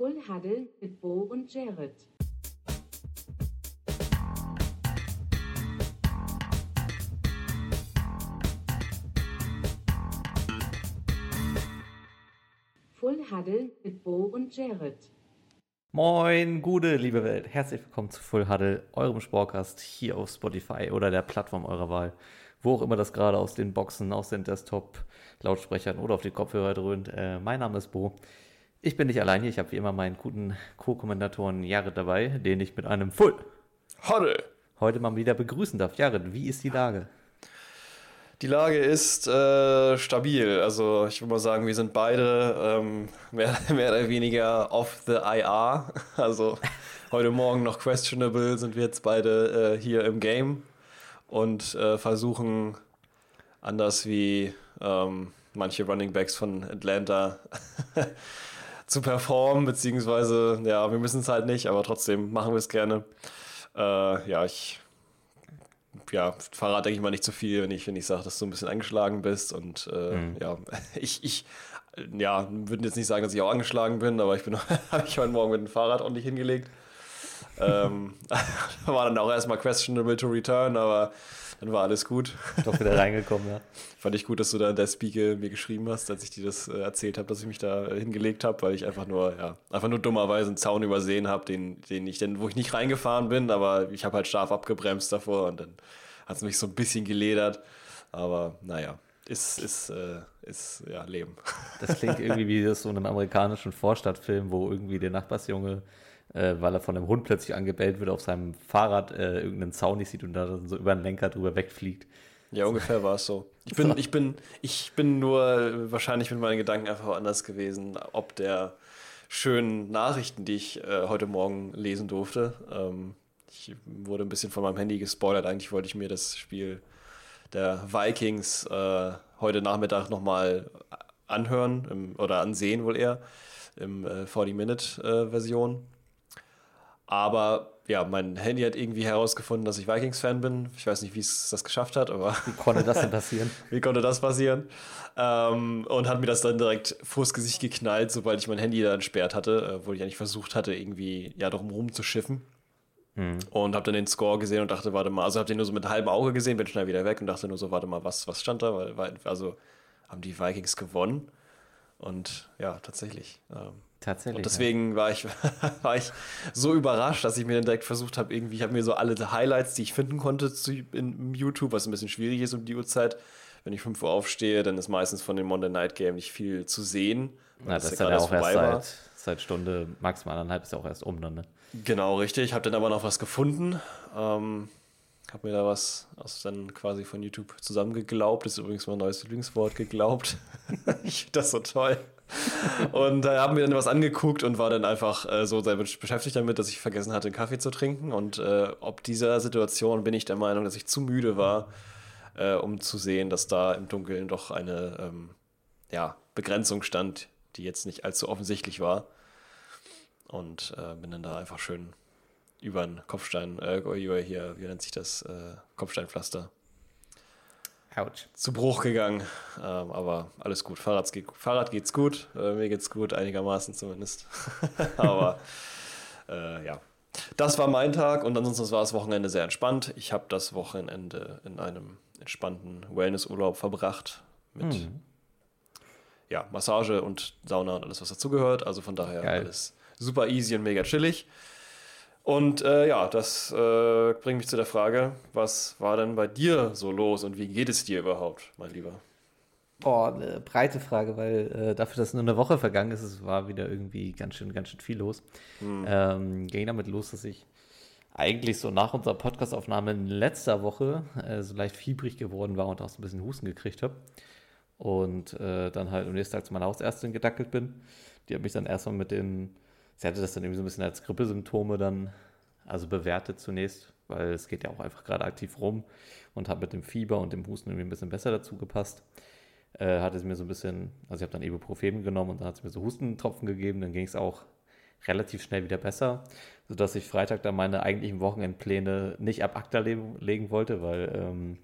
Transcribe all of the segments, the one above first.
Full Huddle mit Bo und Jared. Full Huddle mit Bo und Jared. Moin, gute liebe Welt. Herzlich willkommen zu Full Huddle, eurem Sportcast hier auf Spotify oder der Plattform eurer Wahl. Wo auch immer das gerade aus den Boxen, aus den Desktop-Lautsprechern oder auf die Kopfhörer dröhnt. Äh, mein Name ist Bo. Ich bin nicht allein hier. Ich habe wie immer meinen guten Co-Kommentatoren Jared dabei, den ich mit einem Full Huddle. heute mal wieder begrüßen darf. Jared, wie ist die Lage? Die Lage ist äh, stabil. Also ich würde mal sagen, wir sind beide ähm, mehr, mehr oder weniger off the IR. Also heute Morgen noch questionable sind wir jetzt beide äh, hier im Game und äh, versuchen anders wie ähm, manche Running Backs von Atlanta zu performen, beziehungsweise ja, wir müssen es halt nicht, aber trotzdem machen wir es gerne. Äh, ja, ich ja, verrate denke ich mal nicht zu viel, wenn ich, wenn ich sage, dass du ein bisschen angeschlagen bist. Und äh, Mhm. ja, ich, ich ja, würde jetzt nicht sagen, dass ich auch angeschlagen bin, aber ich bin habe ich heute Morgen mit dem Fahrrad ordentlich hingelegt. ähm, war dann auch erstmal questionable to return, aber dann war alles gut. Doch wieder reingekommen, ja. Fand ich gut, dass du da in der Spiegel mir geschrieben hast, als ich dir das äh, erzählt habe, dass ich mich da äh, hingelegt habe, weil ich einfach nur, ja, einfach nur dummerweise einen Zaun übersehen habe, den, den ich denn, wo ich nicht reingefahren bin, aber ich habe halt scharf abgebremst davor und dann hat es mich so ein bisschen geledert. Aber naja, ist, ist, äh, ist ja Leben. Das klingt irgendwie wie das so in einem amerikanischen Vorstadtfilm, wo irgendwie der Nachbarsjunge, äh, weil er von einem Hund plötzlich angebellt wird, auf seinem Fahrrad äh, irgendeinen Zaun nicht sieht und da dann so über den Lenker drüber wegfliegt. Ja, ungefähr war es so. Ich bin, ich bin, ich bin nur wahrscheinlich mit meinen Gedanken einfach woanders gewesen, ob der schönen Nachrichten, die ich äh, heute Morgen lesen durfte. Ähm, ich wurde ein bisschen von meinem Handy gespoilert. Eigentlich wollte ich mir das Spiel der Vikings äh, heute Nachmittag nochmal anhören im, oder ansehen wohl eher im äh, 40-Minute-Version. Aber ja, mein Handy hat irgendwie herausgefunden, dass ich Vikings-Fan bin. Ich weiß nicht, wie es das geschafft hat, aber Wie konnte das denn passieren? wie konnte das passieren? Ähm, und hat mir das dann direkt vors Gesicht geknallt, sobald ich mein Handy da entsperrt hatte, äh, wo ich eigentlich versucht hatte, irgendwie ja drum rumzuschiffen. Und habe dann den Score gesehen und dachte, warte mal, also habe den nur so mit halbem Auge gesehen, bin schnell wieder weg und dachte nur so, warte mal, was, was stand da? Weil, weil, also haben die Vikings gewonnen. Und ja, tatsächlich. Ähm, Tatsächlich. und deswegen war ich, war ich so überrascht, dass ich mir dann direkt versucht habe, irgendwie, ich habe mir so alle Highlights, die ich finden konnte zu, in, im YouTube, was ein bisschen schwierig ist um die Uhrzeit. Wenn ich 5 Uhr aufstehe, dann ist meistens von dem Monday Night Game nicht viel zu sehen. ja. Na, das ja ist ja auch erst war. seit, seit Stunde, maximal anderthalb ist ja auch erst um dann, ne? Genau, richtig. Ich habe dann aber noch was gefunden. Ähm, habe mir da was aus dann quasi von YouTube zusammengeglaubt. Das ist übrigens mein neues Lieblingswort, geglaubt. ich finde das so toll. Und da haben wir dann was angeguckt und war dann einfach äh, so sehr beschäftigt damit, dass ich vergessen hatte, einen Kaffee zu trinken. Und äh, ob dieser Situation bin ich der Meinung, dass ich zu müde war, äh, um zu sehen, dass da im Dunkeln doch eine ähm, ja, Begrenzung stand, die jetzt nicht allzu offensichtlich war. Und äh, bin dann da einfach schön über den Kopfstein, äh, hier, wie nennt sich das, äh, Kopfsteinpflaster Autsch. zu Bruch gegangen. Ähm, aber alles gut. Fahrrad, geht, Fahrrad geht's gut. Äh, mir geht's gut, einigermaßen zumindest. aber äh, ja. Das war mein Tag und ansonsten war das Wochenende sehr entspannt. Ich habe das Wochenende in einem entspannten Wellnessurlaub verbracht mit Hm. ja, Massage und Sauna und alles, was dazugehört. Also von daher Geil. alles super easy und mega chillig. Und äh, ja, das äh, bringt mich zu der Frage, was war denn bei dir so los und wie geht es dir überhaupt, mein Lieber? Boah, eine breite Frage, weil äh, dafür, dass nur eine Woche vergangen ist, es war wieder irgendwie ganz schön, ganz schön viel los. Ähm, ging damit los, dass ich eigentlich so nach unserer Podcastaufnahme in letzter Woche äh, so leicht fiebrig geworden war und auch so ein bisschen Husten gekriegt habe. Und äh, dann halt am nächsten Tag zu meiner Hausärztin gedackelt bin. Die hat mich dann erstmal mit den, sie hatte das dann irgendwie so ein bisschen als Grippesymptome dann, also bewertet zunächst, weil es geht ja auch einfach gerade aktiv rum und hat mit dem Fieber und dem Husten irgendwie ein bisschen besser dazu gepasst äh, hat es mir so ein bisschen, also ich habe dann Ibuprofen genommen und dann hat es mir so Hustentropfen gegeben, dann ging es auch relativ schnell wieder besser, sodass ich Freitag dann meine eigentlichen Wochenendpläne nicht ab ACTA le legen wollte, weil ähm,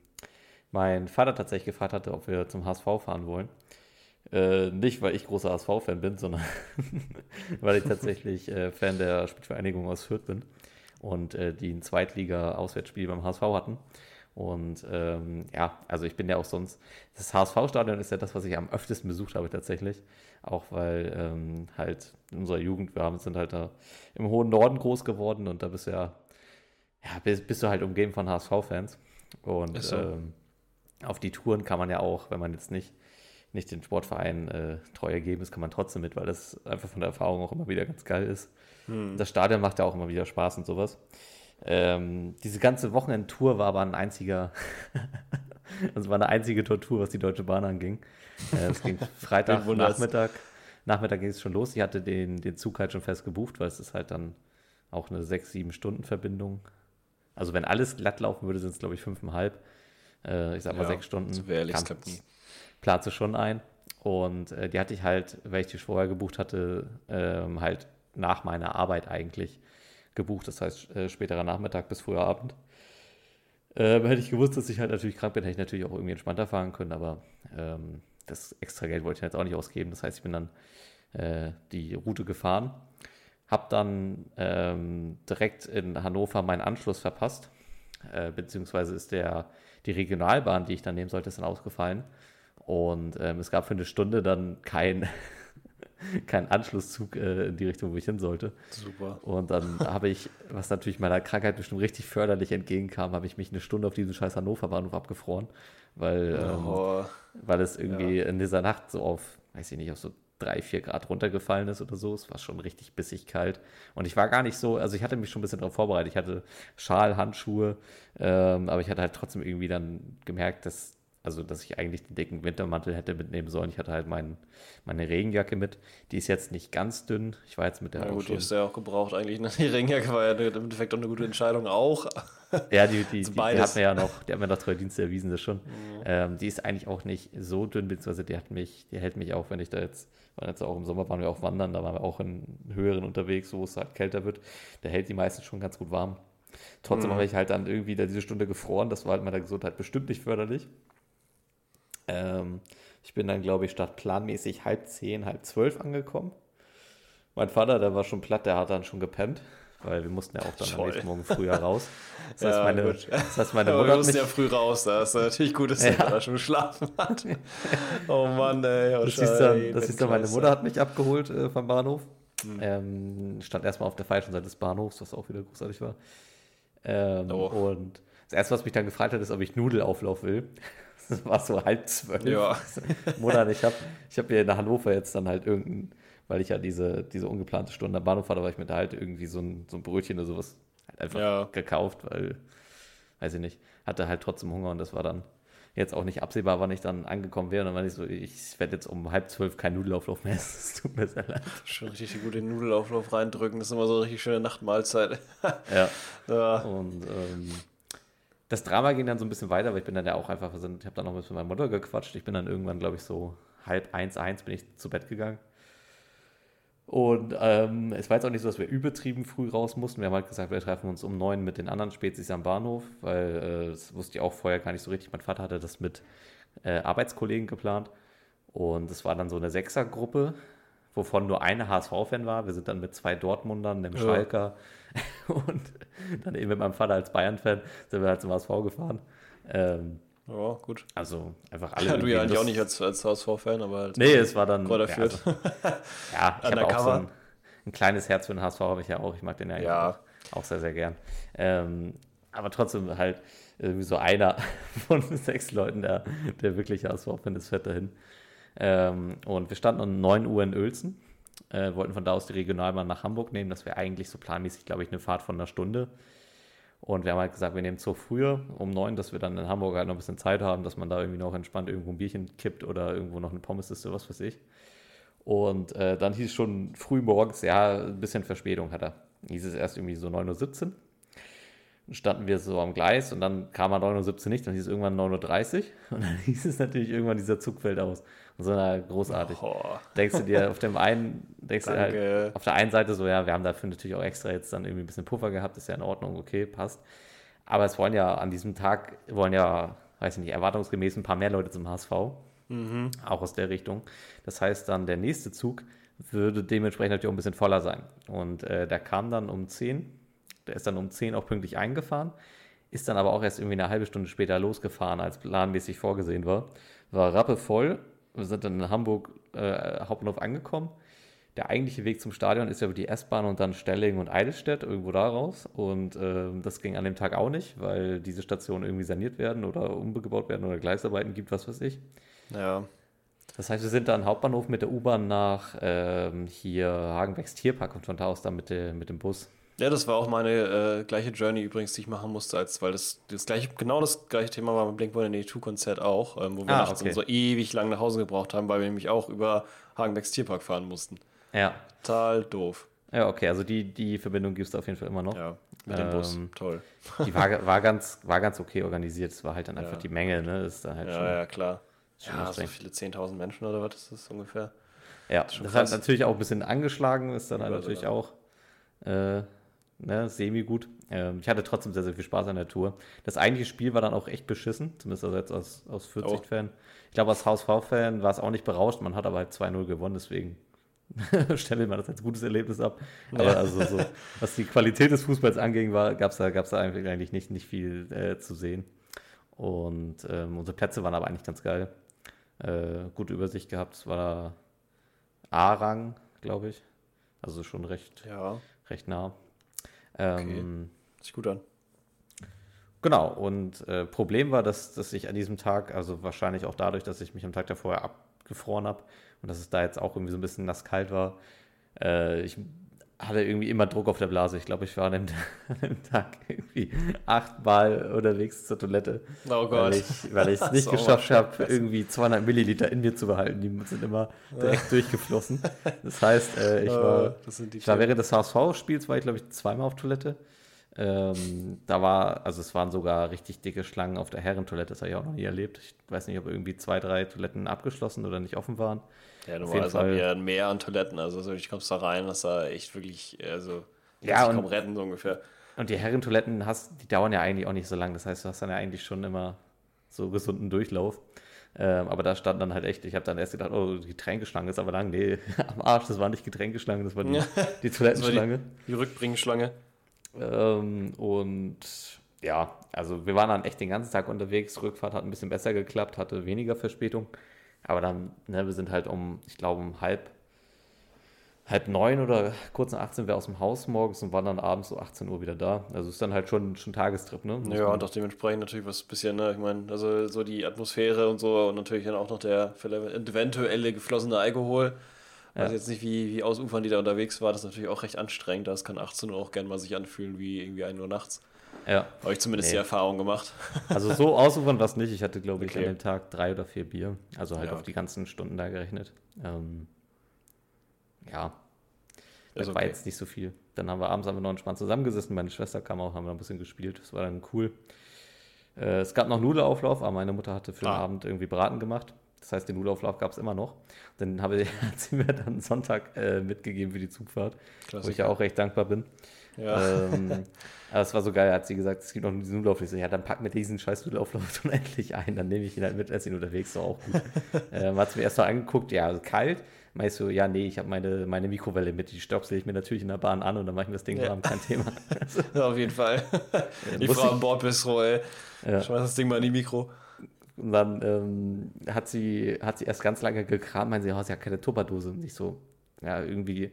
mein Vater tatsächlich gefragt hatte, ob wir zum HSV fahren wollen. Äh, nicht, weil ich großer HSV-Fan bin, sondern weil ich tatsächlich äh, Fan der Spielvereinigung aus Fürth bin und äh, die ein Zweitliga-Auswärtsspiel beim HSV hatten. Und ähm, ja, also ich bin ja auch sonst, das HSV-Stadion ist ja das, was ich am öftesten besucht habe tatsächlich. Auch weil ähm, halt in unserer Jugend, wir haben, sind halt da im hohen Norden groß geworden und da bist du ja, ja bist, bist du halt umgeben von HSV-Fans. Und so. ähm, auf die Touren kann man ja auch, wenn man jetzt nicht, nicht den Sportverein äh, treu ergeben ist, kann man trotzdem mit, weil das einfach von der Erfahrung auch immer wieder ganz geil ist. Hm. Das Stadion macht ja auch immer wieder Spaß und sowas. Ähm, diese ganze Wochenendtour war aber ein einziger, also war eine einzige Tortur, was die Deutsche Bahn anging. Äh, es ging Freitag Nachmittag, Nachmittag ging es schon los. Ich hatte den, den Zug halt schon fest gebucht, weil es ist halt dann auch eine 6-7 Stunden Verbindung. Also wenn alles glatt laufen würde, sind es glaube ich fünfeinhalb. Äh, ich sag mal ja, sechs Stunden. So ehrlich, Plane schon ein. Und äh, die hatte ich halt, weil ich die vorher gebucht hatte, ähm, halt nach meiner Arbeit eigentlich gebucht. Das heißt, äh, späterer Nachmittag bis früher Abend. Ähm, hätte ich gewusst, dass ich halt natürlich krank bin, hätte ich natürlich auch irgendwie entspannter fahren können, aber ähm, das extra Geld wollte ich jetzt auch nicht ausgeben. Das heißt, ich bin dann äh, die Route gefahren, habe dann ähm, direkt in Hannover meinen Anschluss verpasst, äh, beziehungsweise ist der, die Regionalbahn, die ich dann nehmen sollte, ist dann ausgefallen. Und ähm, es gab für eine Stunde dann kein, keinen Anschlusszug äh, in die Richtung, wo ich hin sollte. Super. Und dann habe ich, was natürlich meiner Krankheit bestimmt richtig förderlich entgegenkam, habe ich mich eine Stunde auf diesem scheiß Hannover Bahnhof abgefroren, weil, oh. ähm, weil es irgendwie ja. in dieser Nacht so auf, weiß ich nicht, auf so drei, vier Grad runtergefallen ist oder so. Es war schon richtig bissig kalt. Und ich war gar nicht so, also ich hatte mich schon ein bisschen darauf vorbereitet. Ich hatte Schal, Handschuhe, ähm, aber ich hatte halt trotzdem irgendwie dann gemerkt, dass also, dass ich eigentlich den dicken Wintermantel hätte mitnehmen sollen. Ich hatte halt mein, meine Regenjacke mit. Die ist jetzt nicht ganz dünn. Ich war jetzt mit der. Na gut, die ist ja auch gebraucht eigentlich. Ne? Die Regenjacke war ja im Endeffekt auch eine gute Entscheidung auch. Ja, die, die, die, die hat mir ja noch, die hat mir noch treue Dienste erwiesen, das schon. Mhm. Ähm, die ist eigentlich auch nicht so dünn, beziehungsweise die hat mich, die hält mich auch, wenn ich da jetzt, weil jetzt auch im Sommer waren wir auch wandern, da waren wir auch in höheren unterwegs, wo es halt kälter wird. Da hält die meistens schon ganz gut warm. Trotzdem mhm. habe ich halt dann irgendwie da diese Stunde gefroren. Das war halt meiner Gesundheit bestimmt nicht förderlich. Ähm, ich bin dann, glaube ich, statt planmäßig halb zehn, halb zwölf angekommen. Mein Vater, der war schon platt, der hat dann schon gepennt, weil wir mussten ja auch dann am nächsten Morgen früher raus. Das heißt, ja, meine, das heißt, meine Mutter. Wir mussten ja früh raus, da ist natürlich gut, dass ja. er da schon geschlafen hat. oh Mann, ey. Oh das ist dann, das ist dann meine Mutter hat mich abgeholt äh, vom Bahnhof. Hm. Ähm, stand erstmal auf der falschen Seite des Bahnhofs, was auch wieder großartig war. Ähm, oh. Und das erste, was mich dann gefragt hat, ist, ob ich Nudelauflauf will. Das war so halb zwölf. Ja. Monat, ich habe ich hab hier in Hannover jetzt dann halt irgendein, weil ich ja diese, diese ungeplante Stunde am Bahnhof war, da war ich mir da halt irgendwie so ein, so ein Brötchen oder sowas halt einfach ja. gekauft, weil, weiß ich nicht, hatte halt trotzdem Hunger und das war dann jetzt auch nicht absehbar, wann ich dann angekommen wäre. Und dann war ich so, ich werde jetzt um halb zwölf keinen Nudelauflauf mehr essen. Das tut mir sehr leid. Schon richtig gut den Nudelauflauf reindrücken. Das ist immer so eine richtig schöne Nachtmahlzeit. ja. ja. Und ähm, das Drama ging dann so ein bisschen weiter, weil ich bin dann ja auch einfach, ich habe dann noch ein bisschen mit meiner Mutter gequatscht. Ich bin dann irgendwann, glaube ich, so halb eins, eins bin ich zu Bett gegangen. Und ähm, es war jetzt auch nicht so, dass wir übertrieben früh raus mussten. Wir haben halt gesagt, wir treffen uns um neun mit den anderen Spezies am Bahnhof, weil äh, das wusste ich auch vorher gar nicht so richtig. Mein Vater hatte das mit äh, Arbeitskollegen geplant. Und es war dann so eine Sechsergruppe, wovon nur eine HSV-Fan war. Wir sind dann mit zwei Dortmundern, einem ja. Schalker und dann eben mit meinem Vater als Bayern-Fan sind wir halt zum HSV gefahren. Ähm, ja, gut. Also einfach alle. Ja, du ja eigentlich auch nicht als, als HSV-Fan, aber halt. Nee, es war dann. Ja, also, ja ich habe auch so ein, ein, kleines Herz für den HSV, habe ich ja auch. Ich mag den ja, ja. Auch, auch, sehr, sehr gern. Ähm, aber trotzdem halt irgendwie so einer von sechs Leuten, der, der wirklich HSV-Fan ist, fährt dahin. Ähm, und wir standen um 9 Uhr in Uelzen äh, wollten von da aus die Regionalbahn nach Hamburg nehmen. Das wäre eigentlich so planmäßig, glaube ich, eine Fahrt von einer Stunde. Und wir haben halt gesagt, wir nehmen Zug früher um neun, dass wir dann in Hamburg halt noch ein bisschen Zeit haben, dass man da irgendwie noch entspannt irgendwo ein Bierchen kippt oder irgendwo noch eine Pommes isst oder was weiß ich. Und äh, dann hieß es schon früh morgens, ja, ein bisschen Verspätung hat er. Hieß es erst irgendwie so 9.17 Uhr. Standen wir so am Gleis und dann kam er 9.17 Uhr nicht, dann hieß es irgendwann 9.30 Uhr und dann hieß es natürlich irgendwann, dieser Zug fällt aus. So na, großartig. Oh. Denkst du dir auf dem einen, denkst Danke. du halt auf der einen Seite so, ja, wir haben dafür natürlich auch extra jetzt dann irgendwie ein bisschen Puffer gehabt, ist ja in Ordnung, okay, passt. Aber es wollen ja an diesem Tag, wollen ja, weiß ich nicht, erwartungsgemäß ein paar mehr Leute zum HSV. Auch aus der Richtung. Das heißt dann, der nächste Zug würde dementsprechend natürlich auch ein bisschen voller sein. Und äh, der kam dann um 10. Der ist dann um 10 auch pünktlich eingefahren. Ist dann aber auch erst irgendwie eine halbe Stunde später losgefahren, als planmäßig vorgesehen war. War rappevoll. Wir sind dann in Hamburg äh, Hauptbahnhof angekommen. Der eigentliche Weg zum Stadion ist ja über die S-Bahn und dann Stelling und Eidelstedt, irgendwo da raus. Und äh, das ging an dem Tag auch nicht, weil diese Stationen irgendwie saniert werden oder umgebaut werden oder Gleisarbeiten gibt, was weiß ich. Ja. Das heißt, wir sind dann Hauptbahnhof mit der U-Bahn nach ähm, hier Hagenbecks Tierpark und von da aus dann mit, der, mit dem Bus. Ja, das war auch meine äh, gleiche Journey übrigens, die ich machen musste, als weil das, das gleiche, genau das gleiche Thema war beim Blink-182-Konzert auch, ähm, wo wir Ah, nachts okay. so ewig lang nach Hause gebraucht haben, weil wir nämlich auch über Hagenbecks Tierpark fahren mussten. Ja. Total doof. Ja, okay, also die, die Verbindung gibt es auf jeden Fall immer noch. Ja, mit dem Bus. Ähm, Toll. Die war, war, ganz, war ganz okay organisiert. Es war halt dann einfach Ja. die Menge, ne? Das ist dann halt schon. Ja, ja, klar. schon Ja, so viele 10.000 Menschen oder was ist das ungefähr? Ja, schon das hat natürlich auch ein bisschen angeschlagen, ist dann halt natürlich auch äh, ne, semi-gut. Ähm, ich hatte trotzdem sehr, sehr viel Spaß an der Tour. Das eigentliche Spiel war dann auch echt beschissen, zumindest also jetzt aus, aus 40-Fan. Ich glaube, als HSV-Fan war es auch nicht berauscht, man hat aber halt 2-0 gewonnen, deswegen stelle man das als gutes Erlebnis ab. Aber Ja. also so, was die Qualität des Fußballs anging, gab es da, gab's da eigentlich eigentlich nicht, nicht viel äh, zu sehen. Und ähm, unsere Plätze waren aber eigentlich ganz geil. Äh, gute Übersicht gehabt. Es war A-Rang, glaube ich. Also schon recht, Ja, recht nah. Ähm, sich gut an. Genau, und äh, Problem war, dass, dass ich an diesem Tag, also wahrscheinlich auch dadurch, dass ich mich am Tag davor abgefroren habe und dass es da jetzt auch irgendwie so ein bisschen nasskalt war, äh, ich hatte irgendwie immer Druck auf der Blase. Ich glaube, ich war an dem, an dem Tag irgendwie achtmal unterwegs zur Toilette, Oh weil ich weil ich es nicht geschafft habe, irgendwie 200 Milliliter in mir zu behalten. Die sind immer direkt durchgeflossen. Das heißt, äh, ich war... Ich war während des HSV-Spiels, war ich glaube ich zweimal auf Toilette. Ähm, da war, also es waren sogar richtig dicke Schlangen auf der Herrentoilette, das habe ich auch noch nie erlebt. Ich weiß nicht, ob irgendwie zwei, drei Toiletten abgeschlossen oder nicht offen waren. Ja, normalerweise haben wir ein Meer an Toiletten. Also so, ich kommst da rein, das da echt wirklich, also Ja, und- kaum retten, so ungefähr. Und die Herrentoiletten hast, die dauern ja eigentlich auch nicht so lang. Das heißt, du hast dann ja eigentlich schon immer so gesunden Durchlauf. Ähm, aber da stand dann halt echt, ich habe dann erst gedacht, oh, die Getränkeschlange ist aber lang. Nee, am Arsch, das war nicht Getränkeschlange, das war die, die Toilettenschlange. Die Rückbringschlange. Ähm, und ja, also wir waren dann echt den ganzen Tag unterwegs. Rückfahrt hat ein bisschen besser geklappt, hatte weniger Verspätung. Aber dann, ne, wir sind halt um, ich glaube, um halb, halb neun oder kurz nach 18 wir aus dem Haus morgens und waren dann abends so 18 Uhr wieder da. Also ist dann halt schon, schon Tagestrip, ne? Muss Ja, und auch dementsprechend natürlich was bisschen, ne, ich meine, also so die Atmosphäre und so und natürlich dann auch noch der eventuelle geflossene Alkohol. Weiß Ja. jetzt nicht, wie, wie ausufern die da unterwegs war. Das ist natürlich auch recht anstrengend. Das kann 18 Uhr auch gerne mal sich anfühlen wie irgendwie 1 Uhr nachts. Ja. Habe ich zumindest Nee. die Erfahrung gemacht. Also so ausufern war es nicht. Ich hatte, glaube ich, Okay. an dem Tag drei oder vier Bier. Also halt Ja, auf die ganzen Stunden da gerechnet. Ähm, ja, Das Ist war okay. jetzt nicht so viel. Dann haben wir abends haben wir noch entspannt zusammengesessen. Meine Schwester kam auch, haben wir ein bisschen gespielt. Das war dann cool. Äh, es gab noch Nudelauflauf, aber meine Mutter hatte für den Ah. Abend irgendwie Braten gemacht. Das heißt, den Nudelauflauf gab es immer noch. Dann habe ich, hat sie mir dann Sonntag äh, mitgegeben für die Zugfahrt, wo ich Klassiker. ja auch recht dankbar bin. Ja. Ähm, aber es war so geil, hat sie gesagt, es gibt noch diesen Nudelauflauf. Ich so, ja, dann pack mir diesen scheiß Nudelauflauf dann endlich ein. Dann nehme ich ihn halt mit, esse ihn unterwegs, so auch gut. ähm, hat sie mir erst mal angeguckt, ja, also kalt. Meinst du, ja, nee, ich habe meine, meine Mikrowelle mit, die stöpsel ich mir natürlich in der Bahn an und dann mache ich mir das Ding Ja. warm, kein Thema. Auf jeden Fall. Die muss Frau ich- am Bordbistro, ey. Ja. Schmeiß das Ding mal in die Mikro. Und dann ähm, hat, sie, hat sie erst ganz lange gekramt, meinte sie, oh, sie hat keine Tupperdose. Und ich so, ja, irgendwie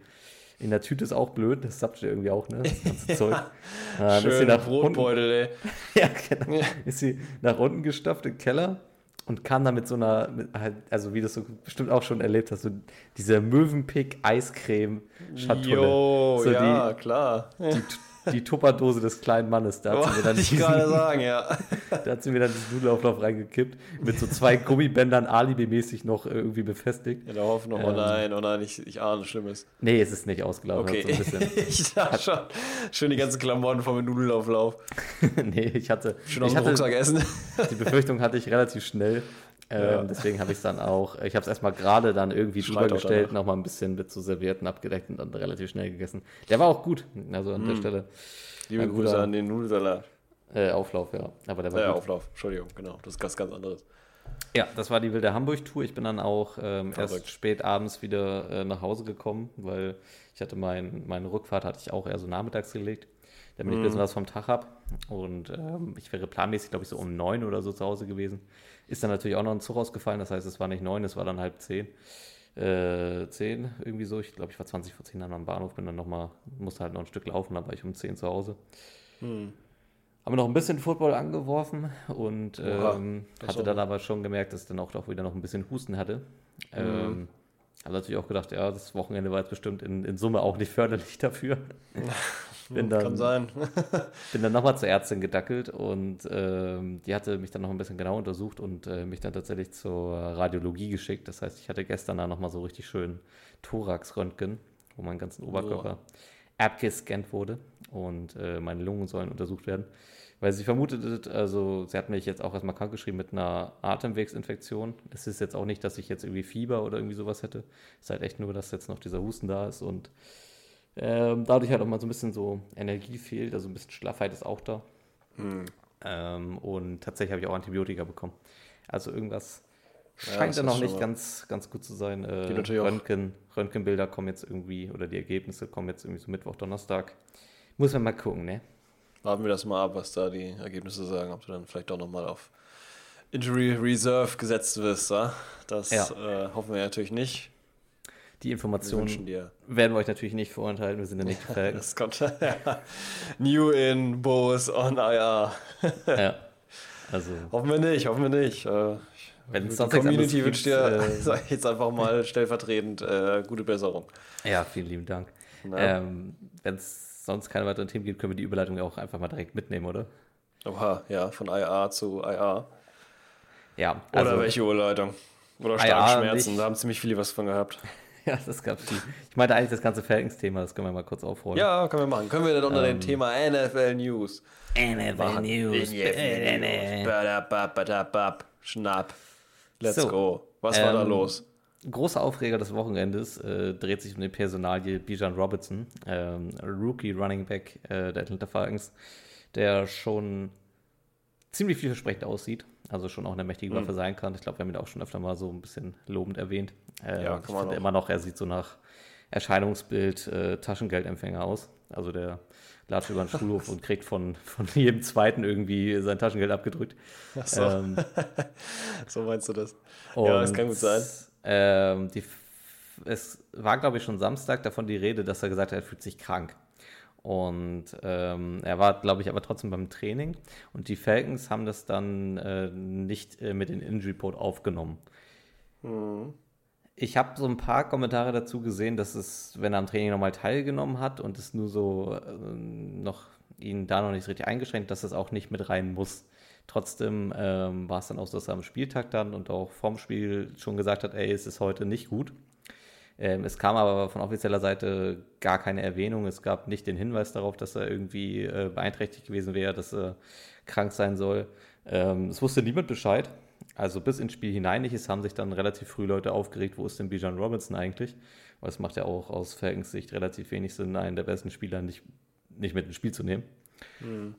in der Tüte ist auch blöd, das sappt irgendwie auch, ne? Das ganze Zeug. Dann ist sie Schön nach unten, Brotbeutel, ey. ja, genau. Ja. Ist sie nach unten gestopft im Keller und kam dann mit so einer, mit halt, also wie du das so bestimmt auch schon erlebt hast, so diese Mövenpick Eiscreme Schatulle. Jo, So ja, klar. Die, die Tupperdose des kleinen Mannes. Da hat, sie mir dann ich diesen, gerade sagen, ja. da hat sie mir dann diesen Nudelauflauf reingekippt, mit so zwei Gummibändern alibimäßig noch irgendwie befestigt. In der Hoffnung, oh Ähm. nein, oh nein, ich, ich ahne Schlimmes. Nee, es ist nicht ausgelaufen. Okay, So ich dachte schon. Schön die ganzen Klamotten vom Nudelauflauf. nee, ich hatte, Schön aus dem Rucksack essen. die Befürchtung hatte ich relativ schnell. Ähm, Ja. Deswegen habe ich es dann auch, ich habe es erstmal gerade dann irgendwie drüber gestellt, nochmal ein bisschen mit so Servietten abgedeckt und dann relativ schnell gegessen. Der war auch gut, also an der Stelle Liebe Ein Grüße guter- an den Nudelsalat. äh, Auflauf, ja. Aber der war Äh, gut. Auflauf, Entschuldigung, genau. Das ist ganz, ganz anderes. Ja, das war die wilde Hamburg-Tour. Ich bin dann auch ähm, erst spät abends wieder äh, nach Hause gekommen, weil ich hatte mein, meine Rückfahrt hatte ich auch eher so nachmittags gelegt, damit ich ein bisschen was vom Tag habe. Und ähm, ich wäre planmäßig, glaube ich, so um neun oder so zu Hause gewesen. Ist dann natürlich auch noch ein Zug ausgefallen, das heißt, es war nicht neun, es war dann halb zehn. Äh, zehn, irgendwie so. Ich glaube, ich war 20 vor 10 dann am Bahnhof, bin dann nochmal, musste halt noch ein Stück laufen, dann war ich um 10 zu Hause. Haben noch ein bisschen Football angeworfen und Oha, ähm, hatte auch dann aber schon gemerkt, dass ich dann auch doch wieder noch ein bisschen Husten hatte. Ähm, habe natürlich auch gedacht, ja, das Wochenende war jetzt bestimmt in, in Summe auch nicht förderlich dafür. bin dann, Kann sein. bin dann nochmal zur Ärztin gedackelt und ähm, die hatte mich dann noch ein bisschen genau untersucht und äh, mich dann tatsächlich zur Radiologie geschickt. Das heißt, ich hatte gestern dann nochmal so richtig schön Thorax-Röntgen, wo mein ganzen Oberkörper abgescannt wurde und äh, meine Lungen sollen untersucht werden. Weil sie vermutet, also sie hat mich jetzt auch erstmal krankgeschrieben mit einer Atemwegsinfektion. Es ist jetzt auch nicht, dass ich jetzt irgendwie Fieber oder irgendwie sowas hätte. Es ist halt echt nur, dass jetzt noch dieser Husten da ist und ähm, dadurch halt auch mal so ein bisschen so Energie fehlt, also ein bisschen Schlaffheit ist auch da. Ähm, und tatsächlich habe ich auch Antibiotika bekommen. Also irgendwas Ja, scheint dann ist noch nicht ganz, ganz gut zu sein. Äh, auch- Röntgen, Röntgenbilder kommen jetzt irgendwie, oder die Ergebnisse kommen jetzt irgendwie so Mittwoch, Donnerstag. Muss man mal gucken, ne? Warten wir das mal ab, was da die Ergebnisse sagen, ob du dann vielleicht doch nochmal auf Injury Reserve gesetzt wirst. Ja? Das Ja. äh, hoffen wir natürlich nicht. Die Informationen werden wir euch natürlich nicht vorenthalten, wir sind ja nicht gefällt. Das ja. New in, Boos on IR. ja. Also, Hoffen wir nicht, hoffen wir nicht. Äh, Wenn es die sonst Community wünscht dir, äh, jetzt einfach mal stellvertretend, äh, gute Besserung. ja, vielen lieben Dank. Ähm, Wenn es sonst keine weiteren Themen gibt, können wir die Überleitung auch einfach mal direkt mitnehmen, oder? Oha, ja, von IR zu IR. Ja, Oder also, welche? Oder IR starke Schmerzen, nicht. da haben ziemlich viele was von gehabt. Ja, das gab's viel. Ich meinte eigentlich das ganze Falcons-Thema, das können wir mal kurz aufrollen. Ja, können wir machen. Können wir dann unter Ähm, dem Thema NFL News NFL machen? News. News. Schnapp. Let's So, go. Was war da ähm, los? Großer Aufreger des Wochenendes äh, dreht sich um die Personalie Bijan Robertson, ähm, Rookie Running Back äh, der Atlanta Falcons, der schon ziemlich vielversprechend aussieht, also schon auch eine mächtige Hm. Waffe sein kann. Ich glaube, wir haben ihn auch schon öfter mal so ein bisschen lobend erwähnt. Äh, Ja, ich finde immer noch, er sieht so nach Erscheinungsbild äh, Taschengeldempfänger aus. Also der latscht über den Schulhof und kriegt von, von jedem Zweiten irgendwie sein Taschengeld abgedrückt. Ach so, Ähm, so meinst du das? Ja, das kann gut sein. Ähm, die, es war, glaube ich, schon Samstag davon die Rede, dass er gesagt hat, er fühlt sich krank. Und ähm, er war, glaube ich, aber trotzdem beim Training. Und die Falcons haben das dann äh, nicht äh, mit in den Injury Report aufgenommen. Ich habe so ein paar Kommentare dazu gesehen, dass es, wenn er am Training nochmal teilgenommen hat und es nur so äh, noch ihn da noch nicht richtig eingeschränkt, dass es auch nicht mit rein muss. Trotzdem ähm, war es dann auch so, dass er am Spieltag dann und auch vorm Spiel schon gesagt hat, ey, es ist heute nicht gut. Ähm, es kam aber von offizieller Seite gar keine Erwähnung. Es gab nicht den Hinweis darauf, dass er irgendwie äh, beeinträchtigt gewesen wäre, dass er krank sein soll. Ähm, es wusste niemand Bescheid. Also bis ins Spiel hinein nicht. Es haben sich dann relativ früh Leute aufgeregt, wo ist denn Bijan Robinson eigentlich? Weil es macht ja auch aus Falcons Sicht relativ wenig Sinn, einen der besten Spieler nicht, nicht mit ins Spiel zu nehmen.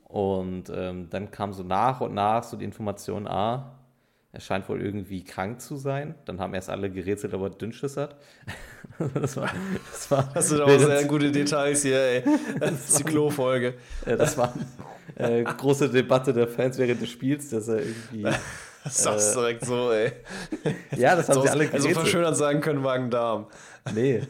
Und ähm, dann kam so nach und nach so die Information, ah, er scheint wohl irgendwie krank zu sein. Dann haben erst alle gerätselt, ob er Dünnschiss hat. das war, das war, Das sind auch sehr gute Details hier, ey. Das ist die Klo-Folge. äh, das war eine äh, große Debatte der Fans während des Spiels, dass er irgendwie. Das sagst du direkt so, ey. Ja, das haben So, sie alle also gerätselt. verschönert sagen können, Magen-Darm. Nee.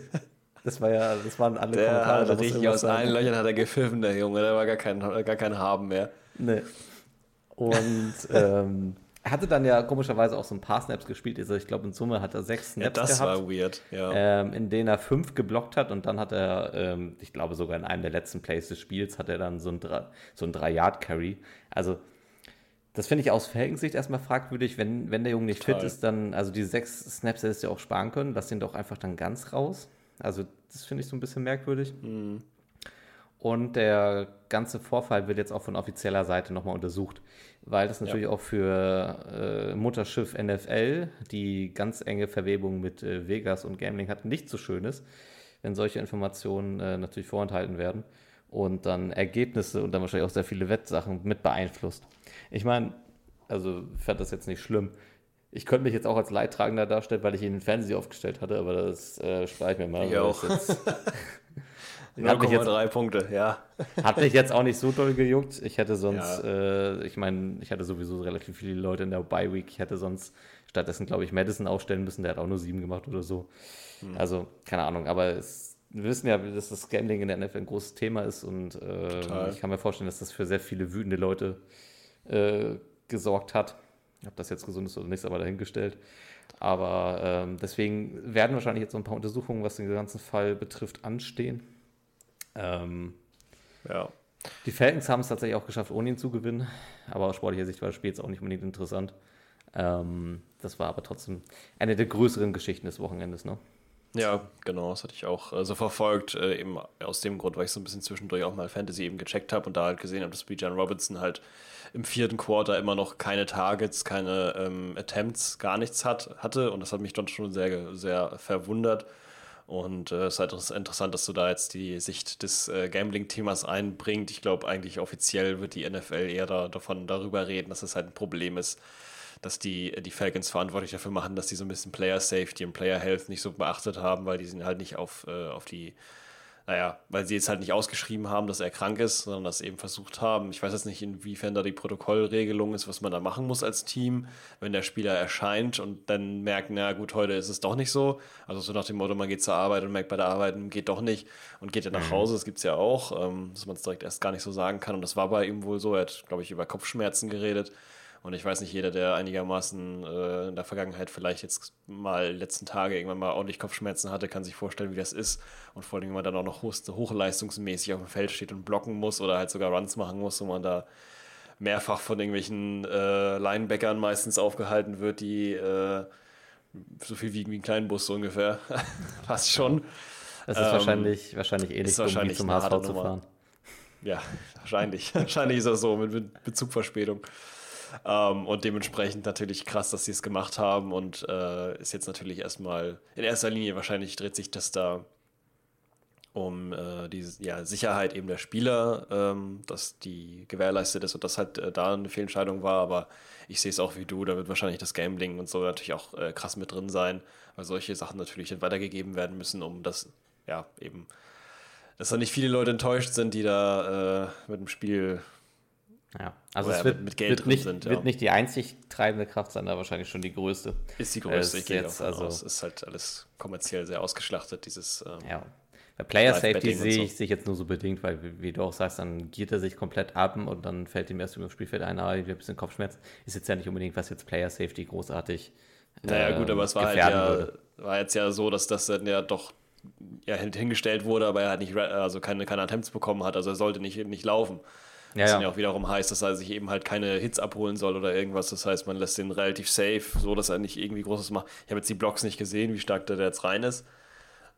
Das war ja, das waren alle Der Kommentare. hat da richtig aus allen. Löchern hat er gepfiffen, der Junge. Der war gar kein, gar kein Haben mehr. Nee. Und ähm, er hatte dann ja komischerweise auch so ein paar Snaps gespielt. Also ich glaube, in Summe hat er sechs Ja, Snaps das gehabt. war weird, ja. ähm, in denen er fünf geblockt hat und dann hat er, ähm, ich glaube sogar in einem der letzten Plays des Spiels, hat er dann so ein, so ein 3-Yard-Carry. Also das finde ich aus Verhältnissicht erstmal fragwürdig, wenn, wenn der Junge nicht Total. fit ist, dann, also diese sechs Snaps hättest du ja auch sparen können, lass den doch einfach dann ganz raus. Also das finde ich so ein bisschen merkwürdig. Und der ganze Vorfall wird jetzt auch von offizieller Seite nochmal untersucht, weil das natürlich auch für äh, Mutterschiff NFL, die ganz enge Verwebung mit äh, Vegas und Gambling hat, nicht so schön ist, wenn solche Informationen äh, natürlich vorenthalten werden und dann Ergebnisse und dann wahrscheinlich auch sehr viele Wettsachen mit beeinflusst. Ich meine, also fand das jetzt nicht schlimm. Ich könnte mich jetzt auch als Leidtragender darstellen, weil ich ihn in Fantasy aufgestellt hatte, aber das äh, spare ich mir mal. Ich auch. 0,3 Punkte, ja. Hat mich jetzt auch nicht so doll gejuckt. Ich hätte sonst, ja. äh, ich meine, ich hatte sowieso relativ viele Leute in der Bye-Week. Ich hätte sonst stattdessen, glaube ich, Madison aufstellen müssen. Der hat auch nur sieben gemacht oder so. Hm. Also, keine Ahnung. Aber es, wir wissen ja, dass das Gambling in der NFL ein großes Thema ist. Und äh, ich kann mir vorstellen, dass das für sehr viele wütende Leute äh, gesorgt hat. Ob das jetzt gesund ist oder nicht, aber dahingestellt. Aber ähm, deswegen werden wahrscheinlich jetzt so ein paar Untersuchungen, was den ganzen Fall betrifft, anstehen. Ähm, ja. Die Falcons haben es tatsächlich auch geschafft, ohne ihn zu gewinnen. Aber aus sportlicher Sicht war das Spiel jetzt auch nicht unbedingt interessant. Ähm, das war aber trotzdem eine der größeren Geschichten des Wochenendes, ne? Ja, genau, das hatte ich auch äh, so verfolgt, äh, eben aus dem Grund, weil ich so ein bisschen zwischendurch auch mal Fantasy eben gecheckt habe und da halt gesehen habe, dass Bijan Robinson halt im vierten Quarter immer noch keine Targets, keine ähm, Attempts, gar nichts hat, hatte und das hat mich dann schon sehr, sehr verwundert. Und äh, es ist halt interessant, dass du da jetzt die Sicht des äh, Gambling-Themas einbringt. Ich glaube, eigentlich offiziell wird die NFL eher da, davon darüber reden, dass es halt ein Problem ist, dass die, die Falcons verantwortlich dafür machen, dass die so ein bisschen Player Safety und Player Health nicht so beachtet haben, weil die sind halt nicht auf, äh, auf die naja, weil sie jetzt halt nicht ausgeschrieben haben, dass er krank ist, sondern das eben versucht haben. Ich weiß jetzt nicht, inwiefern da die Protokollregelung ist, was man da machen muss als Team, wenn der Spieler erscheint und dann merkt, na gut, heute ist es doch nicht so. Also so nach dem Motto, man geht zur Arbeit und merkt bei der Arbeit, geht doch nicht und geht dann nach mhm. Hause. Das gibt es ja auch, ähm, dass man es direkt erst gar nicht so sagen kann. Und das war bei ihm wohl so. Er hat, glaube ich, über Kopfschmerzen geredet. Und ich weiß nicht, jeder, der einigermaßen äh, in der Vergangenheit vielleicht jetzt mal letzten Tage irgendwann mal ordentlich Kopfschmerzen hatte, kann sich vorstellen, wie das ist. Und vor allem, wenn man dann auch noch hoch, hochleistungsmäßig auf dem Feld steht und blocken muss oder halt sogar Runs machen muss, wo man da mehrfach von irgendwelchen äh, Linebackern meistens aufgehalten wird, die äh, so viel wiegen wie ein Kleinbus so ungefähr. Fast schon. Das ist ähm, wahrscheinlich, wahrscheinlich ähnlich, ist wahrscheinlich um zum HSV zu fahren. Ja, wahrscheinlich. wahrscheinlich ist das so mit Bezugverspätung. Ähm, und dementsprechend natürlich krass, dass sie es gemacht haben. Und äh, ist jetzt natürlich erstmal in erster Linie wahrscheinlich dreht sich das da um äh, die ja, Sicherheit eben der Spieler, ähm, dass die gewährleistet ist und das halt äh, da eine Fehlentscheidung war, aber ich sehe es auch wie du, da wird wahrscheinlich das Gambling und so natürlich auch äh, krass mit drin sein, weil solche Sachen natürlich dann weitergegeben werden müssen, um das, ja, eben, dass da nicht viele Leute enttäuscht sind, die da äh, mit dem Spiel ja, also Oder es wird, mit, wird, nicht, sind, ja. wird, nicht, die einzig treibende Kraft sein, aber wahrscheinlich schon die größte. Ist die größte, ich gehe jetzt, also aus. Ist halt alles kommerziell sehr ausgeschlachtet, dieses ähm, Ja, bei Player Safety sehe ich sich jetzt nur so bedingt, weil, wie, du auch sagst, dann giert er sich komplett ab und dann fällt ihm erst über das Spielfeld ein, ah, ein bisschen Kopfschmerzen. Ist jetzt ja nicht unbedingt, was jetzt Player Safety großartig Naja, gut, aber es war halt ja, war jetzt ja so, dass das dann ja doch ja, hingestellt wurde, aber er hat nicht, also keine, keine Attempts bekommen hat, also er sollte nicht, nicht laufen. Ja, was ja. dann ja auch wiederum heißt, dass er sich eben halt keine Hits abholen soll oder irgendwas. Das heißt, man lässt den relativ safe, so dass er nicht irgendwie Großes macht. Ich habe jetzt die Blocks nicht gesehen, wie stark der jetzt rein ist.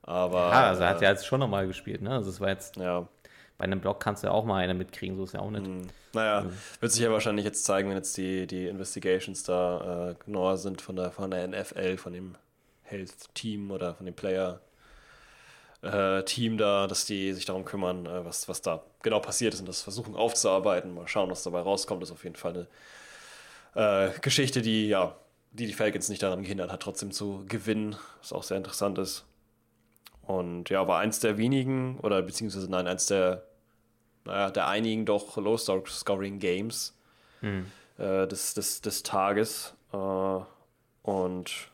Aber. Ja, also er hat ja jetzt schon nochmal gespielt, ne? Also es war jetzt. Ja. Bei einem Block kannst du ja auch mal eine mitkriegen, so ist ja auch nicht. Mhm. Naja, mhm. wird sich ja wahrscheinlich jetzt zeigen, wenn jetzt die, die Investigations da äh, genauer sind von der, von der NFL, von dem Health-Team oder von dem Player äh, Team da, dass die sich darum kümmern, äh, was, was da genau passiert ist und das versuchen aufzuarbeiten. Mal schauen, was dabei rauskommt. Das ist auf jeden Fall eine äh, Geschichte, die ja, die die Falcons nicht daran gehindert hat, trotzdem zu gewinnen, was auch sehr interessant ist. Und ja, war eins der wenigen, oder beziehungsweise nein, eins der, naja, der einigen doch Low-Scoring-Games mhm. äh, des, des, des Tages. Äh, und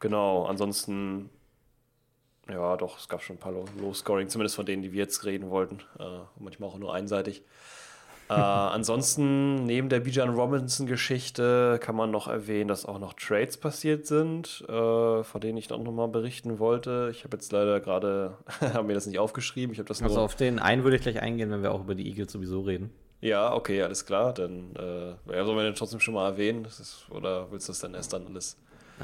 genau, ansonsten ja, doch, es gab schon ein paar Low-Scoring, zumindest von denen, die wir jetzt reden wollten. Äh, manchmal auch nur einseitig. Äh, ansonsten, neben der Bijan Robinson-Geschichte kann man noch erwähnen, dass auch noch Trades passiert sind, äh, von denen ich dann nochmal berichten wollte. Ich habe jetzt leider gerade, habe mir das nicht aufgeschrieben. Ich habe das Also auf den einen würde ich gleich eingehen, wenn wir auch über die Eagles sowieso reden. Ja, okay, alles klar. Dann äh, ja, sollen wir den trotzdem schon mal erwähnen? Ist, oder willst du das dann erst dann alles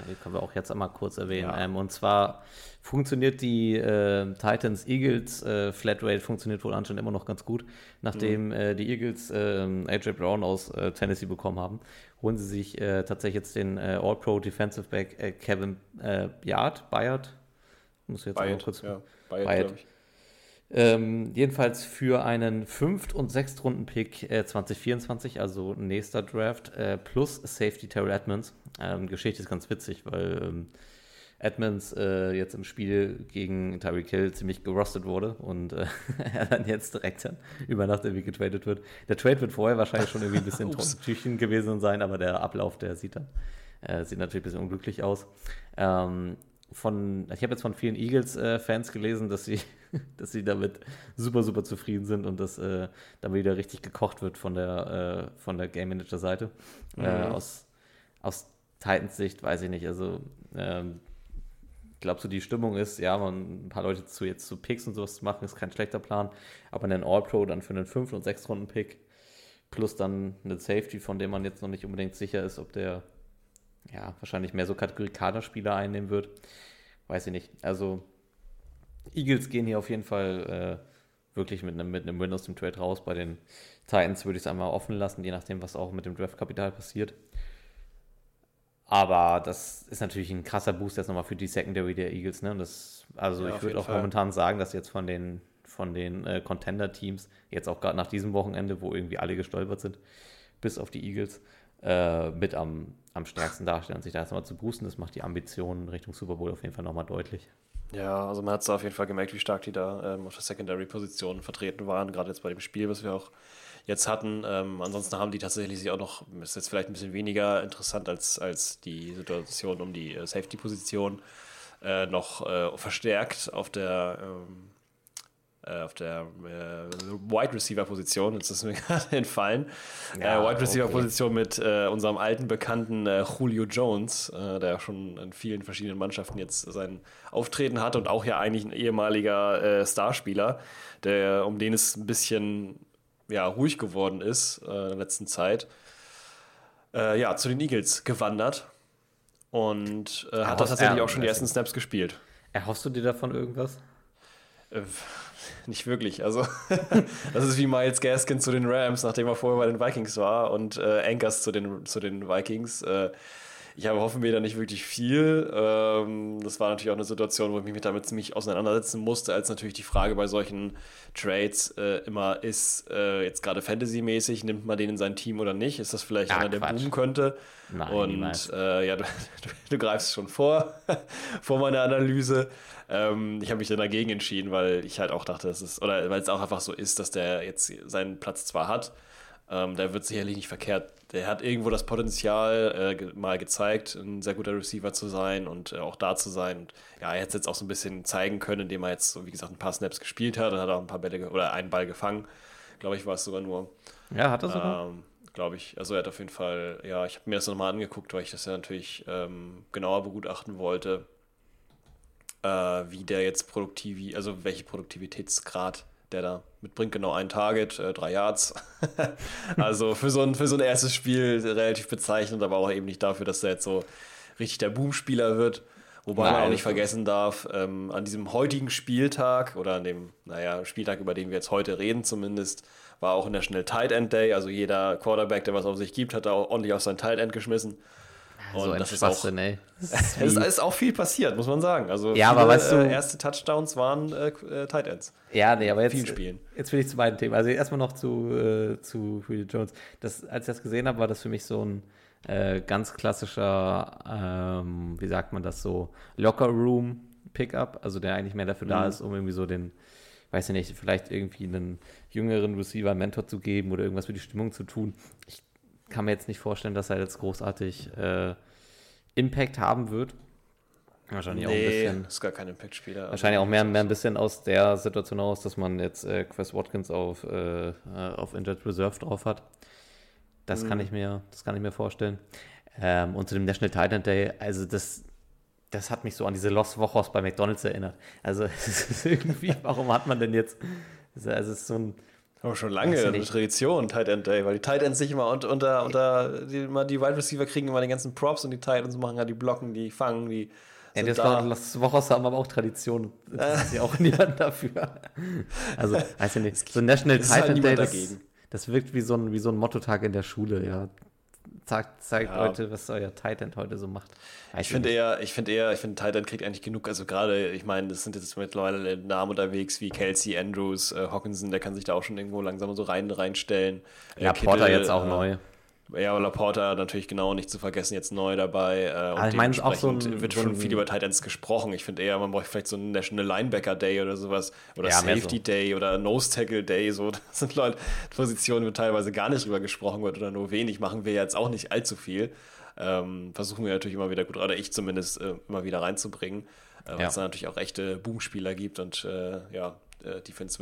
die können wir auch jetzt einmal kurz erwähnen. Ja. Ähm, und zwar funktioniert die äh, Titans Eagles äh, Flatrate funktioniert wohl anscheinend immer noch ganz gut. Nachdem mhm. äh, die Eagles ähm, AJ Brown aus äh, Tennessee bekommen haben, holen sie sich äh, tatsächlich jetzt den äh, All-Pro Defensive Back Kevin Yard, Bayard. Muss jetzt Bayard, mal kurz. Ja, Bayard. Ähm, jedenfalls für einen 5. und 6. Runden-Pick äh, 2024, also nächster Draft, äh, plus Safety Terrell Edmonds. Ähm, Geschichte ist ganz witzig, weil ähm, Edmonds äh, jetzt im Spiel gegen Tyreek Hill ziemlich gerostet wurde und äh, er dann jetzt direkt dann über Nacht irgendwie getradet wird. Der Trade wird vorher wahrscheinlich schon irgendwie ein bisschen Tüchchen gewesen sein, aber der Ablauf, der sieht dann äh, sieht natürlich ein bisschen unglücklich aus. Ähm, von, ich habe jetzt von vielen Eagles-Fans gelesen, dass sie, dass sie damit super, super zufrieden sind und dass äh, dann wieder richtig gekocht wird von der, äh, von der Game Manager-Seite. Äh, mhm. Äh, aus, aus Titans Sicht weiß ich nicht. Also, ähm, glaube, so die Stimmung ist, ja, man, ein paar Leute zu jetzt zu Picks und sowas zu machen, ist kein schlechter Plan. Aber einen All-Pro dann für einen 5- und 6-Runden-Pick plus dann eine Safety, von dem man jetzt noch nicht unbedingt sicher ist, ob der ja, wahrscheinlich mehr so Kategorie Kaderspieler einnehmen wird. Weiß ich nicht. Also, Eagles gehen hier auf jeden Fall äh, wirklich mit einem, mit einem Win aus dem Trade raus. Bei den Titans würde ich es einmal offen lassen, je nachdem, was auch mit dem Draftkapital passiert. Aber das ist natürlich ein krasser Boost jetzt nochmal für die Secondary der Eagles. Ne? Und das, also ja, ich würde auch Fall. momentan sagen, dass jetzt von den, von den äh, Contender-Teams, jetzt auch gerade nach diesem Wochenende, wo irgendwie alle gestolpert sind, bis auf die Eagles, äh, mit am, am stärksten darstellen und sich da erstmal zu boosten. Das macht die Ambitionen Richtung Super Bowl auf jeden Fall nochmal deutlich. Ja, also man hat es auf jeden Fall gemerkt, wie stark die da ähm, auf der Secondary-Position vertreten waren, gerade jetzt bei dem Spiel, was wir auch jetzt hatten. Ähm, ansonsten haben die tatsächlich sich auch noch, ist jetzt vielleicht ein bisschen weniger interessant als, als die Situation um die äh, Safety-Position, äh, noch äh, verstärkt auf der ähm, äh, auf der äh, Wide Receiver Position, jetzt ist mir gerade entfallen. Ja, äh, Wide Receiver okay. Position mit äh, unserem alten Bekannten äh, Julio Jones, äh, der schon in vielen verschiedenen Mannschaften jetzt sein Auftreten hat und auch ja eigentlich ein ehemaliger Starspieler, der, um den es ein bisschen ja, ruhig geworden ist in der letzten Zeit. ja, zu den Eagles gewandert und hat da tatsächlich auch schon die ersten Snaps gespielt. Erhoffst du dir davon irgendwas? nicht wirklich. Also, das ist wie Miles Gaskin zu den Rams, nachdem er vorher bei den Vikings war, und äh, Anchors zu den, zu den Vikings. Ich habe hoffen wir da nicht wirklich viel. Ähm, das war natürlich auch eine Situation, wo ich mich damit ziemlich auseinandersetzen musste, als natürlich die Frage bei solchen Trades äh, immer ist, äh, jetzt gerade Fantasy-mäßig, nimmt man den in sein Team oder nicht? Ist das vielleicht ja, einer, der boomen könnte? Nein, Und äh, ja, du, du, du, greifst schon vor, vor meiner Analyse. Ähm, ich habe mich dann dagegen entschieden, weil ich halt auch dachte, dass es, oder weil es auch einfach so ist, dass der jetzt seinen Platz zwar hat, ähm, der wird sicherlich nicht verkehrt. Der hat irgendwo das Potenzial äh, mal gezeigt, ein sehr guter Receiver zu sein und äh, auch da zu sein. Und ja, er hätte es jetzt auch so ein bisschen zeigen können, indem er jetzt, so wie gesagt, ein paar Snaps gespielt hat und hat auch ein paar Bälle oder einen Ball gefangen. Glaube ich, war es sogar nur. Ja, hat er sogar. Ähm, Glaube ich. Also er hat auf jeden Fall, ja, ich habe mir das nochmal angeguckt, weil ich das ja natürlich ähm, genauer begutachten wollte, äh, wie der jetzt produktiv, also welche Produktivitätsgrad der da mitbringt. Genau ein Target, äh, drei Yards. also für so, ein, für so ein erstes Spiel relativ bezeichnend, aber auch eben nicht dafür, dass er jetzt so richtig der Boom-Spieler wird. Wobei Nein, man auch nicht vergessen darf, ähm, an diesem heutigen Spieltag oder an dem, naja, Spieltag, über den wir jetzt heute reden zumindest, war auch in der Schnell Tight End Day. Also jeder Quarterback, der was auf sich gibt, hat da auch ordentlich auf sein Tight End geschmissen. Und so ein das ist auch, ey. Das ist, ist, auch viel passiert, muss man sagen. Also ja, viele, aber weißt du, äh, erste Touchdowns waren äh, äh, Tight Ends. Ja, nee, aber jetzt, Spielen. jetzt will ich zu beiden Themen. Also erstmal noch zu, äh, zu Julio Jones. Das, als ich das gesehen habe, war das für mich so ein äh, ganz klassischer, ähm, wie sagt man das so, Locker Room Pickup, also der eigentlich mehr dafür mhm. da ist, um irgendwie so den, weiß ich nicht, vielleicht irgendwie einen jüngeren Receiver einen Mentor zu geben oder irgendwas für die Stimmung zu tun. Ich kann mir jetzt nicht vorstellen, dass er jetzt großartig äh, Impact haben wird. Wahrscheinlich nee, auch ein bisschen. ist gar kein Impact-Spieler. Wahrscheinlich auch mehr, mehr ein bisschen aus der Situation aus, dass man jetzt äh, Chris Watkins auf, äh, auf Injured Reserve drauf hat. Das mhm. kann ich mir, das kann ich mir vorstellen. Ähm, und zu dem National Titan Day, also das, das hat mich so an diese Lost Wochos bei McDonalds erinnert. Also es ist irgendwie, warum hat man denn jetzt, also es ist so ein aber schon lange eine Tradition, Tight End Day, weil die Tight Ends sich immer unter, unter, unter die, immer die Wide Receiver kriegen immer die ganzen Props und die Tight Ends machen ja die Blocken, die fangen, die. Ja, das da. Las Wochos haben aber auch Tradition. Das ist ja auch niemand dafür. Also, weiß ich nicht. So National Tight halt End Day, das, das, wirkt wie so ein, wie so ein Motto-Tag in der Schule, ja. Zeigt, zeigt ja. heute, was euer Titan heute so macht. Weiß ich finde eher, ich finde eher, ich finde Titan kriegt eigentlich genug. Also gerade, ich meine, das sind jetzt mittlerweile Namen unterwegs wie Kelsey, Andrews, äh, Hawkinson, der kann sich da auch schon irgendwo langsam so rein reinstellen. Äh, ja, Kittel, Porter jetzt auch äh, neu. Ja, Laporta natürlich genau nicht zu vergessen, jetzt neu dabei. Äh, und also ich meine, auch so ein, wird schon viel über Titans gesprochen. Ich finde eher, man braucht vielleicht so einen National Linebacker Day oder sowas. Oder ja, Safety so. Day oder Nose Tackle Day. So, das sind Leute, Positionen, wo teilweise gar nicht drüber gesprochen wird oder nur wenig. Machen wir jetzt auch nicht allzu viel. Ähm, versuchen wir natürlich immer wieder gut, oder ich zumindest, äh, immer wieder reinzubringen. Äh, weil ja. es da natürlich auch echte Boomspieler gibt und äh, ja, äh, Defense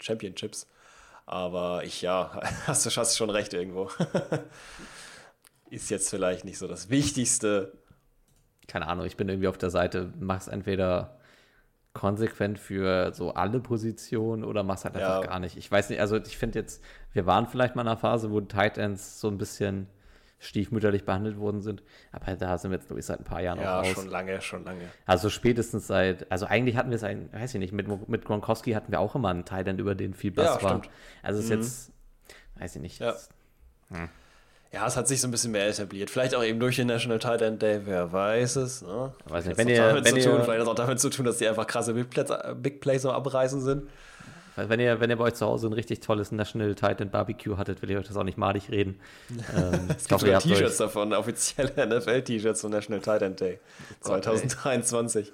Championships. Aber ich, ja, hast du hast schon recht irgendwo. Ist jetzt vielleicht nicht so das Wichtigste. Keine Ahnung, ich bin irgendwie auf der Seite, mach's entweder konsequent für so alle Positionen oder mach's halt einfach ja. gar nicht. Ich weiß nicht, also ich finde jetzt, wir waren vielleicht mal in einer Phase, wo Tight Ends so ein bisschen stiefmütterlich behandelt worden sind. Aber da sind wir jetzt, glaube ich, seit ein paar Jahren ja, auch raus. Ja, schon lange, schon lange. Also spätestens seit, also eigentlich hatten wir es, ein, weiß ich nicht, mit, mit Gronkowski hatten wir auch immer einen Thailand, über den viel Bass ja, war. Stimmt. Also es ist mhm. jetzt, weiß ich nicht. Ja. Das, hm. ja, es hat sich so ein bisschen mehr etabliert. Vielleicht auch eben durch den National Tight Day, wer weiß es. Ne? Weiß nicht, wenn ihr, wenn ihr, tun, vielleicht hat es auch damit zu tun, dass die einfach krasse Big Plays, Big Plays am Abreißen sind. Wenn ihr, wenn ihr bei euch zu Hause ein richtig tolles National Titan Barbecue hattet, will ich euch das auch nicht madig reden. Ähm, es gibt sogar T-Shirts davon, offizielle NFL-T-Shirts zum National Titan Day 2023.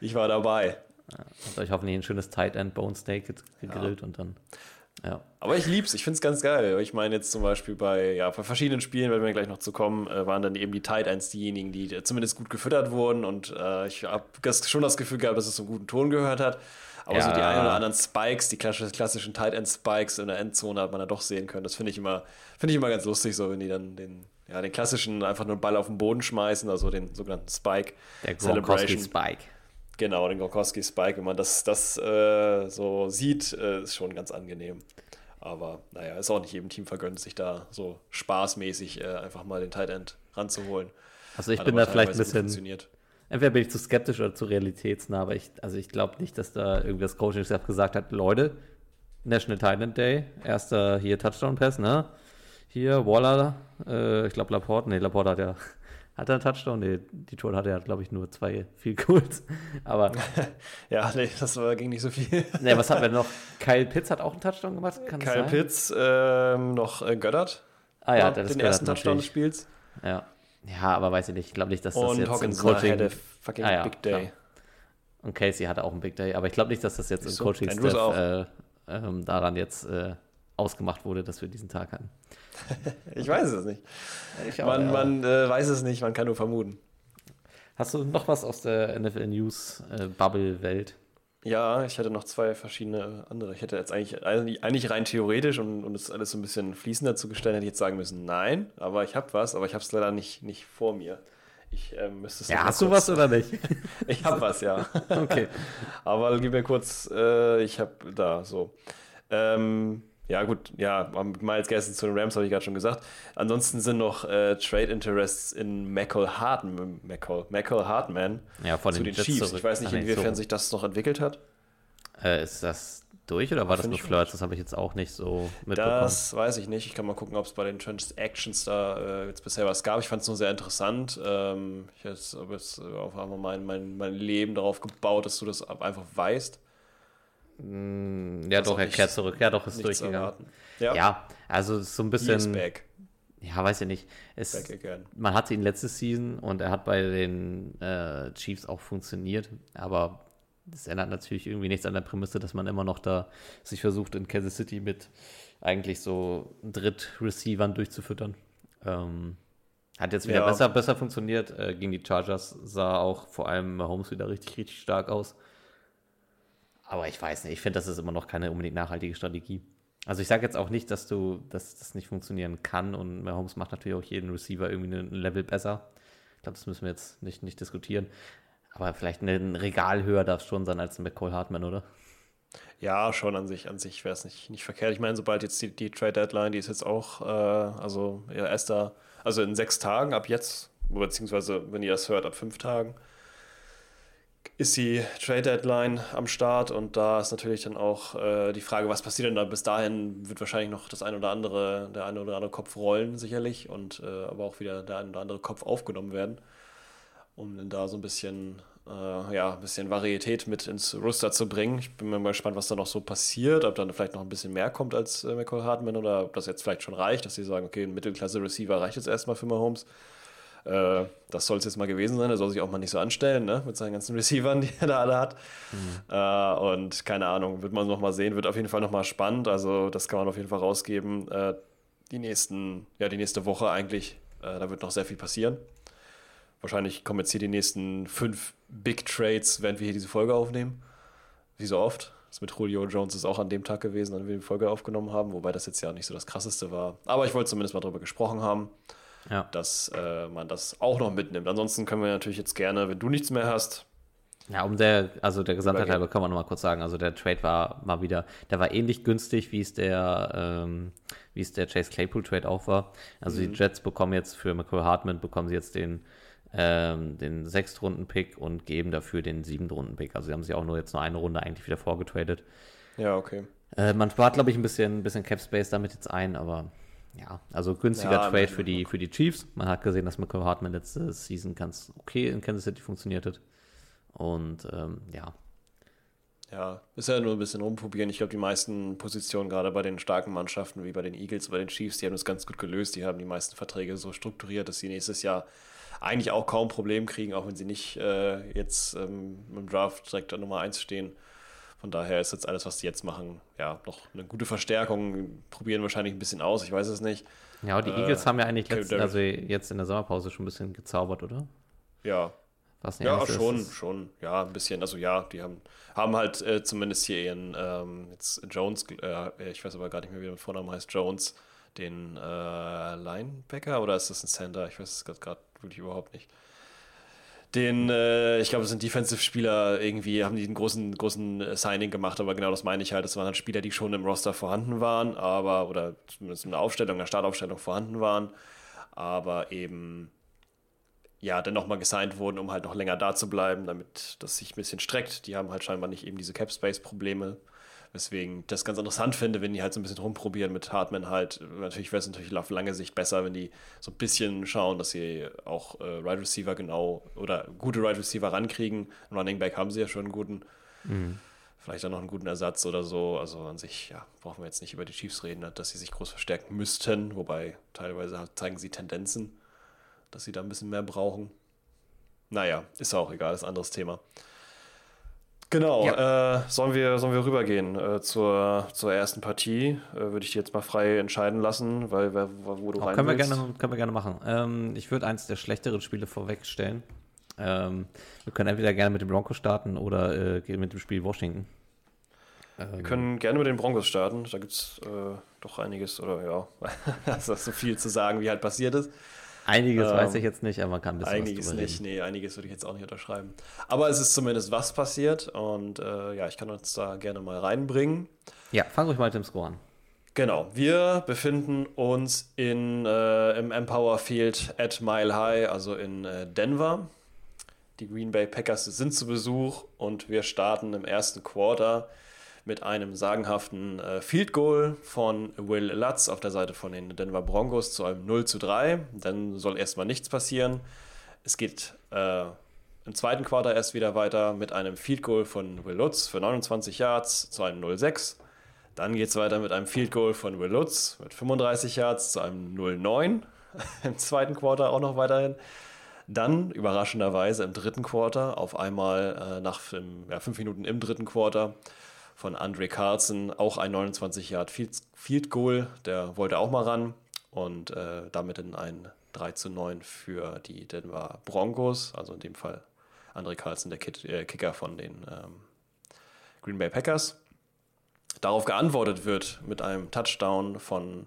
ich war dabei. Ja, habt euch hoffentlich ein schönes Tight End Bone Steak gegrillt ja. und dann. Ja. Aber ich lieb's, ich find's ganz geil. Ich meine jetzt zum Beispiel bei, ja, bei verschiedenen Spielen, werden wir gleich noch zu kommen, äh, waren dann eben die Tight Ends diejenigen, die zumindest gut gefüttert wurden und äh, ich habe schon das Gefühl gehabt, dass es so einen guten Ton gehört hat. Aber ja. so die ein oder anderen Spikes, die klassischen Tight End Spikes in der Endzone hat man da doch sehen können. Das finde ich immer, finde ich immer ganz lustig, so wenn die dann den, ja, den klassischen einfach nur einen Ball auf den Boden schmeißen, also den sogenannten Spike. Der Gronkowski Spike. Genau, den Gronkowski Spike. Wenn man das, das äh, so sieht, äh, ist schon ganz angenehm. Aber naja, ist auch nicht jedem Team vergönnt, sich da so spaßmäßig äh, einfach mal den Tight End ranzuholen. Also ich Hat bin da vielleicht ein bisschen entweder bin ich zu skeptisch oder zu realitätsnah, aber ich, also ich glaube nicht, dass da irgendwie das Coaching Staff gesagt hat, Leute, National Thailand Day, erster hier Touchdown Pass, ne? Hier Waller, äh, ich glaube Laporte, nee, Laporte hat ja hat er einen Touchdown? Nee, die Tour hatte ja, glaube ich, nur zwei viel Goals. Aber. ja, nee, das war, ging nicht so viel. nee, was hatten wir noch? Kyle Pitts hat auch einen Touchdown gemacht, kann Kyle Pitts, ähm, noch äh, Göttert. Ah ja, der den ersten Touchdown des Spiels. Ja. Ja, aber weiß ich nicht. Ich glaube nicht, dass das und jetzt Hawkins im Coaching... hatte fucking ah, ja, Big Day. Klar. Und Casey hatte auch einen Big Day. Aber ich glaube nicht, dass das jetzt im Coaching-Staff äh, ähm, daran jetzt äh, ausgemacht wurde, dass wir diesen Tag hatten. ich weiß es nicht. Ich auch, man, ja. man äh, weiß es nicht, man kann nur vermuten. Hast du noch was aus der NFL News äh, Bubble Welt? Ja, ich hatte noch zwei verschiedene andere. Ich hätte jetzt eigentlich, eigentlich rein theoretisch und, und das alles so ein bisschen fließender zu gestalten, hätte ich jetzt sagen müssen, nein, aber ich habe was, aber ich habe es leider nicht, nicht vor mir. Ich äh, müsste es Ja, hast du was oder nicht? ich habe was, ja. okay. aber gib mir kurz, äh, ich habe da so. Ähm, ja, gut, ja, Miles Gaston zu den Rams habe ich gerade schon gesagt. Ansonsten sind noch äh, Trade Interests in McCall Hartman, McCall, McCall Hartman ja, von zu den, den Chiefs. Zurück. Ich weiß nicht, inwiefern so. sich das noch entwickelt hat. Äh, ist das durch oder war das nur Flirts? Das habe ich jetzt auch nicht so mitbekommen. Das weiß ich nicht. Ich kann mal gucken, ob es bei den Transactions da äh, jetzt bisher was gab. Ich fand es nur sehr interessant. Ähm, ich habe jetzt auf einmal mein, mein, mein Leben darauf gebaut, dass du das einfach weißt. Mm, ja, doch, er kehrt zurück. Ja, doch, ist durchgegangen. Ja. ja. also so ein bisschen. back. Ja, weiß ich nicht. Es, man hatte ihn letzte Season und er hat bei den äh, Chiefs auch funktioniert, aber das ändert natürlich irgendwie nichts an der Prämisse, dass man immer noch da sich versucht, in Kansas City mit eigentlich so Dritt-Receivern durchzufüttern. Ähm, hat jetzt wieder ja. besser, besser funktioniert. Äh, gegen die Chargers sah auch vor allem Mahomes wieder richtig, richtig stark aus. Aber ich weiß nicht, ich finde, das ist immer noch keine unbedingt nachhaltige Strategie. Also ich sage jetzt auch nicht, dass du, dass das nicht funktionieren kann und Mahomes macht natürlich auch jeden Receiver irgendwie ein Level besser. Ich glaube, das müssen wir jetzt nicht, nicht diskutieren. Aber vielleicht ein Regal höher darf es schon sein als ein McCall Hartman, oder? Ja, schon an sich, an sich wäre es nicht, nicht verkehrt. Ich meine, sobald jetzt die, die Trade Deadline, die ist jetzt auch, äh, also ja, erst da, also in sechs Tagen ab jetzt, beziehungsweise wenn ihr das hört, ab fünf Tagen, ist die Trade Deadline am Start und da ist natürlich dann auch äh, die Frage, was passiert denn da bis dahin, wird wahrscheinlich noch das ein oder andere, der eine oder andere Kopf rollen sicherlich und äh, aber auch wieder der ein oder andere Kopf aufgenommen werden, um dann da so ein bisschen, äh, ja, ein bisschen Varietät mit ins Rooster zu bringen. Ich bin mir mal gespannt, was da noch so passiert, ob dann vielleicht noch ein bisschen mehr kommt als äh, McCall Hartman oder ob das jetzt vielleicht schon reicht, dass sie sagen, okay, ein Mittelklasse-Receiver reicht jetzt erstmal für Mahomes. Äh, das soll es jetzt mal gewesen sein. Er soll sich auch mal nicht so anstellen, ne? Mit seinen ganzen Receivern, die er da alle hat. Mhm. Äh, und keine Ahnung, wird man noch mal sehen. Wird auf jeden Fall noch mal spannend. Also, das kann man auf jeden Fall rausgeben. Äh, die nächsten, ja, die nächste Woche eigentlich. Äh, da wird noch sehr viel passieren. Wahrscheinlich kommen jetzt hier die nächsten fünf Big Trades, während wir hier diese Folge aufnehmen. Wie so oft. Das mit Julio Jones ist auch an dem Tag gewesen, an dem wir die Folge aufgenommen haben, wobei das jetzt ja nicht so das krasseste war. Aber ich wollte zumindest mal drüber gesprochen haben ja. dass äh, man das auch noch mitnimmt. Ansonsten können wir natürlich jetzt gerne, wenn du nichts mehr hast. Ja, um der, also der Gesamtheit halber kann man noch mal kurz sagen, also der Trade war mal wieder, der war ähnlich günstig, wie es der, ähm, wie es der Chase Claypool Trade auch war. Also mhm. die Jets bekommen jetzt für McCall Hartman bekommen sie jetzt den, ähm, den Sechstrunden-Pick und geben dafür den Siebentrunden-Pick. Also sie haben sich auch nur jetzt nur eine Runde eigentlich wieder vorgetradet. Ja, okay. Äh, man spart, glaube ich, ein bisschen, ein bisschen Cap Space damit jetzt ein, aber ja, also günstiger ja, Trade für die, für die Chiefs. Man hat gesehen, dass Michael Hartman letzte Season ganz okay in Kansas City funktioniert hat. Und ähm, ja. Ja, ist ja nur ein bisschen rumprobieren. Ich glaube, die meisten Positionen, gerade bei den starken Mannschaften wie bei den Eagles, bei den Chiefs, die haben das ganz gut gelöst. Die haben die meisten Verträge so strukturiert, dass sie nächstes Jahr eigentlich auch kaum Probleme kriegen, auch wenn sie nicht äh, jetzt ähm, im Draft direkt an Nummer 1 stehen. Von daher ist jetzt alles, was die jetzt machen, ja, noch eine gute Verstärkung. Probieren wahrscheinlich ein bisschen aus, ich weiß es nicht. Ja, die äh, Eagles haben ja eigentlich letzten, also jetzt in der Sommerpause schon ein bisschen gezaubert, oder? Ja. Was ja, schon, ist. schon. Ja, ein bisschen. Also ja, die haben, haben halt äh, zumindest hier ihren, ähm, jetzt Jones, äh, ich weiß aber gar nicht mehr, wie der Vorname heißt, Jones, den äh, Linebacker oder ist das ein Center? Ich weiß es gerade wirklich überhaupt nicht den, äh, ich glaube, das sind Defensive-Spieler irgendwie, haben die einen großen, großen äh, Signing gemacht, aber genau das meine ich halt. Das waren halt Spieler, die schon im Roster vorhanden waren, aber, oder zumindest in der Aufstellung, in der Startaufstellung vorhanden waren, aber eben, ja, dann nochmal gesigned wurden, um halt noch länger da zu bleiben, damit das sich ein bisschen streckt. Die haben halt scheinbar nicht eben diese Cap-Space-Probleme. Weswegen ich das ganz interessant finde, wenn die halt so ein bisschen rumprobieren mit Hartman halt. Natürlich wäre es natürlich auf lange Sicht besser, wenn die so ein bisschen schauen, dass sie auch äh, Right Receiver genau oder gute Right Receiver rankriegen. Ein Running Back haben sie ja schon einen guten. Mhm. Vielleicht auch noch einen guten Ersatz oder so. Also an sich, ja, brauchen wir jetzt nicht über die Chiefs reden, dass sie sich groß verstärken müssten. Wobei teilweise zeigen sie Tendenzen, dass sie da ein bisschen mehr brauchen. Naja, ist auch egal, ist ein anderes Thema. Genau, ja. äh, sollen, wir, sollen wir rübergehen äh, zur, zur ersten Partie? Äh, Würde ich dir jetzt mal frei entscheiden lassen, weil wo du Auch rein können willst. Wir gerne, können wir gerne machen. Ähm, ich würde eins der schlechteren Spiele vorwegstellen. Ähm, wir können entweder gerne mit dem Broncos starten oder äh, mit dem Spiel Washington. Ähm, wir können gerne mit den Broncos starten. Da gibt es äh, doch einiges, oder ja, das ist so viel zu sagen, wie halt passiert ist. Einiges ähm, weiß ich jetzt nicht, aber man kann ein bisschen Einiges nicht, nee, einiges würde ich jetzt auch nicht unterschreiben. Aber es ist zumindest was passiert und äh, ja, ich kann uns da gerne mal reinbringen. Ja, fangen wir mal mit dem Score an. Genau, wir befinden uns in, äh, im Empower Field at Mile High, also in äh, Denver. Die Green Bay Packers sind zu Besuch und wir starten im ersten Quarter mit einem sagenhaften äh, Field Goal von Will Lutz auf der Seite von den Denver Broncos zu einem 0 zu 3. Dann soll erstmal nichts passieren. Es geht äh, im zweiten Quarter erst wieder weiter mit einem Field Goal von Will Lutz für 29 Yards zu einem 0-6. Dann geht es weiter mit einem Field Goal von Will Lutz mit 35 Yards zu einem 0-9. Im zweiten Quarter auch noch weiterhin. Dann überraschenderweise im dritten Quarter, auf einmal äh, nach ja, fünf Minuten im dritten Quarter, von Andre Carlson, auch ein 29 Yard Field Goal, der wollte auch mal ran und äh, damit in ein 3 zu 9 für die Denver Broncos, also in dem Fall Andre Carlson, der Kid, äh, Kicker von den ähm, Green Bay Packers. Darauf geantwortet wird mit einem Touchdown von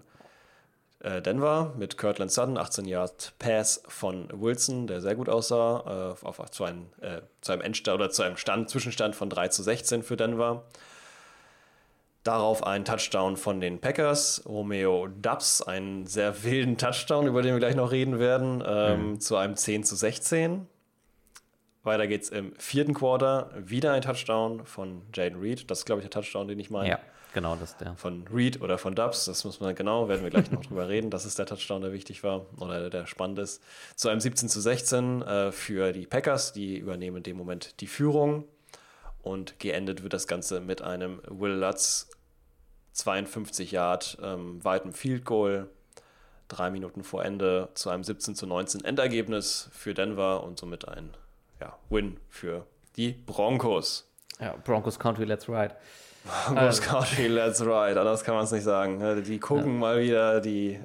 äh, Denver mit Kirtland Sutton, 18 Yard Pass von Wilson, der sehr gut aussah, äh, auf, zu, einem, äh, zu einem Endstand oder zu einem Stand, Zwischenstand von 3 zu 16 für Denver. Darauf ein Touchdown von den Packers. Romeo Dubs, einen sehr wilden Touchdown, über den wir gleich noch reden werden, ähm, mhm. zu einem 10 zu 16. Weiter geht's im vierten Quarter. Wieder ein Touchdown von Jaden Reed. Das ist, glaube ich, der Touchdown, den ich meine. Ja, genau, das ist der. Von Reed oder von Dubs, das muss man genau, werden wir gleich noch drüber reden. Das ist der Touchdown, der wichtig war oder der spannend ist. Zu einem 17 zu 16 äh, für die Packers, die übernehmen in dem Moment die Führung. Und geendet wird das Ganze mit einem Will Lutz 52 Yard ähm, weiten Field Goal. Drei Minuten vor Ende zu einem 17 zu 19 Endergebnis für Denver und somit ein ja, Win für die Broncos. Ja, Broncos Country, let's ride. Broncos also. Country, let's ride. Anders kann man es nicht sagen. Die gucken ja. mal wieder die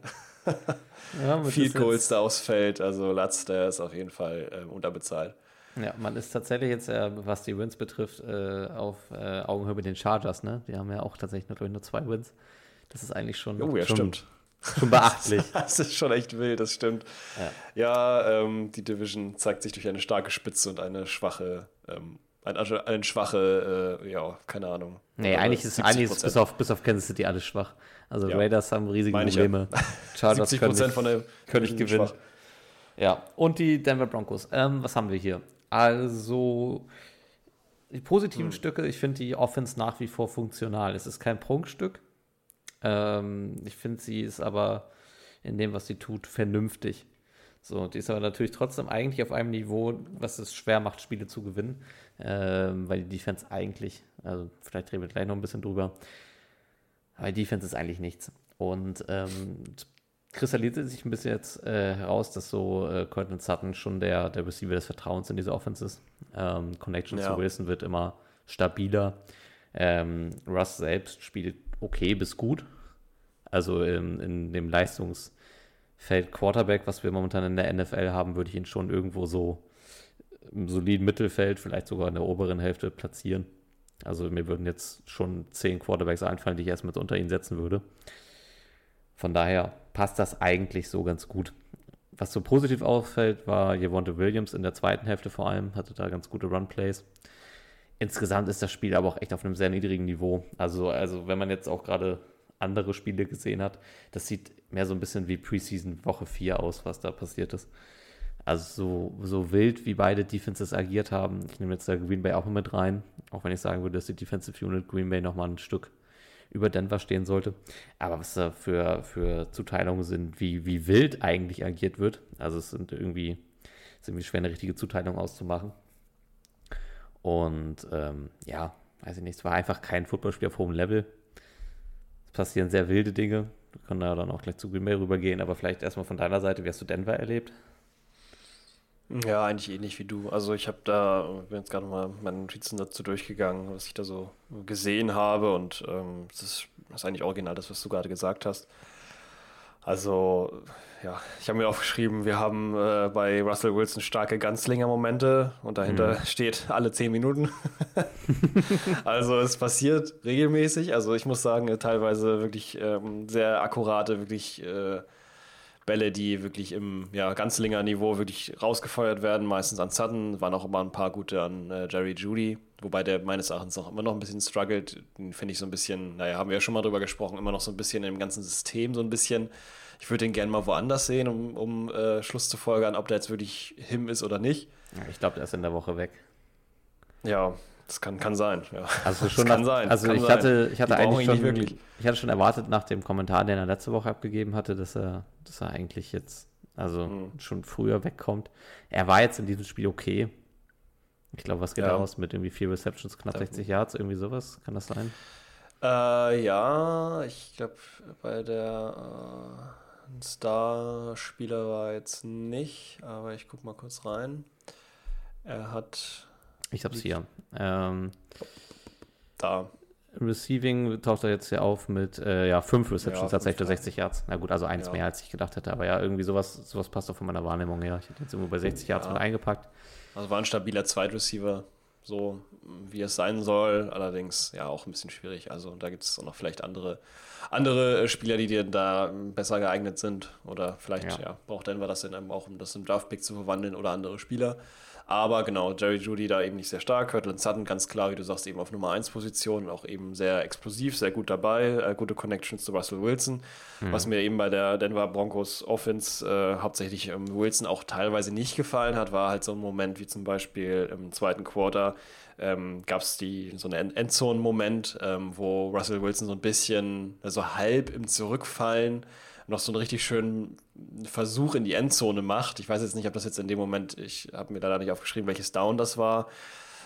ja, Field Goals da aufs Feld. Also Latz, der ist auf jeden Fall äh, unterbezahlt. Ja, man ist tatsächlich jetzt, äh, was die Wins betrifft, äh, auf äh, Augenhöhe mit den Chargers. Ne? Die haben ja auch tatsächlich nur, nur zwei Wins. Das ist eigentlich schon, oh, ja, schon, stimmt. schon beachtlich. das ist schon echt wild, das stimmt. Ja, ja ähm, die Division zeigt sich durch eine starke Spitze und eine schwache, ähm, eine, eine schwache, äh, ja, keine Ahnung. Nee, eigentlich ist, eigentlich ist bis, auf, bis auf Kansas City alles schwach. Also ja. Raiders haben riesige Probleme. Ja. Chargers 70 können nicht, von der können nicht gewinnen. Schwach. Ja, und die Denver Broncos. Ähm, was haben wir hier? Also, die positiven hm. Stücke, ich finde die Offense nach wie vor funktional. Es ist kein Prunkstück. Ähm, ich finde, sie ist aber in dem, was sie tut, vernünftig. So, die ist aber natürlich trotzdem eigentlich auf einem Niveau, was es schwer macht, Spiele zu gewinnen. Ähm, weil die Defense eigentlich, also vielleicht reden wir gleich noch ein bisschen drüber, aber die Defense ist eigentlich nichts. Und ähm, kristallisiert sich ein bisschen jetzt äh, heraus, dass so äh, Cortland Sutton schon der, der Receiver des Vertrauens in dieser Offense ist. Ähm, Connection ja. zu Wilson wird immer stabiler. Ähm, Russ selbst spielt okay bis gut. Also in, in dem Leistungsfeld Quarterback, was wir momentan in der NFL haben, würde ich ihn schon irgendwo so im soliden Mittelfeld, vielleicht sogar in der oberen Hälfte platzieren. Also mir würden jetzt schon zehn Quarterbacks einfallen, die ich erstmal unter ihn setzen würde. Von daher passt das eigentlich so ganz gut. Was so positiv auffällt, war Javonte Williams in der zweiten Hälfte vor allem, hatte da ganz gute Run-Plays. Insgesamt ist das Spiel aber auch echt auf einem sehr niedrigen Niveau. Also, also wenn man jetzt auch gerade andere Spiele gesehen hat, das sieht mehr so ein bisschen wie Preseason Woche 4 aus, was da passiert ist. Also so, so wild, wie beide Defenses agiert haben. Ich nehme jetzt da Green Bay auch mit rein, auch wenn ich sagen würde, dass die Defensive Unit Green Bay nochmal ein Stück über Denver stehen sollte. Aber was da für, für Zuteilungen sind, wie, wie wild eigentlich agiert wird. Also es sind irgendwie, ist irgendwie schwer, eine richtige Zuteilung auszumachen. Und ähm, ja, weiß ich nicht, es war einfach kein Footballspiel auf hohem Level. Es passieren sehr wilde Dinge. Wir können da dann auch gleich zu Green Bay rübergehen, aber vielleicht erstmal von deiner Seite, wie hast du Denver erlebt? Ja, eigentlich ähnlich wie du. Also ich habe da, bin jetzt gerade mal meine Notizen dazu durchgegangen, was ich da so gesehen habe und ähm, das, ist, das ist eigentlich original das, was du gerade gesagt hast. Also ja, ich habe mir aufgeschrieben, wir haben äh, bei Russell Wilson starke Ganzlinger-Momente und dahinter mhm. steht alle zehn Minuten. also es passiert regelmäßig. Also ich muss sagen, teilweise wirklich ähm, sehr akkurate, wirklich äh, Bälle, die wirklich im ja, Ganzlinger Niveau wirklich rausgefeuert werden, meistens an Sutton, waren auch immer ein paar gute an äh, Jerry Judy, wobei der meines Erachtens auch immer noch ein bisschen struggelt, den finde ich so ein bisschen, naja, haben wir ja schon mal drüber gesprochen, immer noch so ein bisschen im ganzen System so ein bisschen. Ich würde den gerne mal woanders sehen, um, um äh, Schluss zu folgern, ob der jetzt wirklich him ist oder nicht. Ja, ich glaube, der ist in der Woche weg. Ja, das kann, kann sein, ja. Also schon das kann nach, sein. Also kann ich hatte, ich hatte eigentlich schon, ich hatte schon erwartet nach dem Kommentar, den er letzte Woche abgegeben hatte, dass er, dass er eigentlich jetzt, also mhm. schon früher wegkommt. Er war jetzt in diesem Spiel okay. Ich glaube, was geht ja. aus mit irgendwie vier Receptions, knapp 60 Yards, irgendwie sowas? Kann das sein? Äh, ja, ich glaube, bei der äh, Star-Spieler war jetzt nicht, aber ich gucke mal kurz rein. Er hat ich hab's hier. Ähm, da. Receiving taucht er jetzt hier auf mit äh, ja, fünf Receptions, ja, tatsächlich 60 Yards. Na gut, also eins ja. mehr, als ich gedacht hätte. Aber ja, irgendwie sowas, sowas passt doch von meiner Wahrnehmung her. Ich hätte jetzt irgendwo bei 60 Yards ja. mit eingepackt. Also war ein stabiler Zweitreceiver. so wie es sein soll. Allerdings ja auch ein bisschen schwierig. Also da gibt es auch noch vielleicht andere, andere äh, Spieler, die dir da besser geeignet sind. Oder vielleicht ja. braucht Denver das einem auch, um das in Draftpick zu verwandeln oder andere Spieler. Aber genau, Jerry Judy da eben nicht sehr stark. Kirtland Sutton ganz klar, wie du sagst, eben auf Nummer 1 Position, auch eben sehr explosiv, sehr gut dabei, äh, gute Connections zu Russell Wilson. Mhm. Was mir eben bei der Denver Broncos Offense äh, hauptsächlich ähm, Wilson auch teilweise nicht gefallen hat, war halt so ein Moment wie zum Beispiel im zweiten Quarter ähm, gab es so einen Endzone-Moment, ähm, wo Russell Wilson so ein bisschen, also halb im Zurückfallen noch so einen richtig schönen Versuch in die Endzone macht. Ich weiß jetzt nicht, ob das jetzt in dem Moment, ich habe mir leider nicht aufgeschrieben, welches Down das war,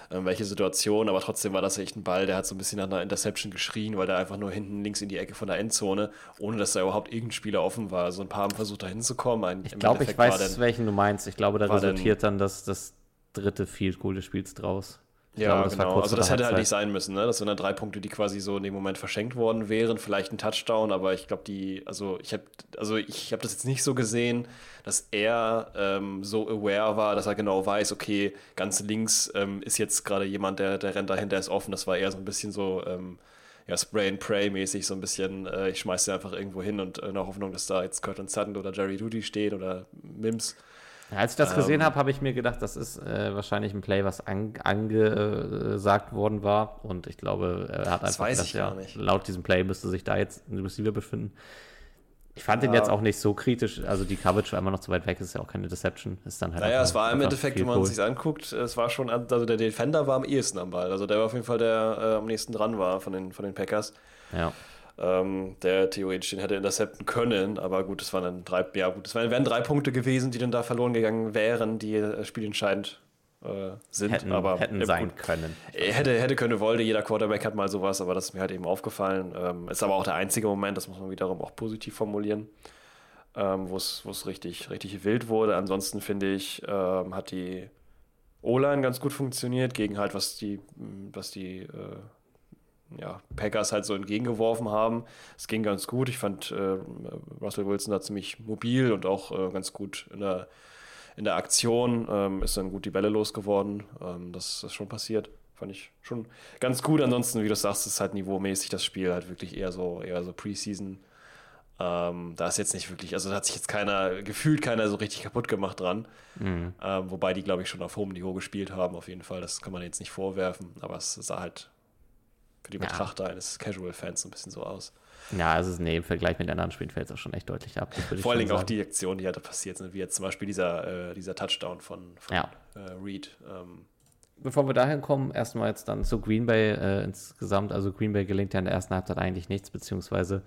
äh, welche Situation, aber trotzdem war das echt ein Ball, der hat so ein bisschen nach einer Interception geschrien, weil der einfach nur hinten links in die Ecke von der Endzone, ohne dass da überhaupt irgendein Spieler offen war. So ein paar haben versucht, da hinzukommen. Ich glaube, ich weiß, dann, welchen du meinst. Ich glaube, da resultiert dann das, das dritte Field Goal des Spiels draus. Ich ja, glaube, genau. Also das hätte halt nicht sein müssen, ne? Das sind dann drei Punkte, die quasi so in dem Moment verschenkt worden wären, vielleicht ein Touchdown, aber ich glaube, die, also ich habe, also ich habe das jetzt nicht so gesehen, dass er ähm, so aware war, dass er genau weiß, okay, ganz links ähm, ist jetzt gerade jemand, der, der rennt dahinter, ist offen. Das war eher so ein bisschen so, ähm, ja, Spray and Pray mäßig, so ein bisschen, äh, ich schmeiß sie einfach irgendwo hin und in der Hoffnung, dass da jetzt Curtin Sutton oder Jerry Duty steht oder Mims. Ja, als ich das gesehen ähm, habe, habe ich mir gedacht, das ist äh, wahrscheinlich ein Play, was an, angesagt worden war. Und ich glaube, er hat einfach gedacht, ja, laut diesem Play müsste sich da jetzt ein Receiver befinden. Ich fand ja. den jetzt auch nicht so kritisch. Also die Coverage war immer noch zu weit weg, ist ja auch keine Deception. Ist dann halt naja, es war im Endeffekt, wenn man es sich anguckt, es war schon, also der Defender war am ehesten am Ball. Also der war auf jeden Fall der äh, am nächsten dran war von den, von den Packers. Ja ähm, der theoretisch den hätte intercepten können. Aber gut, es waren dann drei, ja gut, es wären drei Punkte gewesen, die dann da verloren gegangen wären, die äh, spielentscheidend äh, sind. Hätten, aber hätten sein können. Hätte, hätte können, wollte. Jeder Quarterback hat mal sowas, aber das ist mir halt eben aufgefallen. Ähm, ist aber auch der einzige Moment, das muss man wiederum auch positiv formulieren. Ähm, wo es richtig, richtig wild wurde. Ansonsten finde ich, ähm, hat die O-Line ganz gut funktioniert gegen halt, was die, was die äh, ja, Packers halt so entgegengeworfen haben. Es ging ganz gut. Ich fand äh, Russell Wilson da ziemlich mobil und auch äh, ganz gut in der, in der Aktion. Ähm, ist dann gut die Bälle losgeworden. Ähm, das ist schon passiert. Fand ich schon ganz gut. Ansonsten, wie du sagst, ist halt niveaumäßig das Spiel halt wirklich eher so, eher so Preseason. Ähm, da ist jetzt nicht wirklich, also da hat sich jetzt keiner, gefühlt keiner so richtig kaputt gemacht dran. Mhm. Ähm, wobei die, glaube ich, schon auf hohem Niveau gespielt haben, auf jeden Fall. Das kann man jetzt nicht vorwerfen, aber es sah halt für die Betrachter ja. eines Casual-Fans ein bisschen so aus. Ja, also nee, im Vergleich mit anderen Spielen fällt es auch schon echt deutlich ab. Vor allen Dingen auch die Aktionen, die halt passiert sind, wie jetzt zum Beispiel dieser, äh, dieser Touchdown von, von ja. äh, Reed. Ähm, Bevor wir dahin kommen, erstmal jetzt dann zu Green Bay äh, insgesamt. Also Green Bay gelingt ja in der ersten Halbzeit eigentlich nichts, beziehungsweise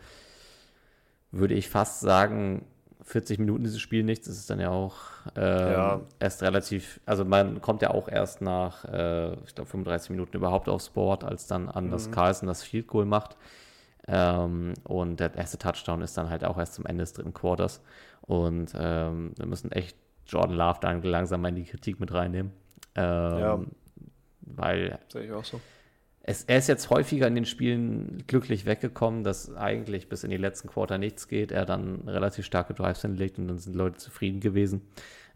würde ich fast sagen, 40 Minuten dieses Spiel nichts, ist es dann ja auch ähm, ja. erst relativ, also man kommt ja auch erst nach, äh, ich glaube, 35 Minuten überhaupt aufs Board, als dann Anders mhm. Carlson das Field Goal macht. Ähm, und der erste Touchdown ist dann halt auch erst zum Ende des dritten Quarters. Und ähm, wir müssen echt Jordan Love dann langsam mal in die Kritik mit reinnehmen. Ähm, ja. Weil. Sehe ich auch so es, er ist jetzt häufiger in den Spielen glücklich weggekommen, dass eigentlich bis in die letzten Quarter nichts geht. Er dann relativ starke Drives hinlegt und dann sind Leute zufrieden gewesen.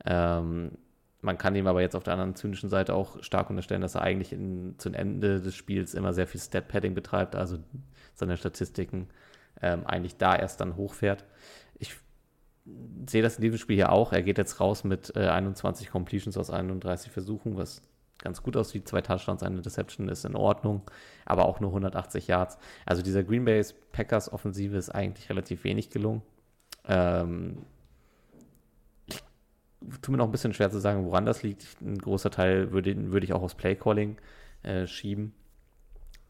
Ähm, man kann ihm aber jetzt auf der anderen zynischen Seite auch stark unterstellen, dass er eigentlich in, zum Ende des Spiels immer sehr viel Stat-Padding betreibt, also seine Statistiken ähm, eigentlich da erst dann hochfährt. Ich sehe das in diesem Spiel hier auch. Er geht jetzt raus mit äh, 21 Completions aus 31 Versuchen, was ganz gut aussieht. Zwei Touchdowns, eine Deception ist in Ordnung, aber auch nur 180 Yards. Also dieser Green Bay Packers Offensive ist eigentlich relativ wenig gelungen. Ähm, ich tue mir noch ein bisschen schwer zu sagen, woran das liegt. Ein großer Teil würde, würde ich auch aufs Playcalling äh, schieben.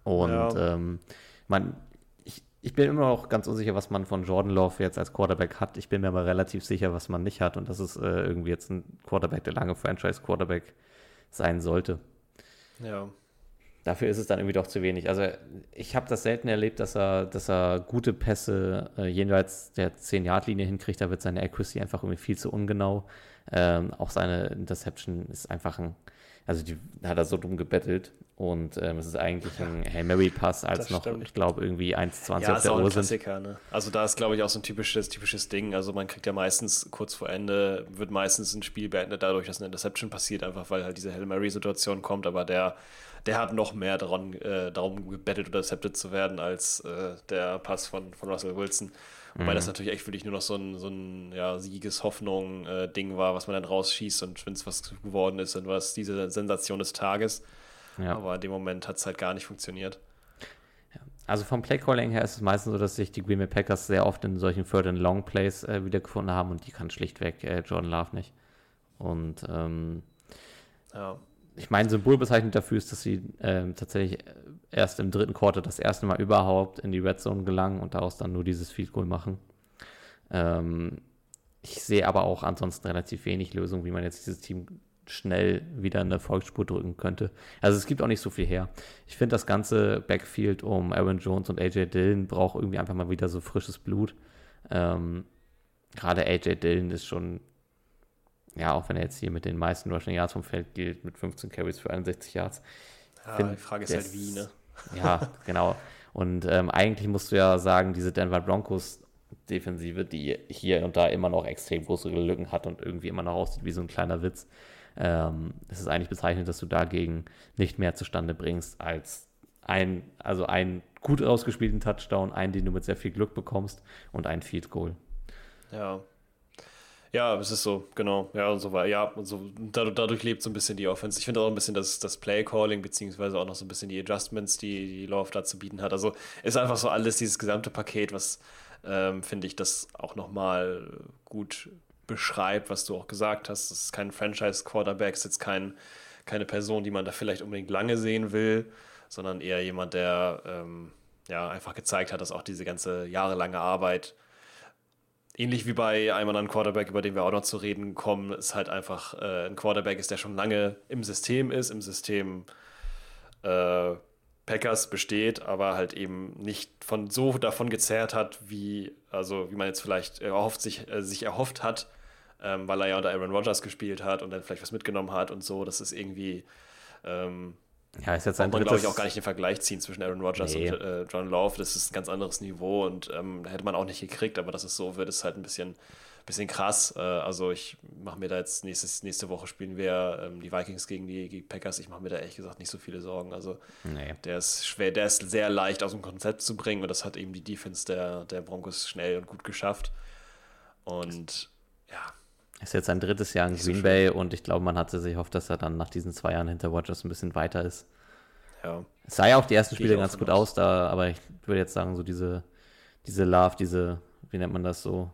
Und ja. ähm, man, ich, ich bin immer noch ganz unsicher, was man von Jordan Love jetzt als Quarterback hat. Ich bin mir aber relativ sicher, was man nicht hat. Und das ist äh, irgendwie jetzt ein Quarterback, der lange Franchise-Quarterback sein sollte. Ja. Dafür ist es dann irgendwie doch zu wenig. Also ich habe das selten erlebt, dass er, dass er gute Pässe äh, jenseits der 10-Yard-Linie hinkriegt. Da wird seine Accuracy einfach irgendwie viel zu ungenau. Ähm, auch seine Interception ist einfach ein, Also die hat er so dumm gebettelt. Und ähm, es ist eigentlich ein Hail Mary Pass als noch, ich glaube, irgendwie 1,20 ja, auf der Uhr sind. Ne? Also da ist, glaube ich, auch so ein typisches, typisches Ding. Also man kriegt ja meistens kurz vor Ende, wird meistens ein Spiel beendet dadurch, dass eine Interception passiert, einfach weil halt diese Hail Mary-Situation kommt. Aber der, der hat noch mehr daran, äh, darum gebettelt oder intercepted zu werden als äh, der Pass von, von Russell Wilson. Wobei mhm. das natürlich echt wirklich nur noch so ein, so ein ja, Siegeshoffnung-Ding äh, war, was man dann rausschießt und wenn es was geworden ist, dann war es diese Sensation des Tages. Ja. Aber in dem Moment hat es halt gar nicht funktioniert. Also vom Playcalling her ist es meistens so, dass sich die Green Bay Packers sehr oft in solchen Third and Long Plays äh, wiedergefunden haben und die kann schlichtweg äh, Jordan Love nicht. Und ähm, ja. ich meine, Symbolbezeichnend dafür ist, dass sie äh, tatsächlich erst im dritten Quarter das erste Mal überhaupt in die Red Zone gelangen und daraus dann nur dieses Field Goal machen. Ähm, ich sehe aber auch ansonsten relativ wenig Lösungen, wie man jetzt dieses Team schnell wieder in eine Volksspur drücken könnte. Also es gibt auch nicht so viel her. Ich finde, das ganze Backfield um Aaron Jones und AJ Dillon braucht irgendwie einfach mal wieder so frisches Blut. Ähm, Gerade AJ Dillon ist schon, ja, auch wenn er jetzt hier mit den meisten Rushing Yards vom Feld gilt, mit 15 Carries für 61 Yards. Ja, die Frage ist halt wie, ne? Ja, genau. Und ähm, eigentlich musst du ja sagen, diese Denver Broncos Defensive, die hier und da immer noch extrem große Lücken hat und irgendwie immer noch aussieht wie so ein kleiner Witz, ähm, es ist eigentlich bezeichnend, dass du dagegen nicht mehr zustande bringst als ein, also einen gut ausgespielten Touchdown, einen, den du mit sehr viel Glück bekommst und ein Field Goal. Ja. Ja, es ist so, genau. Ja, und so war, ja, und so dadurch, dadurch lebt so ein bisschen die Offense. Ich finde auch ein bisschen das, das Play-Calling, beziehungsweise auch noch so ein bisschen die Adjustments, die, die Love da zu bieten hat. Also ist einfach so alles, dieses gesamte Paket, was ähm, finde ich, das auch nochmal gut beschreibt, was du auch gesagt hast. Das ist kein Franchise-Quarterback, ist jetzt kein, keine Person, die man da vielleicht unbedingt lange sehen will, sondern eher jemand, der ähm, ja einfach gezeigt hat, dass auch diese ganze jahrelange Arbeit, ähnlich wie bei einem anderen Quarterback, über den wir auch noch zu reden kommen, ist halt einfach äh, ein Quarterback ist, der schon lange im System ist, im System äh, Packers besteht, aber halt eben nicht von so davon gezerrt hat, wie, also wie man jetzt vielleicht erhofft, sich, äh, sich erhofft hat, ähm, weil er ja unter Aaron Rodgers gespielt hat und dann vielleicht was mitgenommen hat und so. Das ist irgendwie. Ähm, ja, ist jetzt ein man, glaube ich, auch gar nicht den Vergleich ziehen zwischen Aaron Rodgers nee. und äh, John Love. Das ist ein ganz anderes Niveau und ähm, hätte man auch nicht gekriegt, aber dass es so wird, ist halt ein bisschen, bisschen krass. Äh, also ich mache mir da jetzt nächstes, nächste Woche spielen wir ähm, die Vikings gegen die, die Packers. Ich mache mir da ehrlich gesagt nicht so viele Sorgen. Also nee. der ist schwer, der ist sehr leicht aus dem Konzept zu bringen und das hat eben die Defense der, der Broncos schnell und gut geschafft. Und ja, ist jetzt sein drittes Jahr in Green Bay und ich glaube, man hatte sich hofft, dass er dann nach diesen zwei Jahren hinter Rodgers ein bisschen weiter ist. Ja. Es sah ja auch die ersten Spiele ganz gut aus, da, aber ich würde jetzt sagen, so diese, diese Love, diese, wie nennt man das so,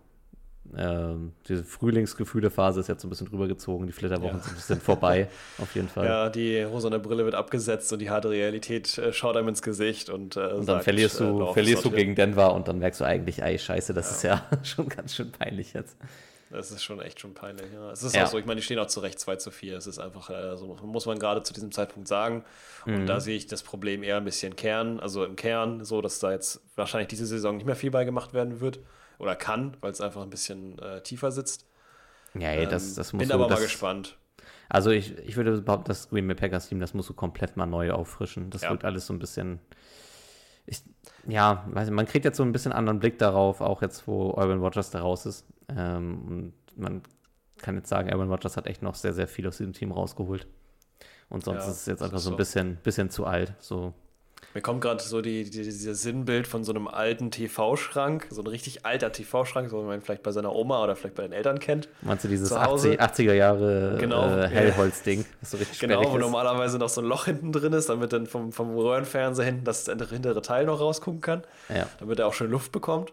ähm, diese Frühlingsgefühlephase ist jetzt so ein bisschen rübergezogen, die Flitterwochen ja. sind ein bisschen vorbei, auf jeden Fall. Ja, die rosane Brille wird abgesetzt und die harte Realität äh, schaut einem ins Gesicht und, äh, und dann sagt, verlierst du, äh, verlierst du gegen Denver und dann merkst du eigentlich, ey, scheiße, das ja. ist ja schon ganz schön peinlich jetzt. Das ist schon echt schon peinlich. Ja. Es ist ja. auch so, ich meine, die stehen auch zu Recht 2 zu 4. Es ist einfach äh, so, muss man gerade zu diesem Zeitpunkt sagen. Und mhm. da sehe ich das Problem eher ein bisschen Kern, also im Kern, so dass da jetzt wahrscheinlich diese Saison nicht mehr viel bei gemacht werden wird oder kann, weil es einfach ein bisschen äh, tiefer sitzt. Ja, ey, das, ähm, das muss Bin so, aber mal gespannt. Also ich, ich würde behaupten, das Green Bay Packers Team, das musst du komplett mal neu auffrischen. Das ja. wird alles so ein bisschen. Ich, ja, weiß nicht, man kriegt jetzt so ein bisschen anderen Blick darauf, auch jetzt, wo Urban Rogers da raus ist. Ähm, und man kann jetzt sagen, Aaron Rodgers hat echt noch sehr, sehr viel aus diesem Team rausgeholt. Und sonst ja, ist es jetzt einfach so ein bisschen, bisschen zu alt. So mir kommt gerade so die, die, dieses Sinnbild von so einem alten TV-Schrank, so ein richtig alter TV-Schrank, so man vielleicht bei seiner Oma oder vielleicht bei den Eltern kennt. Meinst du dieses 80, er Jahre genau, äh, Hellholz-Ding, so richtig Genau, wo ist. normalerweise noch so ein Loch hinten drin ist, damit dann vom, vom Röhrenfernseher hinten das hintere Teil noch rausgucken kann, ja. damit er auch schön Luft bekommt.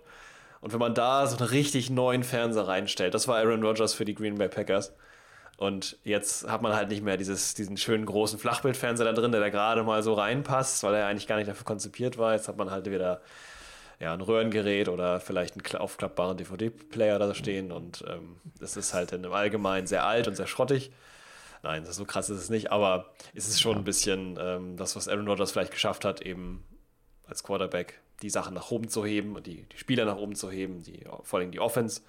Und wenn man da so einen richtig neuen Fernseher reinstellt, das war Aaron Rodgers für die Green Bay Packers. Und jetzt hat man halt nicht mehr dieses, diesen schönen großen Flachbildfernseher da drin, der da gerade mal so reinpasst, weil er eigentlich gar nicht dafür konzipiert war. Jetzt hat man halt wieder ja, ein Röhrengerät oder vielleicht einen aufklappbaren DVD-Player da stehen und ähm, das ist halt im Allgemeinen sehr alt und sehr schrottig. Nein, so krass ist es nicht, aber es ist schon ein bisschen ähm, das, was Aaron Rodgers vielleicht geschafft hat, eben als Quarterback die Sachen nach oben zu heben und die, die Spieler nach oben zu heben, die, vor allem die Offense,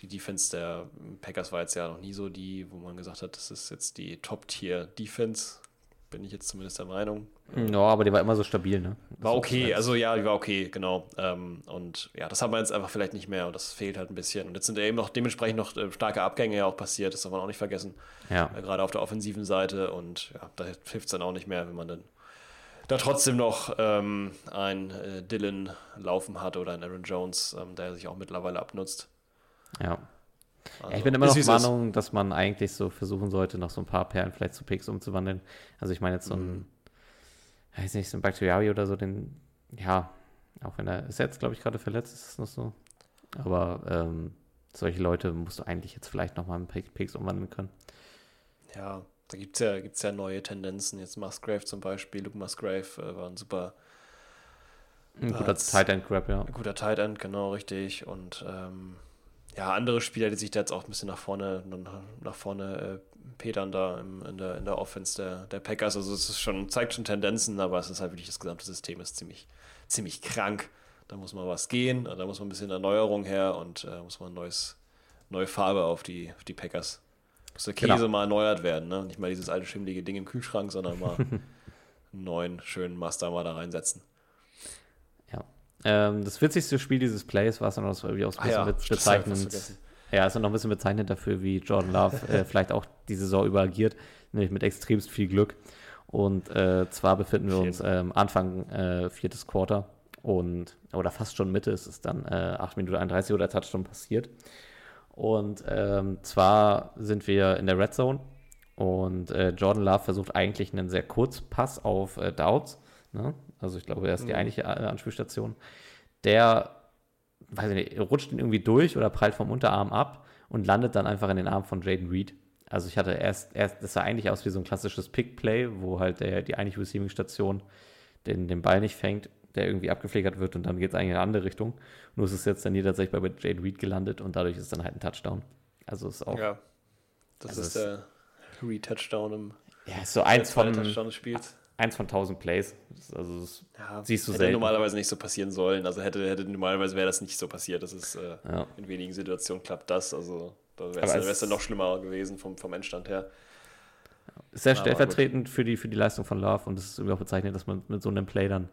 die Defense der Packers war jetzt ja noch nie so die, wo man gesagt hat, das ist jetzt die Top-Tier-Defense. Bin ich jetzt zumindest der Meinung. Ja, aber die war immer so stabil, ne? War okay, also ja, die war okay, genau. Ähm, und ja, das haben wir jetzt einfach vielleicht nicht mehr und das fehlt halt ein bisschen. Und jetzt sind eben noch dementsprechend noch äh, starke Abgänge ja auch passiert, das darf man auch nicht vergessen. Ja. Äh, gerade auf der offensiven Seite und ja, da hilft es dann auch nicht mehr, wenn man dann da trotzdem noch ähm, ein äh, Dylan laufen hat oder ein Aaron Jones, ähm, der sich auch mittlerweile abnutzt. Ja. Also, ich bin immer noch der. Meinung, dass man eigentlich so versuchen sollte, noch so ein paar Perlen vielleicht zu Picks umzuwandeln. Also ich meine jetzt so ein, weiß nicht, so ein Bakhtiari oder so, den, ja, auch wenn er ist jetzt, glaube ich, gerade verletzt, ist es noch so. Aber ähm, solche Leute musst du eigentlich jetzt vielleicht nochmal in Pick- Picks umwandeln können. Ja, da gibt es ja, gibt's ja neue Tendenzen. Jetzt Musgrave zum Beispiel, Luke Musgrave äh, war ein super Ein guter Als- Tight End Grab, ja. guter Tight End, genau richtig. Und ähm, ja, andere Spieler, die sich da jetzt auch ein bisschen nach vorne, nach vorne äh, petern da im, in, der, in der Offense der, der Packers. Also es ist schon, zeigt schon Tendenzen, aber es ist halt wirklich das gesamte System ist ziemlich, ziemlich krank. Da muss mal was gehen, da muss mal ein bisschen Erneuerung her und äh, muss mal ein neues, neue Farbe auf die, auf die Packers. Muss der Käse Genau. mal erneuert werden, ne? Nicht mal dieses alte schimmlige Ding im Kühlschrank, sondern mal einen neuen, schönen Master mal da reinsetzen. ja. Ähm, das witzigste Spiel dieses Plays war es dann auch irgendwie auch ein Ah ja, bisschen ich fast bezeichnend. Ja, ist noch ein bisschen bezeichnend dafür, wie Jordan Love äh, vielleicht auch die Saison über agiert, nämlich mit extremst viel Glück. Und äh, zwar befinden wir uns ähm, Anfang äh, viertes Quarter und oder fast schon Mitte, es ist dann äh, 8 Minuten 31 oder Touchdown passiert. Und ähm, zwar sind wir in der Red Zone und äh, Jordan Love versucht eigentlich einen sehr Kurzpass auf äh, Dowds. Ne? Also ich glaube, er ist die eigentliche äh, Anspielstation. Der weiß ich nicht, rutscht ihn irgendwie durch oder prallt vom Unterarm ab und landet dann einfach in den Arm von Jaden Reed. Also ich hatte erst, erst das sah eigentlich aus wie so ein klassisches Pick-Play, wo halt der, die eigentliche Receiving-Station den, den Ball nicht fängt, der irgendwie abgeflickert wird und dann geht es eigentlich in eine andere Richtung. Nur ist es jetzt dann hier tatsächlich bei Jaden Reed gelandet und dadurch ist dann halt ein Touchdown. Also ist auch, ja, Ja, das Also ist der Re-Touchdown im ist so eins von, Touchdown des Spiels. eins von 1000 Plays. Also das, Ja, siehst du hätte selten. normalerweise nicht so passieren sollen. Also hätte, hätte normalerweise wäre das nicht so passiert. Das ist äh, ja. in wenigen Situationen klappt das. Also da wäre es dann noch schlimmer gewesen vom, vom Endstand her. Sehr stellvertretend für die, für die Leistung von Love und es ist irgendwie auch bezeichnet, dass man mit so einem Play dann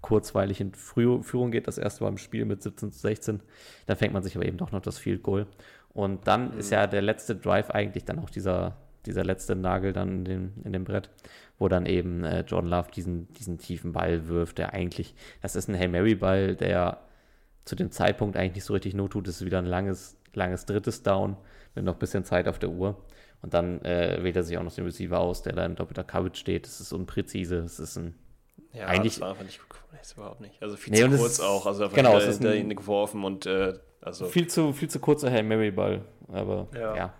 kurzweilig in Führung geht, das erste Mal im Spiel mit 17 zu 16. Dann fängt man sich aber eben doch noch das Field Goal. Und dann ist ja der letzte Drive eigentlich dann auch dieser, dieser letzte Nagel dann in dem, in dem Brett, wo dann eben äh, Jordan Love diesen, diesen tiefen Ball wirft, der eigentlich, das ist ein Hail Mary Ball, der zu dem Zeitpunkt eigentlich nicht so richtig not tut. Es ist wieder ein langes, langes drittes Down mit noch ein bisschen Zeit auf der Uhr. Und dann äh, wählt er sich auch noch den Receiver aus, der da in doppelter Coverage steht. Das ist unpräzise. Es ist ein. Ja, Eigentlich- das war einfach nicht gut. Das überhaupt nicht. Also viel Nee, zu kurz ist- auch. Also einfach genau, es ist ein- geworfen und äh, also Viel zu, viel zu kurzer Hail Mary Ball. Aber Ja. ja.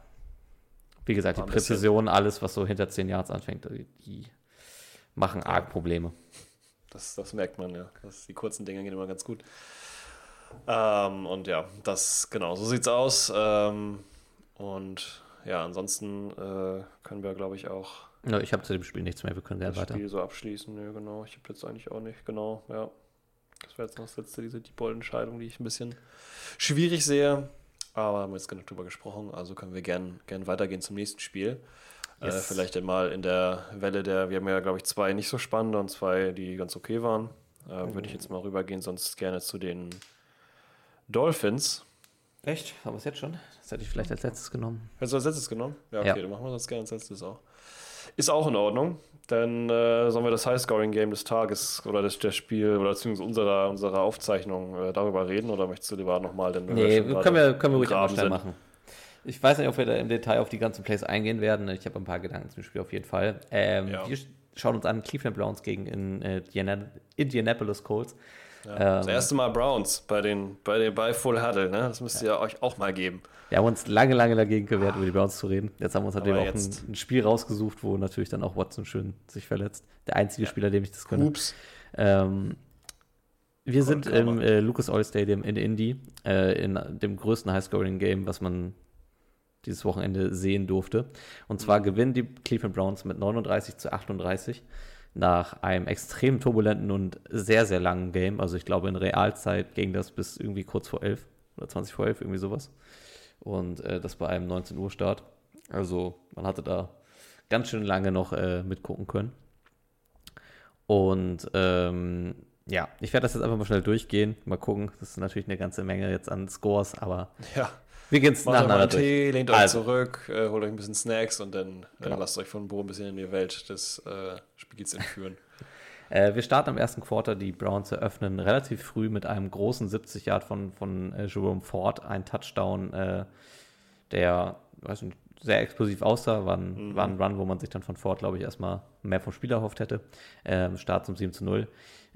Wie gesagt, die bisschen- Präzision, alles, was so hinter 10 Yards anfängt, die, machen arg Probleme. Das, das merkt man, ja. Das, die kurzen Dinge gehen immer ganz gut. Ähm, und ja, das, genau, so sieht's aus. Ähm, und ja, ansonsten äh, können wir, glaube ich, auch Ja, ich habe zu dem Spiel nichts mehr. Wir können gerne weiter. Spiel so abschließen. Nö, genau. Ich habe jetzt eigentlich auch nicht, genau, ja. Das wäre jetzt noch das letzte, diese Deep Ball-Entscheidung, die ich ein bisschen schwierig sehe. Aber haben wir jetzt genug drüber gesprochen, also können wir gern, gern weitergehen zum nächsten Spiel. Äh, Yes. vielleicht einmal in der Welle der, wir haben ja, glaube ich, zwei nicht so spannende und zwei, die ganz okay waren. Äh, Würde ich jetzt mal rübergehen, sonst gerne zu den Dolphins. Echt? Aber es jetzt schon? Das hätte ich vielleicht als letztes genommen. Hast du als letztes genommen? Ja, okay, Ja. dann machen wir das gerne als letztes auch. Ist auch in Ordnung, denn äh, sollen wir das High-Scoring-Game des Tages oder des, des Spiel oder beziehungsweise unserer, unserer Aufzeichnung äh, darüber reden oder möchtest du lieber nochmal den Nee, können wir, können wir ruhig einmal schnell machen. Ich weiß nicht, ob wir da im Detail auf die ganzen Plays eingehen werden. Ich habe ein paar Gedanken zum Spiel auf jeden Fall. Ähm, Ja. Wir schauen uns an Cleveland Browns gegen in, äh, Indiana- Indianapolis Colts. Ja, das Ähm, erste Mal Browns bei den bei, den, bei Full Huddle, ne? Das müsst ihr euch auch mal geben. Wir haben uns lange, lange dagegen gewehrt, über die Browns zu reden. Jetzt haben wir uns natürlich Aber auch ein, ein Spiel rausgesucht, wo natürlich dann auch Watson schön sich verletzt. Der einzige Spieler, dem ich das gönne. Ups. Ähm, wir sind im äh, Lucas Oil Stadium in Indy, äh, in dem größten Highscoring-Game, was man dieses Wochenende sehen durfte. Und zwar gewinnen die Cleveland Browns mit 39 zu 38 nach einem extrem turbulenten und sehr, sehr langen Game. Also ich glaube, in Realzeit ging das bis irgendwie kurz vor 11 oder 20 vor 11, irgendwie sowas. Und äh, das bei einem 19 Uhr Start. Also man hatte da ganz schön lange noch äh, mitgucken können. Und ähm, ja, ich werde das jetzt einfach mal schnell durchgehen. Mal gucken. Das ist natürlich eine ganze Menge jetzt an Scores, aber Ja. Wir gehen es nacheinander durch. Tee, lehnt euch Also. zurück, äh, holt euch ein bisschen Snacks und dann äh, Genau. lasst euch von Bo ein bisschen in die Welt des äh, Spiels entführen. Äh, wir starten am ersten Quarter. Die Browns eröffnen relativ früh mit einem großen 70 Yard von, von äh, Jerome Ford. Ein Touchdown, äh, der weiß nicht, sehr explosiv aussah. War ein, war ein Run, wo man sich dann von Ford, glaube ich, erstmal mehr vom Spiel erhofft hätte. Ähm, Start zum 7 zu 0.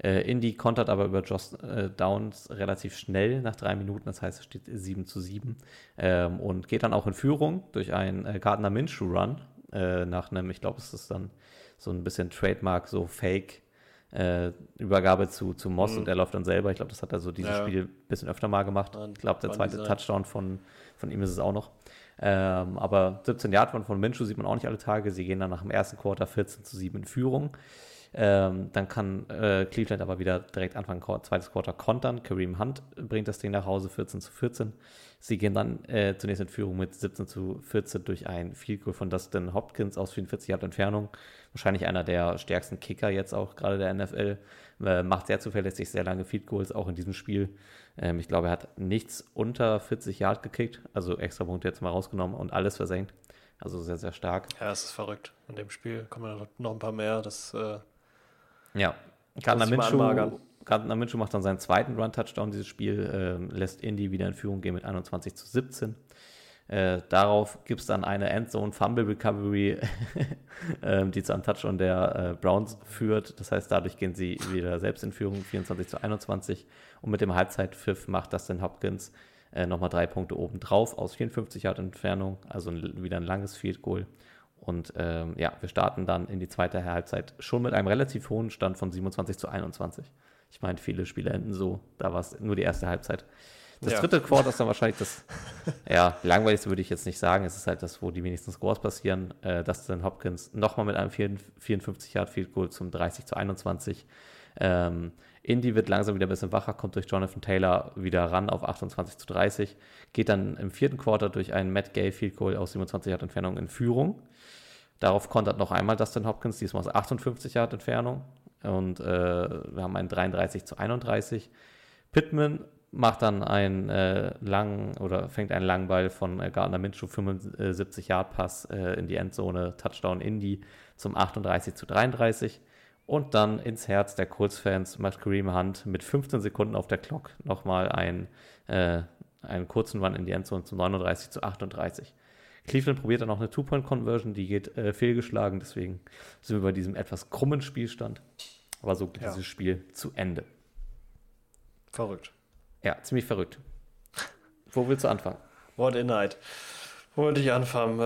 Äh, Indy kontert aber über Josh äh, Downs relativ schnell nach drei Minuten. Das heißt, es steht 7 zu 7. Ähm, und geht dann auch in Führung durch einen äh, Gardner Minshew Run. Äh, nach einem, ich glaube, es ist dann so ein bisschen Trademark, so Fake äh, Übergabe zu, zu Moss und er läuft dann selber. Ich glaube, das hat er so dieses Ja. Spiel ein bisschen öfter mal gemacht. Ich glaube, der zweite. Touchdown von, von ihm ist es auch noch. Ähm, aber 17 Yard von, von Minshew sieht man auch nicht alle Tage. Sie gehen dann nach dem ersten Quarter 14 zu 7 in Führung. Ähm, dann kann äh, Cleveland aber wieder direkt Anfang zweites Quarter kontern. Kareem Hunt bringt das Ding nach Hause 14 zu 14. Sie gehen dann äh, zunächst in Führung mit 17 zu 14 durch ein Field Goal von Dustin Hopkins aus 44 Yard Entfernung. Wahrscheinlich einer der stärksten Kicker jetzt auch gerade der NFL. Äh, macht sehr zuverlässig sehr lange Field Goals auch in diesem Spiel. Ähm, ich glaube, er hat nichts unter 40 Yard gekickt, also extra Punkte jetzt mal rausgenommen und alles versenkt. Also sehr, sehr stark. Ja, es ist verrückt. In dem Spiel kommen noch ein paar mehr. Das, äh, Ja, Gardner Minshew. Gardner Minshew macht dann seinen zweiten Run-Touchdown dieses Spiel, ähm, lässt Indy wieder in Führung gehen mit 21 zu 17. Äh, darauf gibt es dann eine Endzone-Fumble-Recovery, ähm, die zu einem Touchdown der äh, Browns führt. Das heißt, dadurch gehen sie wieder selbst in Führung, 24 zu 21. Und mit dem Halbzeitpfiff macht Dustin Hopkins äh, nochmal drei Punkte obendrauf aus 54 Yard Entfernung, also ein, wieder ein langes Field Goal. Und ähm, ja, wir starten dann in die zweite Halbzeit schon mit einem relativ hohen Stand von 27 zu 21. Ich meine, viele Spiele enden so, da war es nur die erste Halbzeit. Das Ja. dritte Quarter ist dann wahrscheinlich das, ja, langweiligste würde ich jetzt nicht sagen. Es ist halt das, wo die wenigsten Scores passieren. Äh, Dustin Hopkins nochmal mit einem 54 Yard Field Goal zum 30 zu 21. Ähm, Indy wird langsam wieder ein bisschen wacher, kommt durch Jonathan Taylor wieder ran auf 28 zu 30, geht dann im vierten Quarter durch einen Matt Gay Field Goal aus 27 Yard Entfernung in Führung. Darauf kontert noch einmal Dustin Hopkins, diesmal aus 58 Yard Entfernung. Und äh, wir haben einen 33 zu 31. Pittman macht dann einen äh, langen oder fängt einen langen Ball von äh, Gardner Minshew 75 Yard Pass äh, in die Endzone, Touchdown Indy zum 38 zu 33. Und dann ins Herz der Colts-Fans macht Kareem Hunt mit 15 Sekunden auf der Clock nochmal einen, äh, einen kurzen Run in die Endzone zum 39 zu 38. Cleveland probiert dann noch eine Two-Point-Conversion, die geht äh, fehlgeschlagen, deswegen sind wir bei diesem etwas krummen Spielstand. Aber so geht Ja. dieses Spiel zu Ende. verrückt. Ja, ziemlich verrückt. Wo willst du anfangen? What a night. Wo wollte ich anfangen? Äh,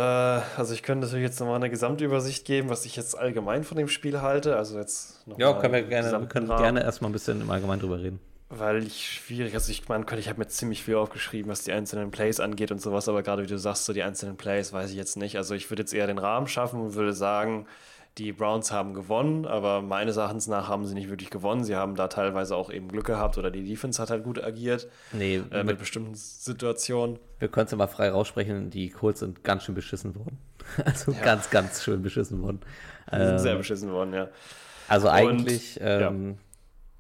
also ich könnte natürlich jetzt nochmal eine Gesamtübersicht geben, was ich jetzt allgemein von dem Spiel halte. Also jetzt noch Ja, können wir gerne, wir können gerne erstmal ein bisschen im Allgemeinen drüber reden. Weil ich schwierig, also ich meine, ich habe mir ziemlich viel aufgeschrieben, was die einzelnen Plays angeht und sowas, aber gerade wie du sagst, so die einzelnen Plays weiß ich jetzt nicht. Also ich würde jetzt eher den Rahmen schaffen und würde sagen, die Browns haben gewonnen, aber meines Erachtens nach haben sie nicht wirklich gewonnen. Sie haben da teilweise auch eben Glück gehabt oder die Defense hat halt gut agiert Nee, äh, wir, mit bestimmten Situationen. wir können es ja mal frei raussprechen, die Colts sind ganz schön beschissen worden. Also Ja. ganz, ganz schön beschissen worden. Die sind Ähm, sehr beschissen worden, ja. Also Und, eigentlich, ähm,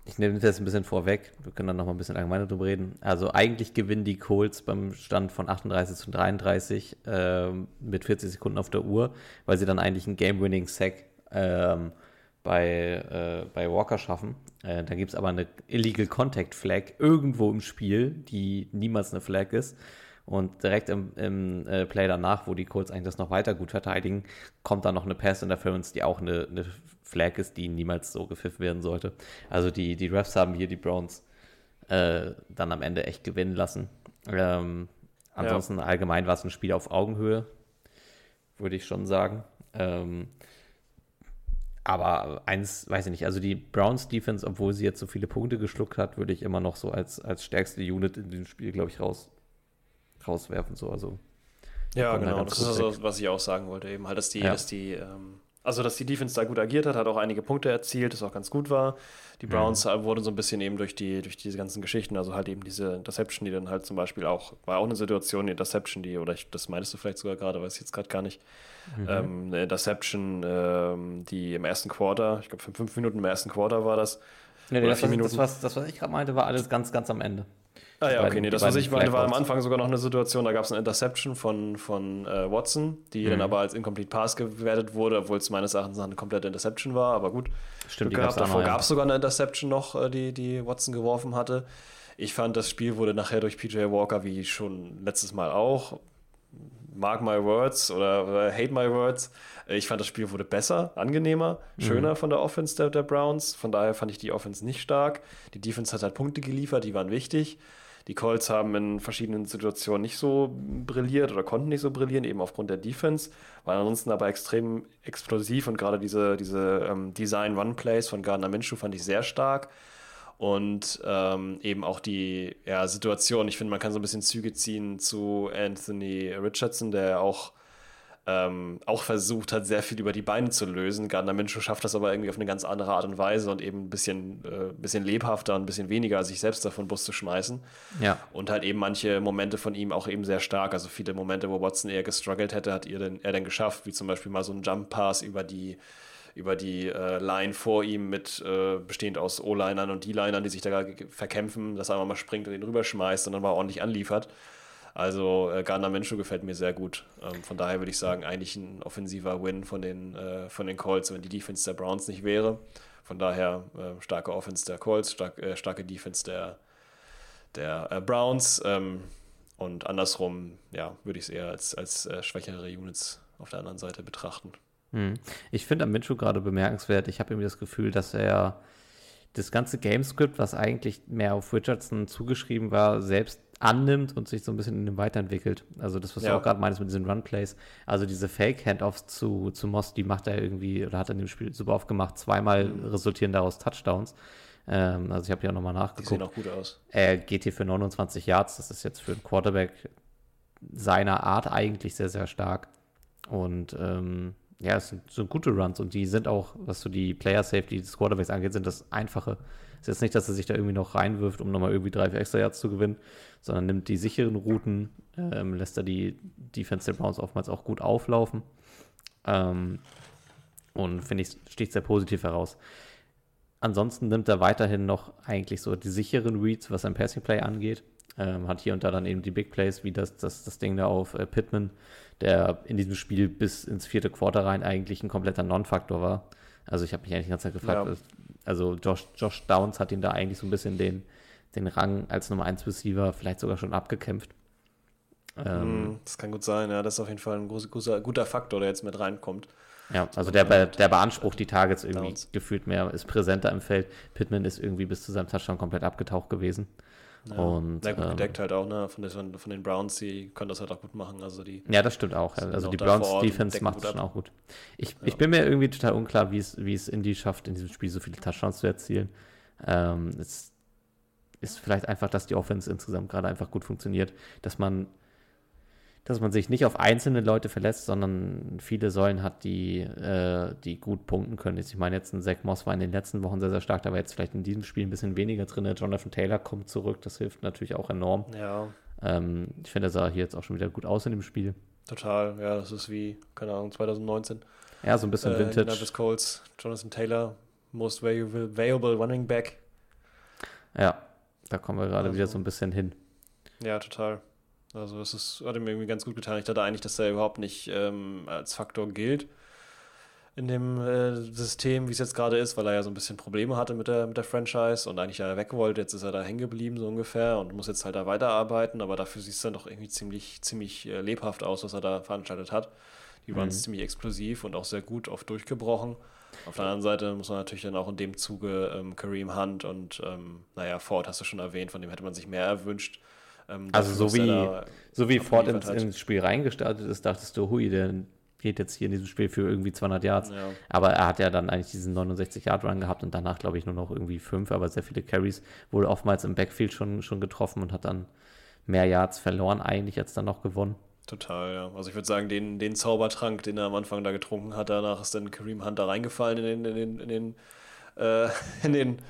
ich nehme das jetzt ein bisschen vorweg, wir können dann noch mal ein bisschen allgemeiner drüber reden. Also eigentlich gewinnen die Colts beim Stand von 38 zu 33 ähm, mit 40 Sekunden auf der Uhr, weil sie dann eigentlich einen Game-Winning-Sack ähm, bei, äh, bei Walker schaffen. Äh, da gibt es aber eine Illegal Contact Flag irgendwo im Spiel, die niemals eine Flag ist. Und direkt im, im äh, Play danach, wo die Colts eigentlich das noch weiter gut verteidigen, kommt dann noch eine Pass Interference, die auch eine, eine Flag ist, die niemals so gepfiffen werden sollte. Also die, die Refs haben hier die Browns äh, dann am Ende echt gewinnen lassen. Ähm, ansonsten allgemein war es ein Spiel auf Augenhöhe, würde ich schon sagen. Ähm, aber eins, weiß ich nicht, also die Browns Defense, obwohl sie jetzt so viele Punkte geschluckt hat, würde ich immer noch so als, als stärkste Unit in dem Spiel, glaube ich, raus, rauswerfen. So. Also Ja, genau. ganz Das ist also, was ich auch sagen wollte, eben halt, dass die, Ja. dass die, ähm, also, dass die Defense da gut agiert hat, hat auch einige Punkte erzielt, das auch ganz gut war. Die mhm. Browns mhm. wurden so ein bisschen eben durch, die, durch diese ganzen Geschichten, also halt eben diese Interception, die dann halt zum Beispiel auch, war auch eine Situation, eine Interception, die, oder ich, das meinst du vielleicht sogar gerade, weiß ich jetzt gerade gar nicht, mhm. ähm, eine Interception, ähm, die im ersten Quarter, ich glaube, für fünf Minuten im ersten Quarter war das. Nee, nee das, was, das, was, das, was ich gerade meinte, war alles ganz, ganz am Ende. Ah ja, okay, nee, das, was ich meine, war am Anfang sogar noch eine Situation, da gab es eine Interception von, von äh, Watson, die mhm. dann aber als Incomplete Pass gewertet wurde, obwohl es meines Erachtens eine komplette Interception war, aber gut. Stimmt, Glück gehabt. Davor gab es sogar eine Interception noch, äh, die, die Watson geworfen hatte. Ich fand, das Spiel wurde nachher durch PJ Walker, wie schon letztes Mal auch, mark my words oder, oder hate my words, ich fand, das Spiel wurde besser, angenehmer, mhm. schöner mhm. von der Offense der, der Browns. Von daher fand ich die Offense nicht stark. Die Defense hat halt Punkte geliefert, die waren wichtig. Die Colts haben in verschiedenen Situationen nicht so brilliert oder konnten nicht so brillieren, eben aufgrund der Defense, waren ansonsten aber extrem explosiv und gerade diese, diese ähm, Design-Run-Plays von Gardner Minshew fand ich sehr stark. Und ähm, eben auch die ja, Situation, ich finde, man kann so ein bisschen Züge ziehen zu Anthony Richardson, der auch ähm, auch versucht hat, sehr viel über die Beine zu lösen. Gardner Minshew schafft das aber irgendwie auf eine ganz andere Art und Weise und eben ein bisschen, äh, bisschen lebhafter und ein bisschen weniger, sich selbst davon Bus zu schmeißen. Ja. Und halt eben manche Momente von ihm auch eben sehr stark. Also viele Momente, wo Watson eher gestruggelt hätte, hat er denn, er dann geschafft, wie zum Beispiel mal so ein Jump Pass über die über die äh, Line vor ihm mit äh, bestehend aus O-Linern und D-Linern, die sich da verkämpfen, dass er einmal mal springt und ihn rüberschmeißt und dann mal ordentlich anliefert. Also äh, Gardner Minshew gefällt mir sehr gut. Ähm, von daher würde ich sagen, eigentlich ein offensiver Win von den, äh, von den Colts, wenn die Defense der Browns nicht wäre. Von daher äh, starke Offense der Colts, stark, äh, starke Defense der, der äh, Browns. Ähm, und andersrum, ja, würde ich es eher als, als äh, schwächere Units auf der anderen Seite betrachten. Hm. Ich finde am Minshew gerade bemerkenswert. Ich habe irgendwie das Gefühl, dass er das ganze Gamescript, was eigentlich mehr auf Richardson zugeschrieben war, selbst annimmt und sich so ein bisschen in dem weiterentwickelt. Also das, was ja. du auch gerade meinst mit diesen Run-Plays. Also diese Fake-Handoffs zu, zu Moss, die macht er irgendwie, oder hat er in dem Spiel super oft gemacht. Zweimal mhm. resultieren daraus Touchdowns. Ähm, also ich habe auch nochmal nachgeguckt. Die sehen auch gut aus. Er geht hier für 29 Yards. Das ist jetzt für einen Quarterback seiner Art eigentlich sehr, sehr stark. Und ähm, ja, es sind so gute Runs und die sind auch, was so die Player Safety des Quarterbacks angeht, sind das einfache. Es ist jetzt nicht, dass er sich da irgendwie noch reinwirft, um nochmal irgendwie drei, vier extra Yards zu gewinnen, sondern nimmt die sicheren Routen, ähm, lässt er die Defense der Browns oftmals auch gut auflaufen. Ähm, und finde ich, sticht sehr positiv heraus. Ansonsten nimmt er weiterhin noch eigentlich so die sicheren Reads, was sein Passing Play angeht. Ähm, hat hier und da dann eben die Big Plays, wie das, das, das Ding da auf äh, Pittman, der in diesem Spiel bis ins vierte Quarter rein eigentlich ein kompletter Non-Faktor war. Also ich habe mich eigentlich die ganze Zeit gefragt, ja. also Josh, Josh Downs hat ihm da eigentlich so ein bisschen den, den Rang als Nummer 1 Receiver vielleicht sogar schon abgekämpft. Ähm, hm, das kann gut sein, ja. Das ist auf jeden Fall ein großer, guter Faktor, der jetzt mit reinkommt. Ja, also der, der beansprucht die Targets irgendwie Downs. gefühlt mehr, ist präsenter im Feld. Pittman ist irgendwie bis zu seinem Touchdown komplett abgetaucht gewesen. Ja, und, sehr gut ähm, gedeckt halt auch, ne? Von den, von den Browns, die können das halt auch gut machen. Also die ja, das stimmt auch. Also die Browns Defense macht es schon auch gut. Ich, ja. ich bin mir irgendwie total unklar, wie es, wie es Indy schafft, in diesem Spiel so viele Touchdowns zu erzielen. Ähm, es ist vielleicht einfach, dass die Offense insgesamt gerade einfach gut funktioniert, dass man dass man sich nicht auf einzelne Leute verlässt, sondern viele Säulen hat, die, äh, die gut punkten können. Ich meine, jetzt ein Zach Moss war in den letzten Wochen sehr, sehr stark, da war jetzt vielleicht in diesem Spiel ein bisschen weniger drin. Jonathan Taylor kommt zurück, das hilft natürlich auch enorm. Ja. Ähm, ich finde, er sah hier jetzt auch schon wieder gut aus in dem Spiel. Total, ja, das ist wie, keine Ahnung, 2019. Ja, so ein bisschen äh, Vintage. Colts, Jonathan Taylor, most valuable running back. Ja, da kommen wir gerade also, wieder so ein bisschen hin. Ja, total. Also es ist, hat mir irgendwie ganz gut getan. Ich dachte eigentlich, dass er überhaupt nicht ähm, als Faktor gilt in dem äh, System, wie es jetzt gerade ist, weil er ja so ein bisschen Probleme hatte mit der, mit der Franchise und eigentlich ja weg wollte. Jetzt ist er da hängen geblieben, so ungefähr, und muss jetzt halt da weiterarbeiten, aber dafür sieht es dann doch irgendwie ziemlich, ziemlich äh, lebhaft aus, was er da veranstaltet hat. Die waren mhm. ziemlich explosiv und auch sehr gut oft durchgebrochen. Auf der anderen Seite muss man natürlich dann auch in dem Zuge ähm, Kareem Hunt und, ähm, naja, Ford hast du schon erwähnt, von dem hätte man sich mehr erwünscht. Ähm, also so wie, so wie Ford ins, ins, Spiel reingestartet ist, dachtest du, hui, der geht jetzt hier in diesem Spiel für irgendwie 200 Yards. Ja. Aber er hat ja dann eigentlich diesen 69-Yard-Run gehabt und danach, glaube ich, nur noch irgendwie fünf, aber sehr viele Carries. Wurde oftmals im Backfield schon, schon getroffen und hat dann mehr Yards verloren eigentlich, als dann noch gewonnen. Total, ja. Also ich würde sagen, den, den Zaubertrank, den er am Anfang da getrunken hat, danach ist dann Kareem Hunter reingefallen in den, in den, in den, äh, in den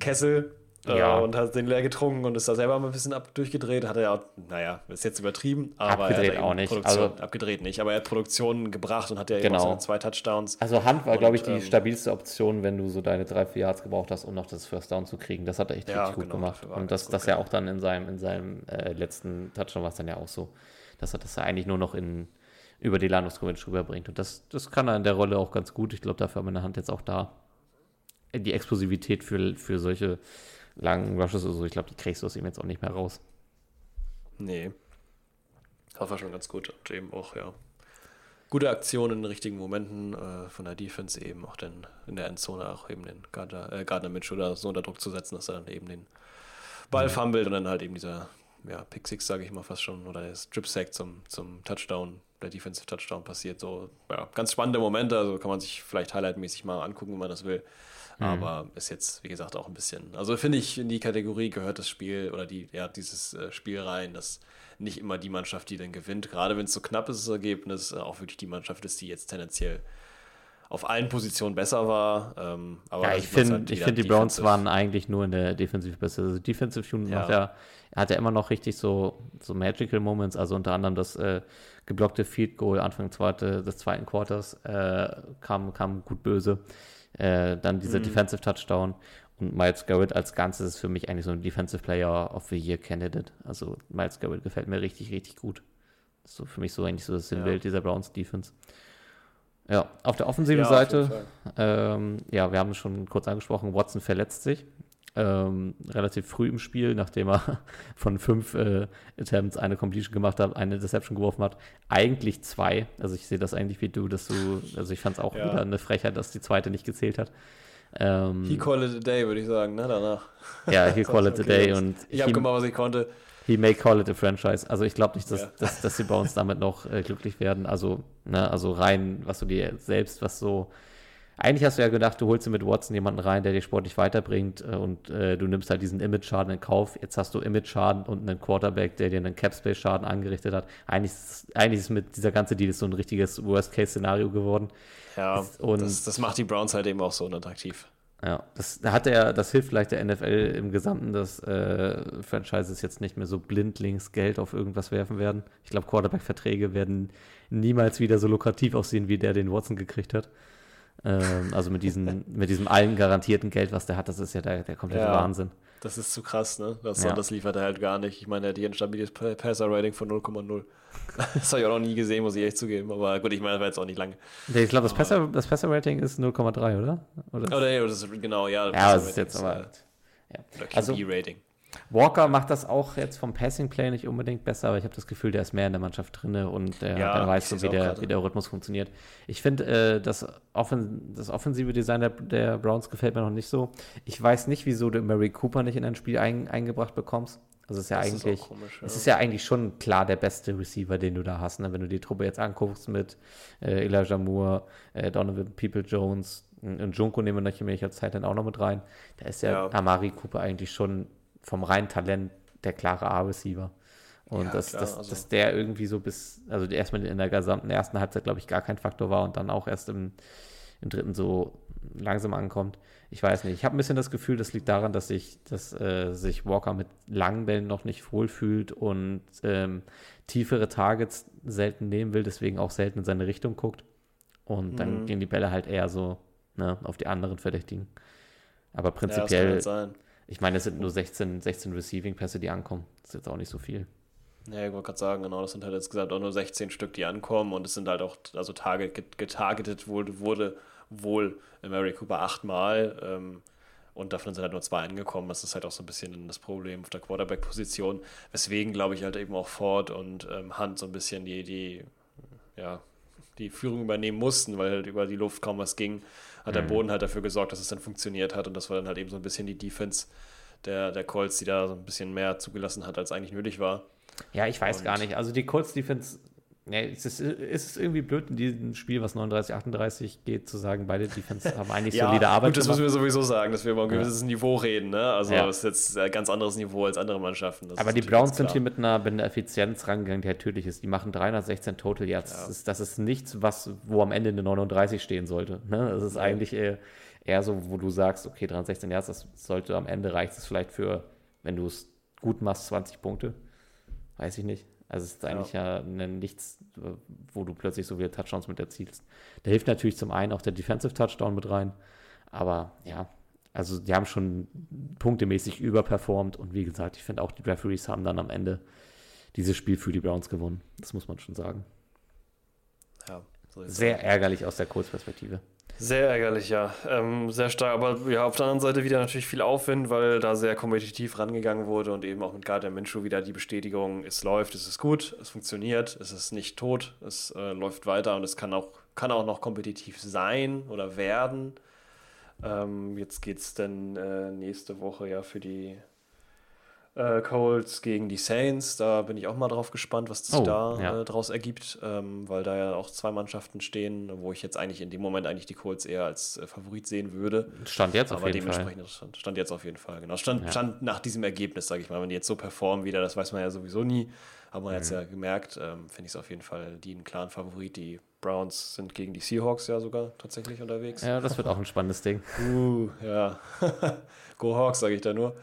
Kessel ja. Äh, und hat den leer getrunken und ist da selber mal ein bisschen ab durchgedreht. Hat er ja, naja, ist jetzt übertrieben, aber abgedreht er auch nicht. Produktion, also, abgedreht nicht, aber er hat Produktionen gebracht und hat ja genau. eben auch zwei Touchdowns. Also Hand war, glaube ich, die ähm, stabilste Option, wenn du so deine drei, vier Yards gebraucht hast, um noch das First Down zu kriegen. Das hat er echt ja, richtig gut genau, gemacht. Und das, gut, das ja auch dann in seinem, in seinem äh, letzten Touchdown war es dann ja auch so, dass er das ja eigentlich nur noch in über die Landungskonvention rüberbringt. Und das, das kann er in der Rolle auch ganz gut. Ich glaube, dafür haben wir in der Hand jetzt auch da die Explosivität für, für solche langen Rushes oder so, ich glaube, die kriegst du aus ihm jetzt auch nicht mehr raus. Nee. Das war schon ganz gut. Und eben auch, ja. Gute Aktionen in richtigen Momenten äh, von der Defense eben auch dann in der Endzone auch eben den Gardner, äh, Gardner Mitchell so unter Druck zu setzen, dass er dann eben den Ball fummelt und dann halt eben dieser ja, Pick Six, sage ich mal fast schon, oder der Strip Sack zum, zum Touchdown, der Defensive Touchdown passiert. So, ja, ganz spannende Momente, also kann man sich vielleicht highlightmäßig mal angucken, wenn man das will. Mhm. Aber ist jetzt, wie gesagt, auch ein bisschen. Also finde ich, in die Kategorie gehört das Spiel oder die, ja, dieses äh, Spiel rein, dass nicht immer die Mannschaft, die dann gewinnt, gerade wenn es so knapp ist, das Ergebnis, äh, auch wirklich die Mannschaft ist, die jetzt tendenziell auf allen Positionen besser war. Ähm, aber ja, ich finde, halt ich finde, die Browns waren eigentlich nur in der Defensive besser. Also Defensive Unit ja. ja, hat ja immer noch richtig so, so Magical Moments, also unter anderem das äh, geblockte Field Goal Anfang zweite, des zweiten Quarters äh, kam, kam gut böse. Äh, dann dieser mhm. Defensive Touchdown und Miles Garrett als Ganzes ist für mich eigentlich so ein Defensive Player of the Year Candidate. Also Miles Garrett gefällt mir richtig, richtig gut. Das ist so für mich so eigentlich so das Sinnbild ja. dieser Browns Defense. Ja, auf der offensiven ja, Seite, ähm, ja, wir haben es schon kurz angesprochen, Watson verletzt sich ähm, relativ früh im Spiel, nachdem er von fünf äh, Attempts eine Completion gemacht hat, eine Deception geworfen hat. Eigentlich zwei. Also ich sehe das eigentlich wie du, dass du, also ich fand es auch ja. wieder eine Frechheit, dass die zweite nicht gezählt hat. Ähm, he call it a day, würde ich sagen, ne, danach. Ja, he call it a day. Und ich habe gemacht, was ich konnte. He may call it a franchise. Also ich glaube nicht, dass, ja. dass, dass, sie bei uns damit noch äh, glücklich werden. Also, ne, also rein, was du dir selbst, was so eigentlich hast du ja gedacht, du holst dir mit Watson jemanden rein, der dich sportlich weiterbringt äh, und äh, du nimmst halt diesen Image-Schaden in Kauf. Jetzt hast du Image-Schaden und einen Quarterback, der dir einen Cap-Space-Schaden angerichtet hat. Eigentlich ist, eigentlich ist mit dieser ganze Deal so ein richtiges Worst-Case-Szenario geworden. Ja, und das, das macht die Browns halt eben auch so unattraktiv. Ja, das hat er, das hilft vielleicht der NFL im Gesamten, dass äh, Franchises jetzt nicht mehr so blindlings Geld auf irgendwas werfen werden. Ich glaube, Quarterback-Verträge werden niemals wieder so lukrativ aussehen, wie der den Watson gekriegt hat. Ähm, also mit, diesen, mit diesem allen garantierten Geld, was der hat, das ist ja der, der komplette ja, Wahnsinn. Das ist zu krass, ne? Das, ja. das liefert er halt gar nicht. Ich meine, er hat hier ein stabiles Passer-Rating von 0,0. Das habe ich auch noch nie gesehen, muss ich echt zugeben. Aber gut, ich meine, das war jetzt auch nicht lange. Ich glaube, das Passer-Rating Passer ist 0,3, oder? Oder? Oder ja, das ist, genau, ja. Ja, das ist jetzt aber. Ja. Oder QB-Rating. Also, Walker macht das auch jetzt vom Passing Play nicht unbedingt besser, aber ich habe das Gefühl, der ist mehr in der Mannschaft drin und der, ja, der weiß so, wie der, wie der Rhythmus funktioniert. Ich finde, äh, das, Offen das offensive Design der, der, Browns gefällt mir noch nicht so. Ich weiß nicht, wieso du Mary Cooper nicht in ein Spiel ein, eingebracht bekommst. Also es ist ja das eigentlich, ist komisch, ja. es ist ja eigentlich schon klar der beste Receiver, den du da hast. Ne? Wenn du die Truppe jetzt anguckst mit äh, Elijah Moore, äh, Donovan People Jones, und Junko nehmen wir natürlich als Zeit dann auch noch mit rein. Da ist ja, ja. Amari Cooper eigentlich schon vom reinen Talent der klare A-Receiver. Und ja, dass, klar, dass, also. dass der irgendwie so bis, also erstmal in der gesamten ersten Halbzeit, glaube ich, gar kein Faktor war und dann auch erst im, im dritten so langsam ankommt. Ich weiß nicht. Ich habe ein bisschen das Gefühl, das liegt daran, dass sich, dass, äh, sich Walker mit langen Bällen noch nicht wohlfühlt und ähm, tiefere Targets selten nehmen will, deswegen auch selten in seine Richtung guckt. Und dann mhm. gehen die Bälle halt eher so ne, auf die anderen Verdächtigen. Aber prinzipiell, ja, ich meine, es sind nur 16, 16 Receiving-Pässe, die ankommen. Das ist jetzt auch nicht so viel. Ja, ich wollte gerade sagen, genau, das sind halt gesagt auch nur 16 Stück, die ankommen und es sind halt auch, also target, getargetet wurde, wurde wohl Mary Cooper achtmal ähm, und davon sind halt nur zwei angekommen. Das ist halt auch so ein bisschen das Problem auf der Quarterback-Position, weswegen, glaube ich, halt eben auch Ford und ähm, Hunt so ein bisschen die, die, ja, die Führung übernehmen mussten, weil halt über die Luft kaum was ging hat der mhm. Boden halt dafür gesorgt, dass es dann funktioniert hat und das war dann halt eben so ein bisschen die Defense der, der Colts, die da so ein bisschen mehr zugelassen hat, als eigentlich nötig war. Ja, ich weiß und gar nicht. Also die Colts Defense Ja, es, ist, es ist irgendwie blöd in diesem Spiel, was 39, 38 geht, zu sagen, beide Defense haben eigentlich ja, solide Arbeit gut, das müssen wir sowieso sagen, dass wir über ein gewisses ja. Niveau reden. Ne? Also ja. das ist jetzt ein ganz anderes Niveau als andere Mannschaften. Das Aber die Browns sind hier mit einer, mit einer Effizienz rangegangen, die halt tödlich ist. Die machen 316 Total Yards. Das, ist, das ist nichts, was, wo am Ende eine 39 stehen sollte. Ne? Das ist eigentlich eher, eher so, wo du sagst, okay, 316 Yards, das sollte am Ende reicht es vielleicht für, wenn du es gut machst, 20 Punkte. Weiß ich nicht. Also es ist eigentlich ja, ja nichts, wo du plötzlich so viele Touchdowns mit erzielst. Da hilft natürlich zum einen auch der Defensive Touchdown mit rein, aber ja, also die haben schon punktemäßig überperformt und wie gesagt, ich finde auch die Referees haben dann am Ende dieses Spiel für die Browns gewonnen. Das muss man schon sagen. Ja, so Sehr ärgerlich aus der Kurzperspektive. Sehr ärgerlich, ja. Ähm, sehr stark. Aber ja, auf der anderen Seite wieder natürlich viel Aufwind, weil da sehr kompetitiv rangegangen wurde und eben auch mit Gardner Minshew wieder die Bestätigung, es läuft, es ist gut, es funktioniert, es ist nicht tot, es äh, läuft weiter und es kann auch, kann auch noch kompetitiv sein oder werden. Ähm, jetzt geht es dann äh, nächste Woche ja für die äh, Colts gegen die Saints. Da bin ich auch mal drauf gespannt, was sich oh, da ja. äh, daraus ergibt, ähm, weil da ja auch zwei Mannschaften stehen, wo ich jetzt eigentlich in dem Moment eigentlich die Colts eher als äh, Favorit sehen würde. Stand jetzt auf jeden Fall. Stand, stand, jetzt auf jeden Fall, genau. Stand, ja. stand nach diesem Ergebnis, sage ich mal. Wenn die jetzt so performen wieder, das weiß man ja sowieso nie. Aber man mhm. hat es ja gemerkt, ähm, finde ich es auf jeden Fall die einen klaren Favorit. Die Browns sind gegen die Seahawks ja sogar tatsächlich unterwegs. Ja, das wird auch ein spannendes Ding. Uh, ja. Go Hawks, sage ich da nur.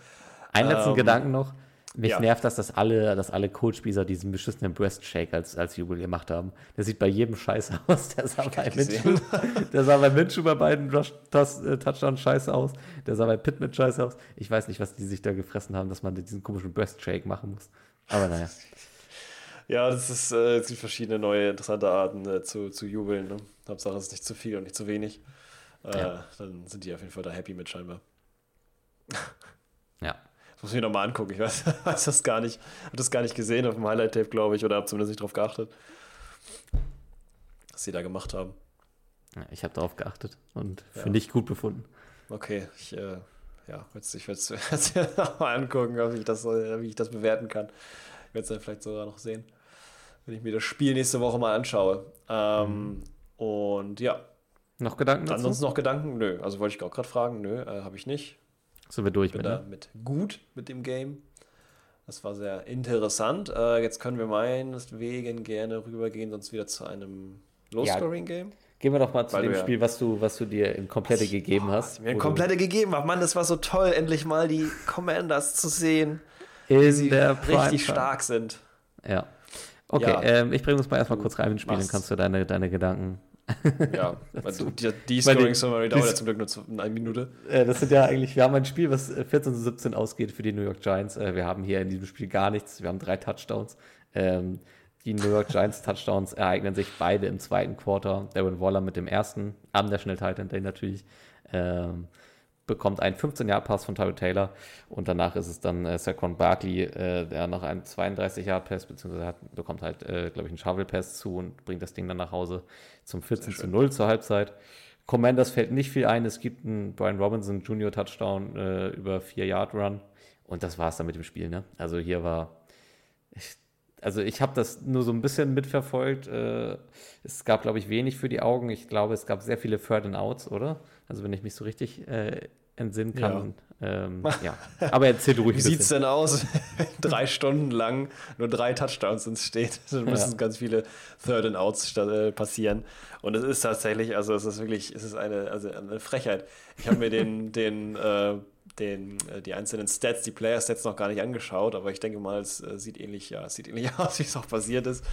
Einen letzten ähm, Gedanken noch. Mich ja. nervt das, dass alle, dass alle Coach-Spieler diesen beschissenen Breastshake als, als Jubel gemacht haben. Der sieht bei jedem scheiße aus. Der sah, bei Minshew, der sah bei Minshew bei beiden äh, Touchdowns scheiße aus. Der sah bei Pitt scheiße aus. Ich weiß nicht, was die sich da gefressen haben, dass man diesen komischen Breastshake machen muss. Aber naja. Ja, das ist, äh, es gibt verschiedene neue interessante Arten äh, zu, zu jubeln. Ne? Hauptsache, es ist nicht zu viel und nicht zu wenig. Äh, ja. Dann sind die auf jeden Fall da happy mit scheinbar. Ja. Muss ich mir nochmal angucken. Ich weiß, weiß das gar nicht. Habe das gar nicht gesehen auf dem Highlight-Tape, glaube ich, oder habe zumindest nicht drauf geachtet, was sie da gemacht haben. Ja, ich habe darauf geachtet und ja. für nicht gut befunden. Okay, ich, äh, ja, ich werde es mir nochmal angucken, ob ich das, wie ich das bewerten kann. Ich werde es dann vielleicht sogar noch sehen, wenn ich mir das Spiel nächste Woche mal anschaue. Ähm, mhm. Und ja. Noch Gedanken dazu? Ansonsten noch Gedanken? Nö. Also wollte ich auch gerade fragen. Nö, äh, habe ich nicht. Sind wir durch bin mit, da ne? mit gut mit dem Game. Das war sehr interessant. Äh, jetzt können wir meinetwegen gerne rübergehen, sonst wieder zu einem Low-Scoring-Game. Ja. Gehen wir doch mal zu Weil dem Spiel, was du, was du dir in komplette gegeben hast. Mir in komplette gegeben habe. Mann, das war so toll, endlich mal die Commanders zu sehen. In sie der richtig stark sind. Ja. Okay, ja. Ähm, ich bringe uns mal erstmal kurz rein ins Spiel, dann kannst du deine, deine Gedanken ja, die, die Scoring Summary dauert ja zum Glück nur eine Minute. Äh, das sind ja eigentlich, wir haben ein Spiel, was 14 zu 17 ausgeht für die New York Giants. Äh, wir haben hier in diesem Spiel gar nichts. Wir haben drei Touchdowns. Ähm, die New York Giants Touchdowns ereignen sich beide im zweiten Quarter. Darren Waller mit dem ersten, am National Titan Day natürlich. Ähm, bekommt einen 15-Yard-Pass von Tyrell Taylor und danach ist es dann äh, Saquon Barkley, äh, der noch einen 32-Yard-Pass, beziehungsweise hat, bekommt halt, äh, glaube ich, einen Shovel-Pass zu und bringt das Ding dann nach Hause zum 14 zu 0 zur Halbzeit. Commanders fällt nicht viel ein, es gibt einen Brian Robinson Junior Touchdown äh, über 4-Yard-Run und das war es dann mit dem Spiel. Ne? Also hier war, ich, also ich habe das nur so ein bisschen mitverfolgt. Äh, es gab, glaube ich, wenig für die Augen. Ich glaube, es gab sehr viele Third and Outs, oder? Also wenn ich mich so richtig äh, entsinnen kann. Ja. Ähm, ja. Aber erzähl ruhig. Wie sieht es denn aus? drei Stunden lang nur drei Touchdowns ins steht. Dann müssen ja. ganz viele Third and Outs äh, passieren. Und es ist tatsächlich, also es ist wirklich, es ist eine, also eine Frechheit. Ich habe mir den, den äh, den, äh, die einzelnen Stats, die Player-Stats noch gar nicht angeschaut, aber ich denke mal, es äh, sieht ähnlich, ja, es sieht ähnlich aus, wie es auch passiert ist.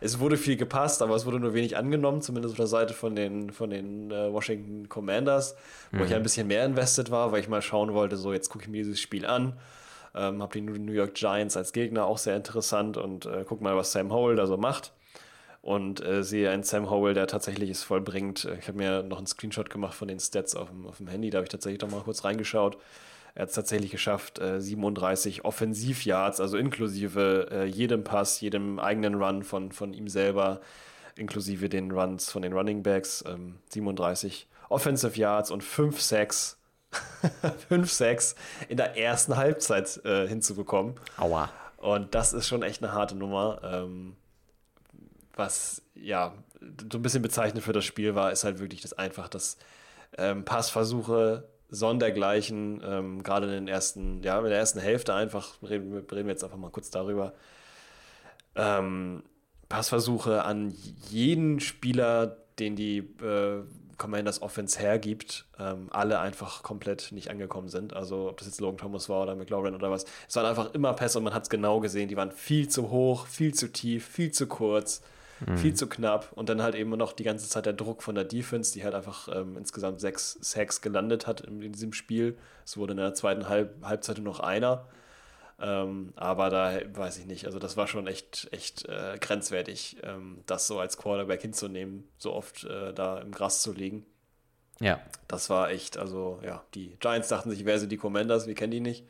Es wurde viel gepasst, aber es wurde nur wenig angenommen, zumindest auf der Seite von den, von den äh, Washington Commanders, wo mhm. ich ein bisschen mehr invested war, weil ich mal schauen wollte, so jetzt gucke ich mir dieses Spiel an. Ähm, habe die New York Giants als Gegner auch sehr interessant und äh, guck mal, was Sam Howell da so macht und äh, sehe einen Sam Howell, der tatsächlich es vollbringt. Ich habe mir noch einen Screenshot gemacht von den Stats auf dem, auf dem Handy, da habe ich tatsächlich noch mal kurz reingeschaut. Er hat es tatsächlich geschafft, äh, 37 Offensivyards, also inklusive äh, jedem Pass, jedem eigenen Run von, von ihm selber, inklusive den Runs von den Running Backs, ähm, 37 Offensive Yards und 5 Sacks. 5 Sacks in der ersten Halbzeit äh, hinzubekommen. Aua. Und das ist schon echt eine harte Nummer. Ähm, was ja so ein bisschen bezeichnend für das Spiel war, ist halt wirklich das einfach, dass ähm, Passversuche sondergleichen, ähm, gerade in den ersten, ja, in der ersten Hälfte einfach, reden, reden wir jetzt einfach mal kurz darüber, ähm, Passversuche an jeden Spieler, den die äh, Commanders Offense hergibt, ähm, alle einfach komplett nicht angekommen sind. Also ob das jetzt Logan Thomas war oder McLaurin oder was. Es waren einfach immer Pässe und man hat es genau gesehen. Die waren viel zu hoch, viel zu tief, viel zu kurz, mhm. viel zu knapp. Und dann halt eben noch die ganze Zeit der Druck von der Defense, die halt einfach ähm, insgesamt sechs Sacks gelandet hat in, in, diesem Spiel. Es wurde in der zweiten Halb Halbzeit nur noch einer. Ähm, aber da weiß ich nicht. Also das war schon echt, echt äh, grenzwertig, ähm, das so als Quarterback hinzunehmen, so oft äh, da im Gras zu liegen. Ja. Das war echt, also ja, die Giants dachten sich, wer sind die Commanders? Wir kennen die nicht.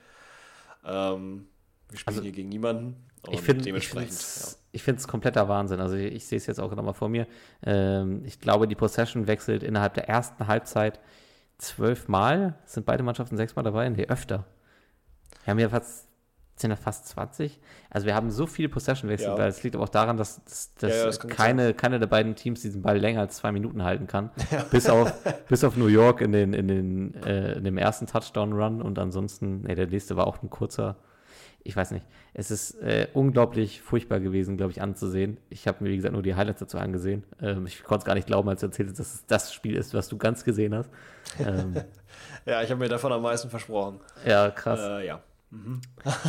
Ähm, wir spielen also, hier gegen niemanden. Ich finde dementsprechend. Ich finde es ja. kompletter Wahnsinn. Also ich, ich sehe es jetzt auch nochmal vor mir. Ähm, ich glaube, die Possession wechselt innerhalb der ersten Halbzeit zwölfmal. Sind beide Mannschaften sechsmal dabei? Nee, öfter. Wir haben ja fast sind ja fast 20. Also wir haben so viele Possession-Wechsel, ja. weil es liegt aber auch daran, dass, dass, dass ja, keine, keine der beiden Teams diesen Ball länger als zwei Minuten halten kann. Bis, auf, bis auf New York in, den, in, den, äh, in dem ersten Touchdown-Run und ansonsten, nee, der nächste war auch ein kurzer, ich weiß nicht. Es ist äh, unglaublich furchtbar gewesen, glaube ich, anzusehen. Ich habe mir, wie gesagt, nur die Highlights dazu angesehen. Ähm, ich konnte es gar nicht glauben, als du erzählt hast, dass es das Spiel ist, was du ganz gesehen hast. Ähm, ja, ich habe mir davon am meisten versprochen. Ja, krass. Äh, ja. Mhm.